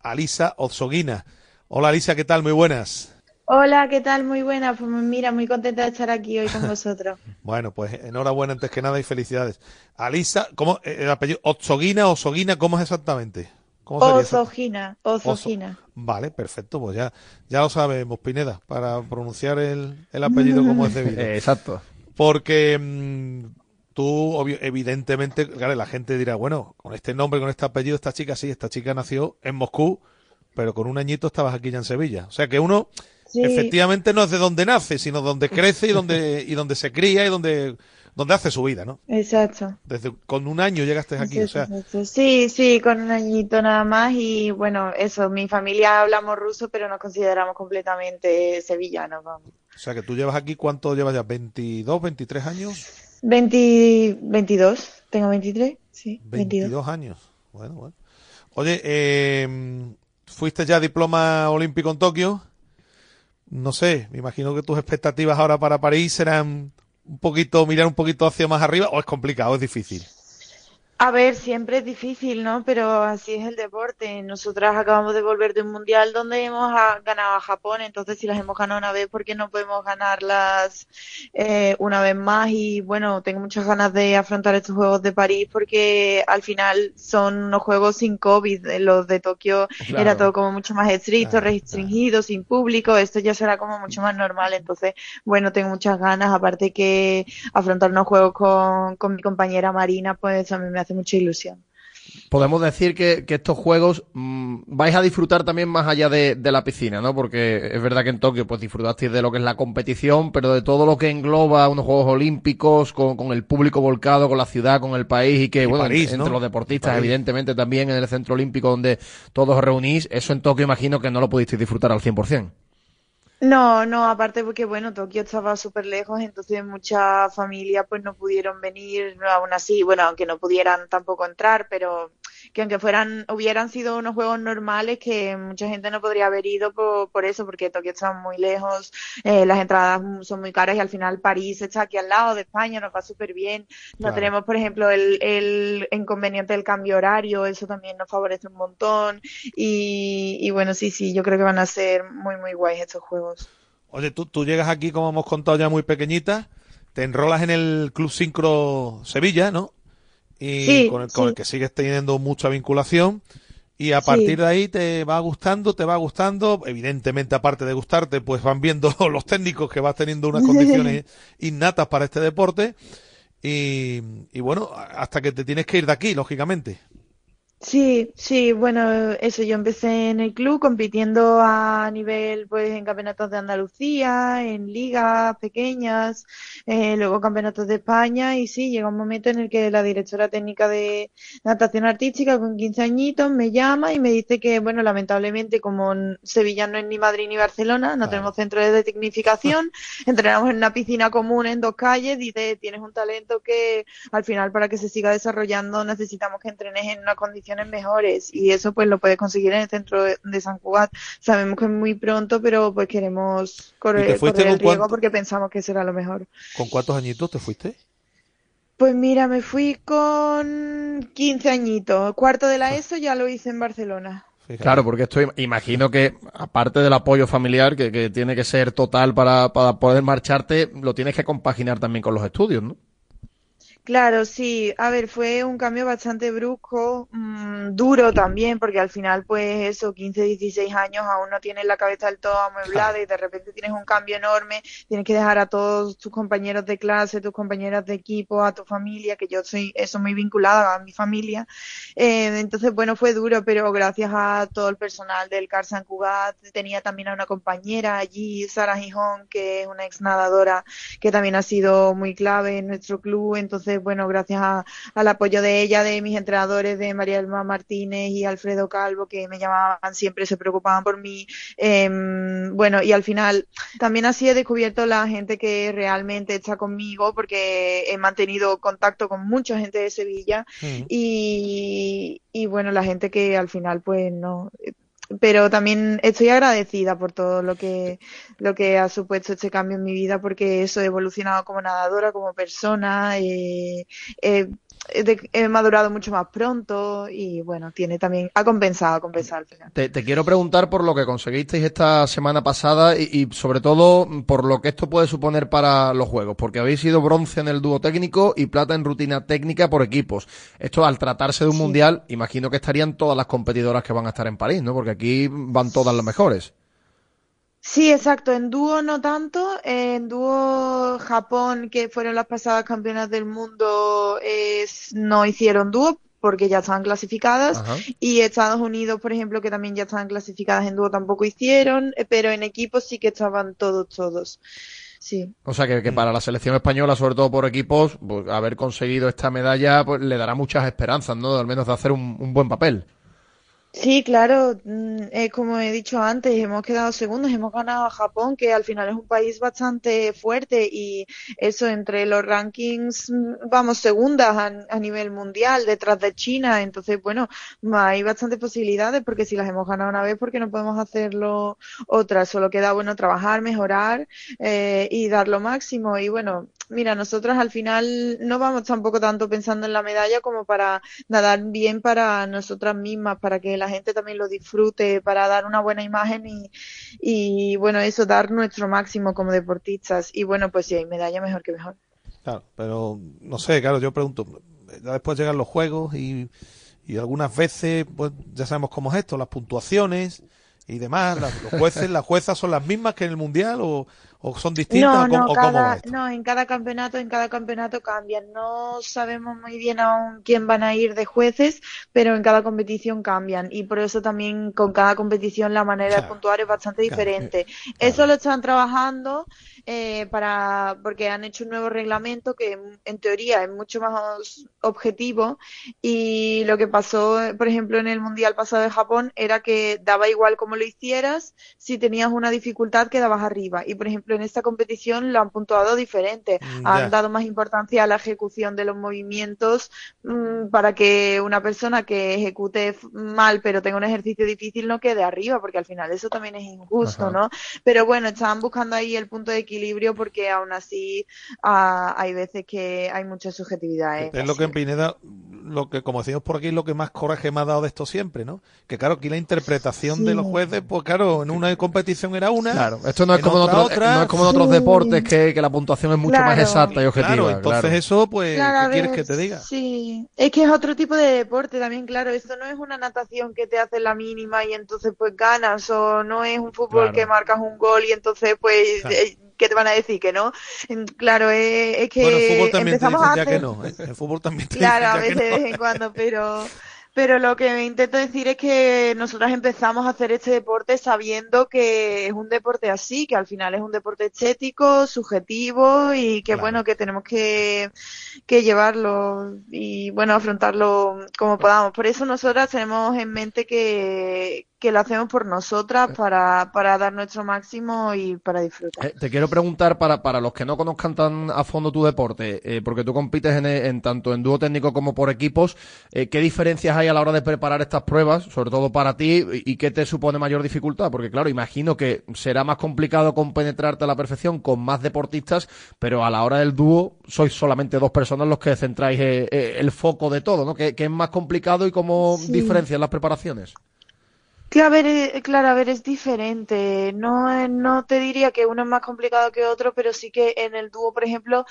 Alisa Ozoguina. Hola Alisa, ¿qué tal? Muy buenas. Hola, ¿qué tal? Muy buena. Pues mira, muy contenta de estar aquí hoy con vosotros. Bueno, pues enhorabuena antes que nada y felicidades. Alisa, ¿cómo, eh, el apellido, Ozoguina, Ozoguina, ¿cómo es exactamente? ¿Cómo? Ozogina, Ozogina. Vale, perfecto, pues ya, ya lo sabemos, Pineda, para pronunciar el, el apellido como es debido. Eh, exacto. Porque mm, tú, obvio- evidentemente, claro, la gente dirá, bueno, con este nombre, con este apellido, esta chica, sí, esta chica nació en Moscú, pero con un añito estabas aquí ya en Sevilla. O sea que uno, Sí. efectivamente, no es de donde nace, sino donde crece y donde, y donde se cría y donde, donde hace su vida, ¿no? Exacto. Desde con un año llegaste aquí, o sea. Sí, sí, con un añito nada más y bueno, eso, mi familia hablamos ruso, pero nos consideramos completamente sevillanos, vamos. o sea que tú llevas aquí, ¿cuánto llevas ya? ¿22, 23 años? 20, 22, tengo 23, sí, 22. 22 años. Bueno, bueno. Oye, eh, fuiste ya diploma olímpico en Tokio. No sé, me imagino que tus expectativas ahora para París serán un poquito, mirar un poquito hacia más arriba, o es complicado, es difícil. A ver, siempre es difícil, ¿no? Pero así es el deporte. Nosotras acabamos de volver de un mundial donde hemos ah, ganado a Japón, entonces si las hemos ganado una vez, ¿por qué no podemos ganarlas eh, una vez más? Y bueno, tengo muchas ganas de afrontar estos Juegos de París porque al final son unos juegos sin COVID. Eh, Los de Tokio Claro. era todo como mucho más estricto, restringido, sin público. Esto ya será como mucho más normal. Entonces, bueno, tengo muchas ganas. Aparte que afrontar unos juegos con, con mi compañera Marina, pues a mí me hace mucha ilusión. Podemos decir que, que estos juegos mm, vais a disfrutar también más allá de, de la piscina, ¿no? Porque es verdad que en Tokio pues disfrutasteis de lo que es la competición, pero de todo lo que engloba unos Juegos Olímpicos, con, con el público volcado, con la ciudad, con el país y que, Y bueno, París, entre ¿no? los deportistas, París. evidentemente también en el Centro Olímpico donde todos os reunís, eso en Tokio imagino que no lo pudisteis disfrutar al 100%. No, no, aparte porque bueno, Tokio estaba súper lejos, entonces muchas familias pues no pudieron venir, aún así, bueno, aunque no pudieran tampoco entrar, pero que aunque fueran, hubieran sido unos juegos normales, que mucha gente no podría haber ido por, por eso, porque Tokio está muy lejos, eh, las entradas son muy caras y al final París está aquí al lado de España, nos va súper bien. No Claro. tenemos, por ejemplo, el, el inconveniente del cambio horario, eso también nos favorece un montón. Y, y bueno, sí, sí, yo creo que van a ser muy, muy guays estos juegos. Oye, tú, tú llegas aquí, como hemos contado ya, muy pequeñita, te enrolas en el Club Sincro Sevilla, ¿no? Y Sí, con, el, con sí. el que sigues teniendo mucha vinculación. Y a Sí. partir de ahí te va gustando, te va gustando. Evidentemente, aparte de gustarte, pues van viendo los técnicos que vas teniendo unas condiciones innatas para este deporte. Y, y bueno, hasta que te tienes que ir de aquí, lógicamente. Sí, sí, bueno, eso, yo empecé en el club compitiendo a nivel, pues, en campeonatos de Andalucía, en ligas pequeñas, eh, luego campeonatos de España, y sí, llega un momento en el que la directora técnica de natación artística con 15 añitos me llama y me dice que, bueno, lamentablemente, como Sevilla no es ni Madrid ni Barcelona, no tenemos centro de tecnificación, entrenamos en una piscina común en dos calles, dice, tienes un talento que al final para que se siga desarrollando necesitamos que entrenes en unas condiciones mejores y eso pues lo puedes conseguir en el centro de, de San Cugat. Sabemos que es muy pronto, pero pues queremos ¿Y correr, correr el con riesgo cuánto? porque pensamos que será lo mejor. ¿Con cuántos añitos te fuiste? Pues mira, me fui con 15 añitos. Cuarto de la ESO ya lo hice en Barcelona. Claro, porque esto im- imagino que, aparte del apoyo familiar, que, que tiene que ser total para, para poder marcharte, lo tienes que compaginar también con los estudios, ¿no? Claro, sí. A ver, fue un cambio bastante brusco, mm, duro también, porque al final, pues eso, 15, 16 años, aún no tienes la cabeza del todo amueblada y de repente tienes un cambio enorme, tienes que dejar a todos tus compañeros de clase, tus compañeras de equipo, a tu familia, que yo soy eso muy vinculada a mi familia. Eh, entonces, bueno, fue duro, pero gracias a todo el personal del Car San Cugat, tenía también a una compañera allí, Sara Gijón, que es una ex nadadora que también ha sido muy clave en nuestro club, entonces bueno, gracias a- al apoyo de ella, de mis entrenadores, de María Elma Martínez y Alfredo Calvo, que me llamaban siempre, se preocupaban por mí. em, bueno, y al final también así he descubierto la gente que realmente está conmigo, porque he mantenido contacto con mucha gente de Sevilla y, y bueno, la gente que al final pues no pero también estoy agradecida por todo lo que lo que ha supuesto este cambio en mi vida porque eso he evolucionado como nadadora como persona eh, eh, de- he madurado mucho más pronto y bueno tiene también ha compensado ha compensado al final Te, te quiero preguntar por lo que conseguisteis esta semana pasada y, y sobre todo por lo que esto puede suponer para los juegos, porque habéis sido bronce en el dúo técnico y plata en rutina técnica por equipos. Esto al tratarse de un mundial, imagino que estarían todas las competidoras que van a estar en París, ¿no? Porque aquí van todas las mejores. Sí, exacto. En dúo no tanto. En dúo Japón, que fueron las pasadas campeonas del mundo, es- no hicieron dúo porque ya estaban clasificadas. Ajá. Y Estados Unidos, por ejemplo, que también ya estaban clasificadas en dúo, tampoco hicieron. eh, Pero en equipo sí que estaban todos, todos. Sí. O sea que, que para la selección española, sobre todo por equipos, pues, haber conseguido esta medalla pues, le dará muchas esperanzas, ¿no? Al menos de hacer un, un buen papel. Sí, claro, mm, eh, como he dicho antes, hemos quedado segundos, hemos ganado a Japón, que al final es un país bastante fuerte y eso entre los rankings mm, vamos segundas a, a nivel mundial, detrás de China, entonces bueno, hay bastantes posibilidades porque si las hemos ganado una vez, ¿por qué no podemos hacerlo otra? Solo queda bueno trabajar, mejorar eh, y dar lo máximo y bueno, mira, nosotros al final no vamos tampoco tanto pensando en la medalla como para nadar bien para nosotras mismas, para que la gente también lo disfrute, para dar una buena imagen y, bueno, eso, dar nuestro máximo como deportistas. Y bueno, pues si hay medalla, mejor que mejor. Claro, pero no sé, claro, yo pregunto, después llegan los juegos y, y algunas veces, pues ya sabemos cómo es esto, las puntuaciones y demás, las- los jueces, las juezas son las mismas que en el Mundial o, o son distintas No, o, cómo- no, o cómo cada, no, en cada campeonato, en cada campeonato cambian. No sabemos muy bien aún quién van a ir de jueces, pero en cada competición cambian. Y por eso también con cada competición la manera de puntuar es bastante diferente. Eso lo están trabajando eh, para, porque han hecho un nuevo reglamento que en, en teoría es mucho más objetivo. Y lo que pasó, por ejemplo, en el Mundial pasado de Japón era que daba igual cómo lo hicieras, si tenías una dificultad quedabas arriba. Y por ejemplo, en esta competición lo han puntuado diferente. Mm, Han dado más importancia a la ejecución de los movimientos mm, para que una persona que ejecute mal pero tenga un ejercicio difícil no quede arriba, porque al final eso también es injusto, Ajá. ¿no? Pero bueno, estaban buscando ahí el punto de equilibrio porque aún así ah, hay veces que hay mucha subjetividad. ¿eh? Es lo que en Pineda, lo que como decimos por aquí, es lo que más coraje me ha dado de esto siempre, ¿no? Que claro, aquí la interpretación de los jueces, pues claro, en una competición era una. Claro, esto no es en como en otra, otra. No es como en otros deportes que, que la puntuación es mucho más exacta y objetiva. Claro, entonces claro. eso, pues, Claro, ¿qué quieres que te diga? Sí, es que es otro tipo de deporte también, claro. Esto no es una natación que te hace la mínima y entonces pues ganas, o no es un fútbol Claro. que marcas un gol y entonces pues, Claro. eh, ¿qué te van a decir? Que no. Claro, es, es que Bueno, el fútbol también te empezamos dicen a ya hacer... que no. ¿eh? El fútbol también te Claro, a dicen ya veces que de no. vez en cuando, pero, pero lo que intento decir es que nosotras empezamos a hacer este deporte sabiendo que es un deporte así, que al final es un deporte estético, subjetivo y que bueno, que tenemos que, que llevarlo y bueno, afrontarlo como podamos. Por eso nosotras tenemos en mente que, que lo hacemos por nosotras para, para dar nuestro máximo y para disfrutar. Eh, te quiero preguntar para, para los que no conozcan tan a fondo tu deporte, eh, porque tú compites en, en tanto en dúo técnico como por equipos, eh, ¿qué diferencias hay a la hora de preparar estas pruebas, sobre todo para ti, y, y qué te supone mayor dificultad? Porque claro, imagino que será más complicado compenetrarte a la perfección con más deportistas, pero a la hora del dúo sois solamente dos personas los que centráis eh, eh, el foco de todo, ¿no? ¿Qué, qué es más complicado y cómo Sí. diferencian las preparaciones? Que a ver, eh, claro, a ver, es diferente. No, no te diría que uno es más complicado que otro, pero sí que en el dúo, por ejemplo,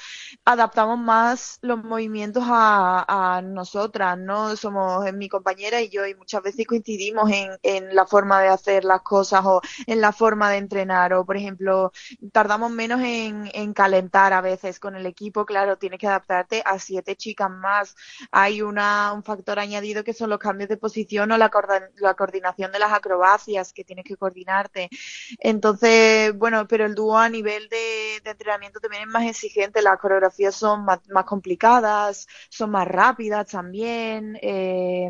adaptamos más los movimientos a, nosotras, ¿no? Somos eh, mi compañera y yo y muchas veces coincidimos en, en la forma de hacer las cosas o en la forma de entrenar o, por ejemplo, tardamos menos en, en calentar a veces con el equipo. Claro, tienes que adaptarte a siete chicas más. Hay una, un factor añadido que son los cambios de posición o la, la coordinación de las acrobacias que tienes que coordinarte. Entonces, bueno, pero el dúo a nivel de, de entrenamiento también es más exigente, las coreografías son más, más complicadas, son más rápidas también, eh,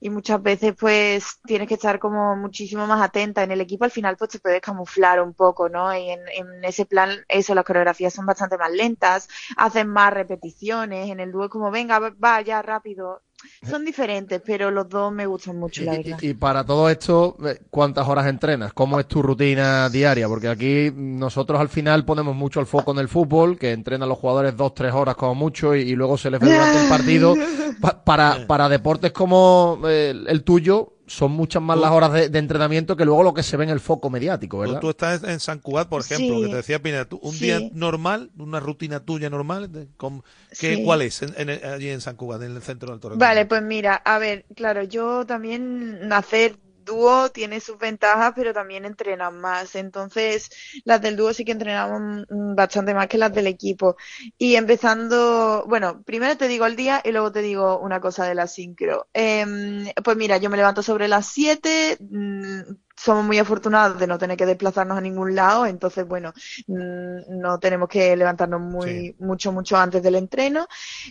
y muchas veces pues tienes que estar como muchísimo más atenta. En el equipo al final pues te puedes camuflar un poco, ¿no? Y en, en ese plan, eso, las coreografías son bastante más lentas, hacen más repeticiones, en el dúo es como, venga, va- ya rápido. Son diferentes, pero los dos me gustan mucho, la verdad. Y, y para todo esto, eh, ¿cuántas horas entrenas? ¿Cómo es tu rutina diaria? Porque aquí nosotros al final ponemos mucho el foco en el fútbol, que entrenan los jugadores dos, tres horas como mucho y, y luego se les ve durante el partido. Pa- para, para deportes como eh, el, el tuyo, son muchas más las horas de, de entrenamiento que luego lo que se ve en el foco mediático, Tú, ¿verdad? tú estás en San Cugat, por ejemplo, Sí. que te decía Pina, tú- un Sí. día normal, una rutina tuya normal, de- con- ¿qué, Sí. ¿cuál es en- en el- allí en San Cugat, en el centro del Torre? Vale, pues mira, a ver, claro, yo también hacer dúo tiene sus ventajas, pero también entrenan más. Entonces, las del dúo sí que entrenamos mm, bastante más que las del equipo. Y empezando, bueno, primero te digo el día y luego te digo una cosa de la sincro. Em, pues mira, yo me levanto sobre las 7, mm, somos muy afortunados de no tener que desplazarnos a ningún lado, entonces, bueno, mm, no tenemos que levantarnos muy, mucho, mucho antes del entreno.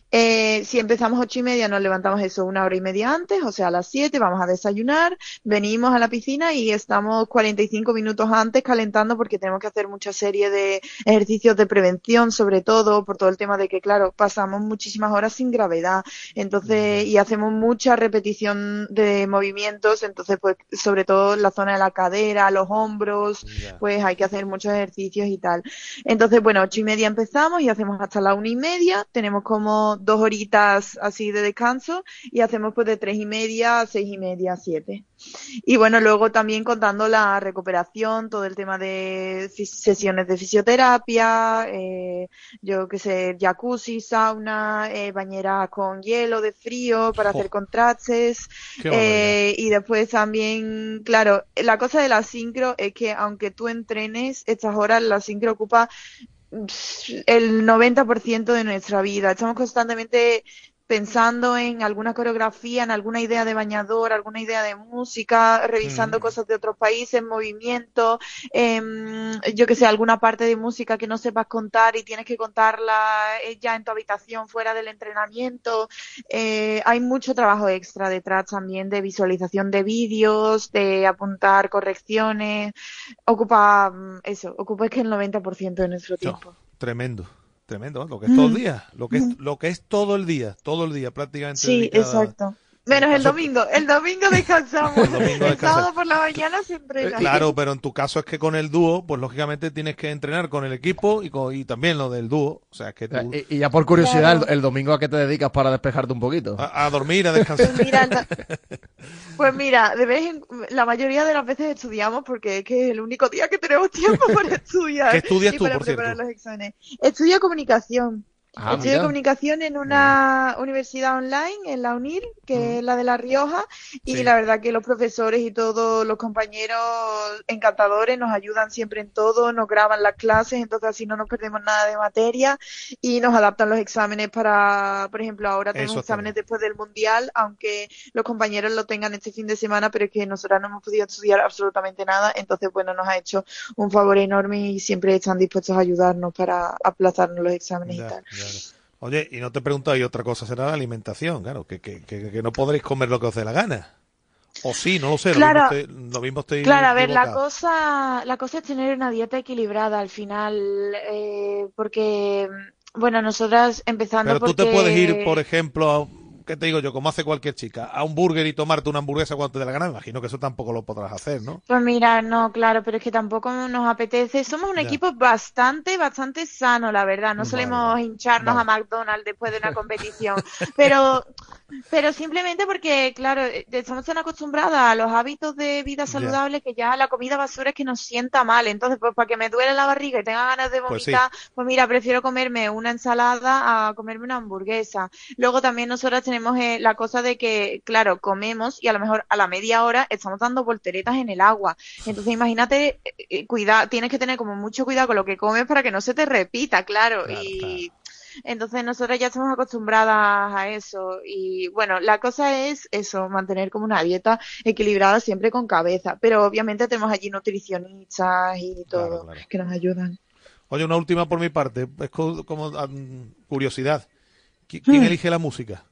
Eh, si empezamos ocho y media, nos levantamos eso una hora y media antes, o sea, a las siete, vamos a desayunar, venimos a la piscina y estamos 45 minutos antes calentando porque tenemos que hacer mucha serie de ejercicios de prevención, sobre todo por todo el tema de que, claro, pasamos muchísimas horas sin gravedad, entonces, y hacemos mucha repetición de movimientos, entonces, pues, sobre todo la zona de la cadera, los hombros, pues hay que hacer muchos ejercicios y tal. Entonces, bueno, ocho y media empezamos y hacemos hasta la una y media, tenemos como dos horitas así de descanso y hacemos pues de tres y media a seis y media, siete. Y bueno, luego también contando la recuperación, todo el tema de sesiones de fisioterapia, eh, yo qué sé, jacuzzi, sauna, eh, bañera con hielo de frío para hacer contrastes. Eh, y después también, claro, la cosa de la sincro es que aunque tú entrenes estas horas, la sincro ocupa pss, el 90% de nuestra vida. Estamos constantemente pensando en alguna coreografía, en alguna idea de bañador, alguna idea de música, revisando cosas de otros países, movimiento, em, yo que sé, alguna parte de música que no sepas contar y tienes que contarla eh, ya en tu habitación fuera del entrenamiento. Eh, hay mucho trabajo extra detrás también de visualización de vídeos, de apuntar correcciones. Ocupa mm, eso, ocupa es que el 90% de nuestro tiempo. Tremendo, tremendo, ¿eh? lo que es todo el Mm. día, lo que es, lo que es todo el día, todo el día prácticamente. Sí, dedicada- exacto. Menos el domingo. El domingo descansamos. El domingo El descansa. sábado por la mañana se entrena. Claro, pero en tu caso es que con el dúo, pues lógicamente tienes que entrenar con el equipo y, con- y también lo del dúo. O sea, que tú, Y, y ya por curiosidad, Claro. el, el domingo a qué te dedicas para despejarte un poquito. a, a dormir, a descansar. Mira, Pues mira, de vez en, la mayoría de las veces estudiamos porque es que es el único día que tenemos tiempo para estudiar ¿Qué estudias y tú, para por preparar cierto? los exámenes. Estudio comunicación. Ah, Estudio mira. comunicación en una universidad online, en la UNIR, que es la de La Rioja, y Sí. la verdad que los profesores y todos los compañeros encantadores nos ayudan siempre en todo, nos graban las clases, entonces así no nos perdemos nada de materia y nos adaptan los exámenes para, por ejemplo, ahora tenemos Eso exámenes después del Mundial, aunque los compañeros lo tengan este fin de semana, pero es que nosotras no hemos podido estudiar absolutamente nada, entonces bueno, nos ha hecho un favor enorme y siempre están dispuestos a ayudarnos para aplazarnos los exámenes Ya, y tal. ya. Oye, y no te he preguntado, y otra cosa será la alimentación, claro, que, que, que, que no podréis comer lo que os dé la gana. O sí, no lo sé, Claro. lo, mismo estoy, lo mismo estoy Claro, a ver, la cosa, la cosa es tener una dieta equilibrada al final, eh, porque, bueno, nosotras empezando Pero tú te porque- puedes ir, por ejemplo, a- ¿qué te digo yo? Como hace cualquier chica, a un burger y tomarte una hamburguesa cuando te dé la gana, imagino que eso tampoco lo podrás hacer, ¿no? Pues mira, no, claro, pero es que tampoco nos apetece. Somos un Ya. equipo bastante, bastante sano, la verdad. No Vale, solemos hincharnos a McDonald's después de una competición. Pero, pero simplemente porque, claro, eh, estamos tan acostumbrados a los hábitos de vida saludable que ya la comida basura es que nos sienta mal. Entonces, pues para que me duele la barriga y tenga ganas de Pues sí. vomitar, pues mira, prefiero comerme una ensalada a comerme una hamburguesa. Luego también nosotras tenemos eh, la cosa de que, claro, comemos y a lo mejor a la media hora estamos dando volteretas en el agua. Entonces imagínate, eh, cuidado, tienes que tener como mucho cuidado con lo que comes para que no se te repita, claro. y entonces nosotras ya estamos acostumbradas a eso. Y bueno, la cosa es eso, mantener como una dieta equilibrada siempre con cabeza. Pero obviamente tenemos allí nutricionistas y todo que nos ayudan. Oye, una última por mi parte, es co- como, um, curiosidad. ¿Qui- ¿Quién Hmm. elige la música?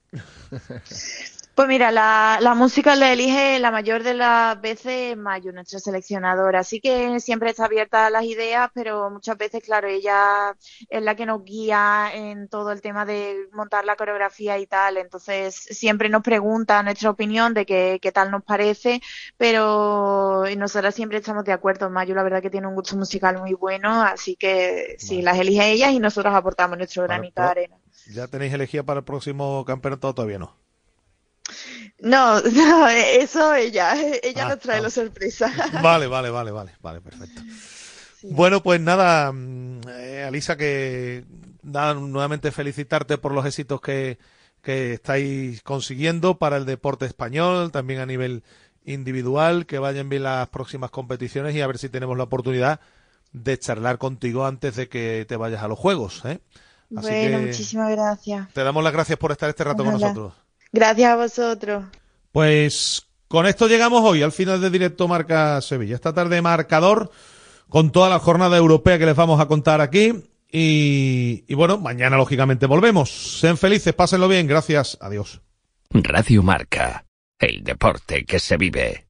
Pues mira, la, la música la elige la mayor de las veces Mayu, nuestra seleccionadora. Así que siempre está abierta a las ideas, pero muchas veces, claro, ella es la que nos guía en todo el tema de montar la coreografía y tal. Entonces, siempre nos pregunta nuestra opinión de qué, qué tal nos parece, pero nosotras siempre estamos de acuerdo. Mayu, la verdad que tiene un gusto musical muy bueno, así que sí, las elige ella y nosotros aportamos nuestro granito de pero- arena. ¿Ya tenéis elegida para el próximo campeonato todavía no? No, no, eso ella, ella Ah, nos trae la sorpresa. Vale, vale, vale, vale, vale, perfecto. Bueno, pues nada, mm, eh, Alisa, que nada, nuevamente felicitarte por los éxitos que, que estáis consiguiendo para el deporte español, también a nivel individual, que vayan bien las próximas competiciones y a ver si tenemos la oportunidad de charlar contigo antes de que te vayas a los Juegos. ¿eh? Así bueno, que muchísimas gracias. te damos las gracias por estar este rato con nosotros. Gracias a vosotros. Pues con esto llegamos hoy al final de directo Marca Sevilla. Esta tarde marcador con toda la jornada europea que les vamos a contar aquí. Y, y bueno, mañana lógicamente volvemos. Sean felices, pásenlo bien. Gracias. Adiós. Radio Marca. El deporte que se vive.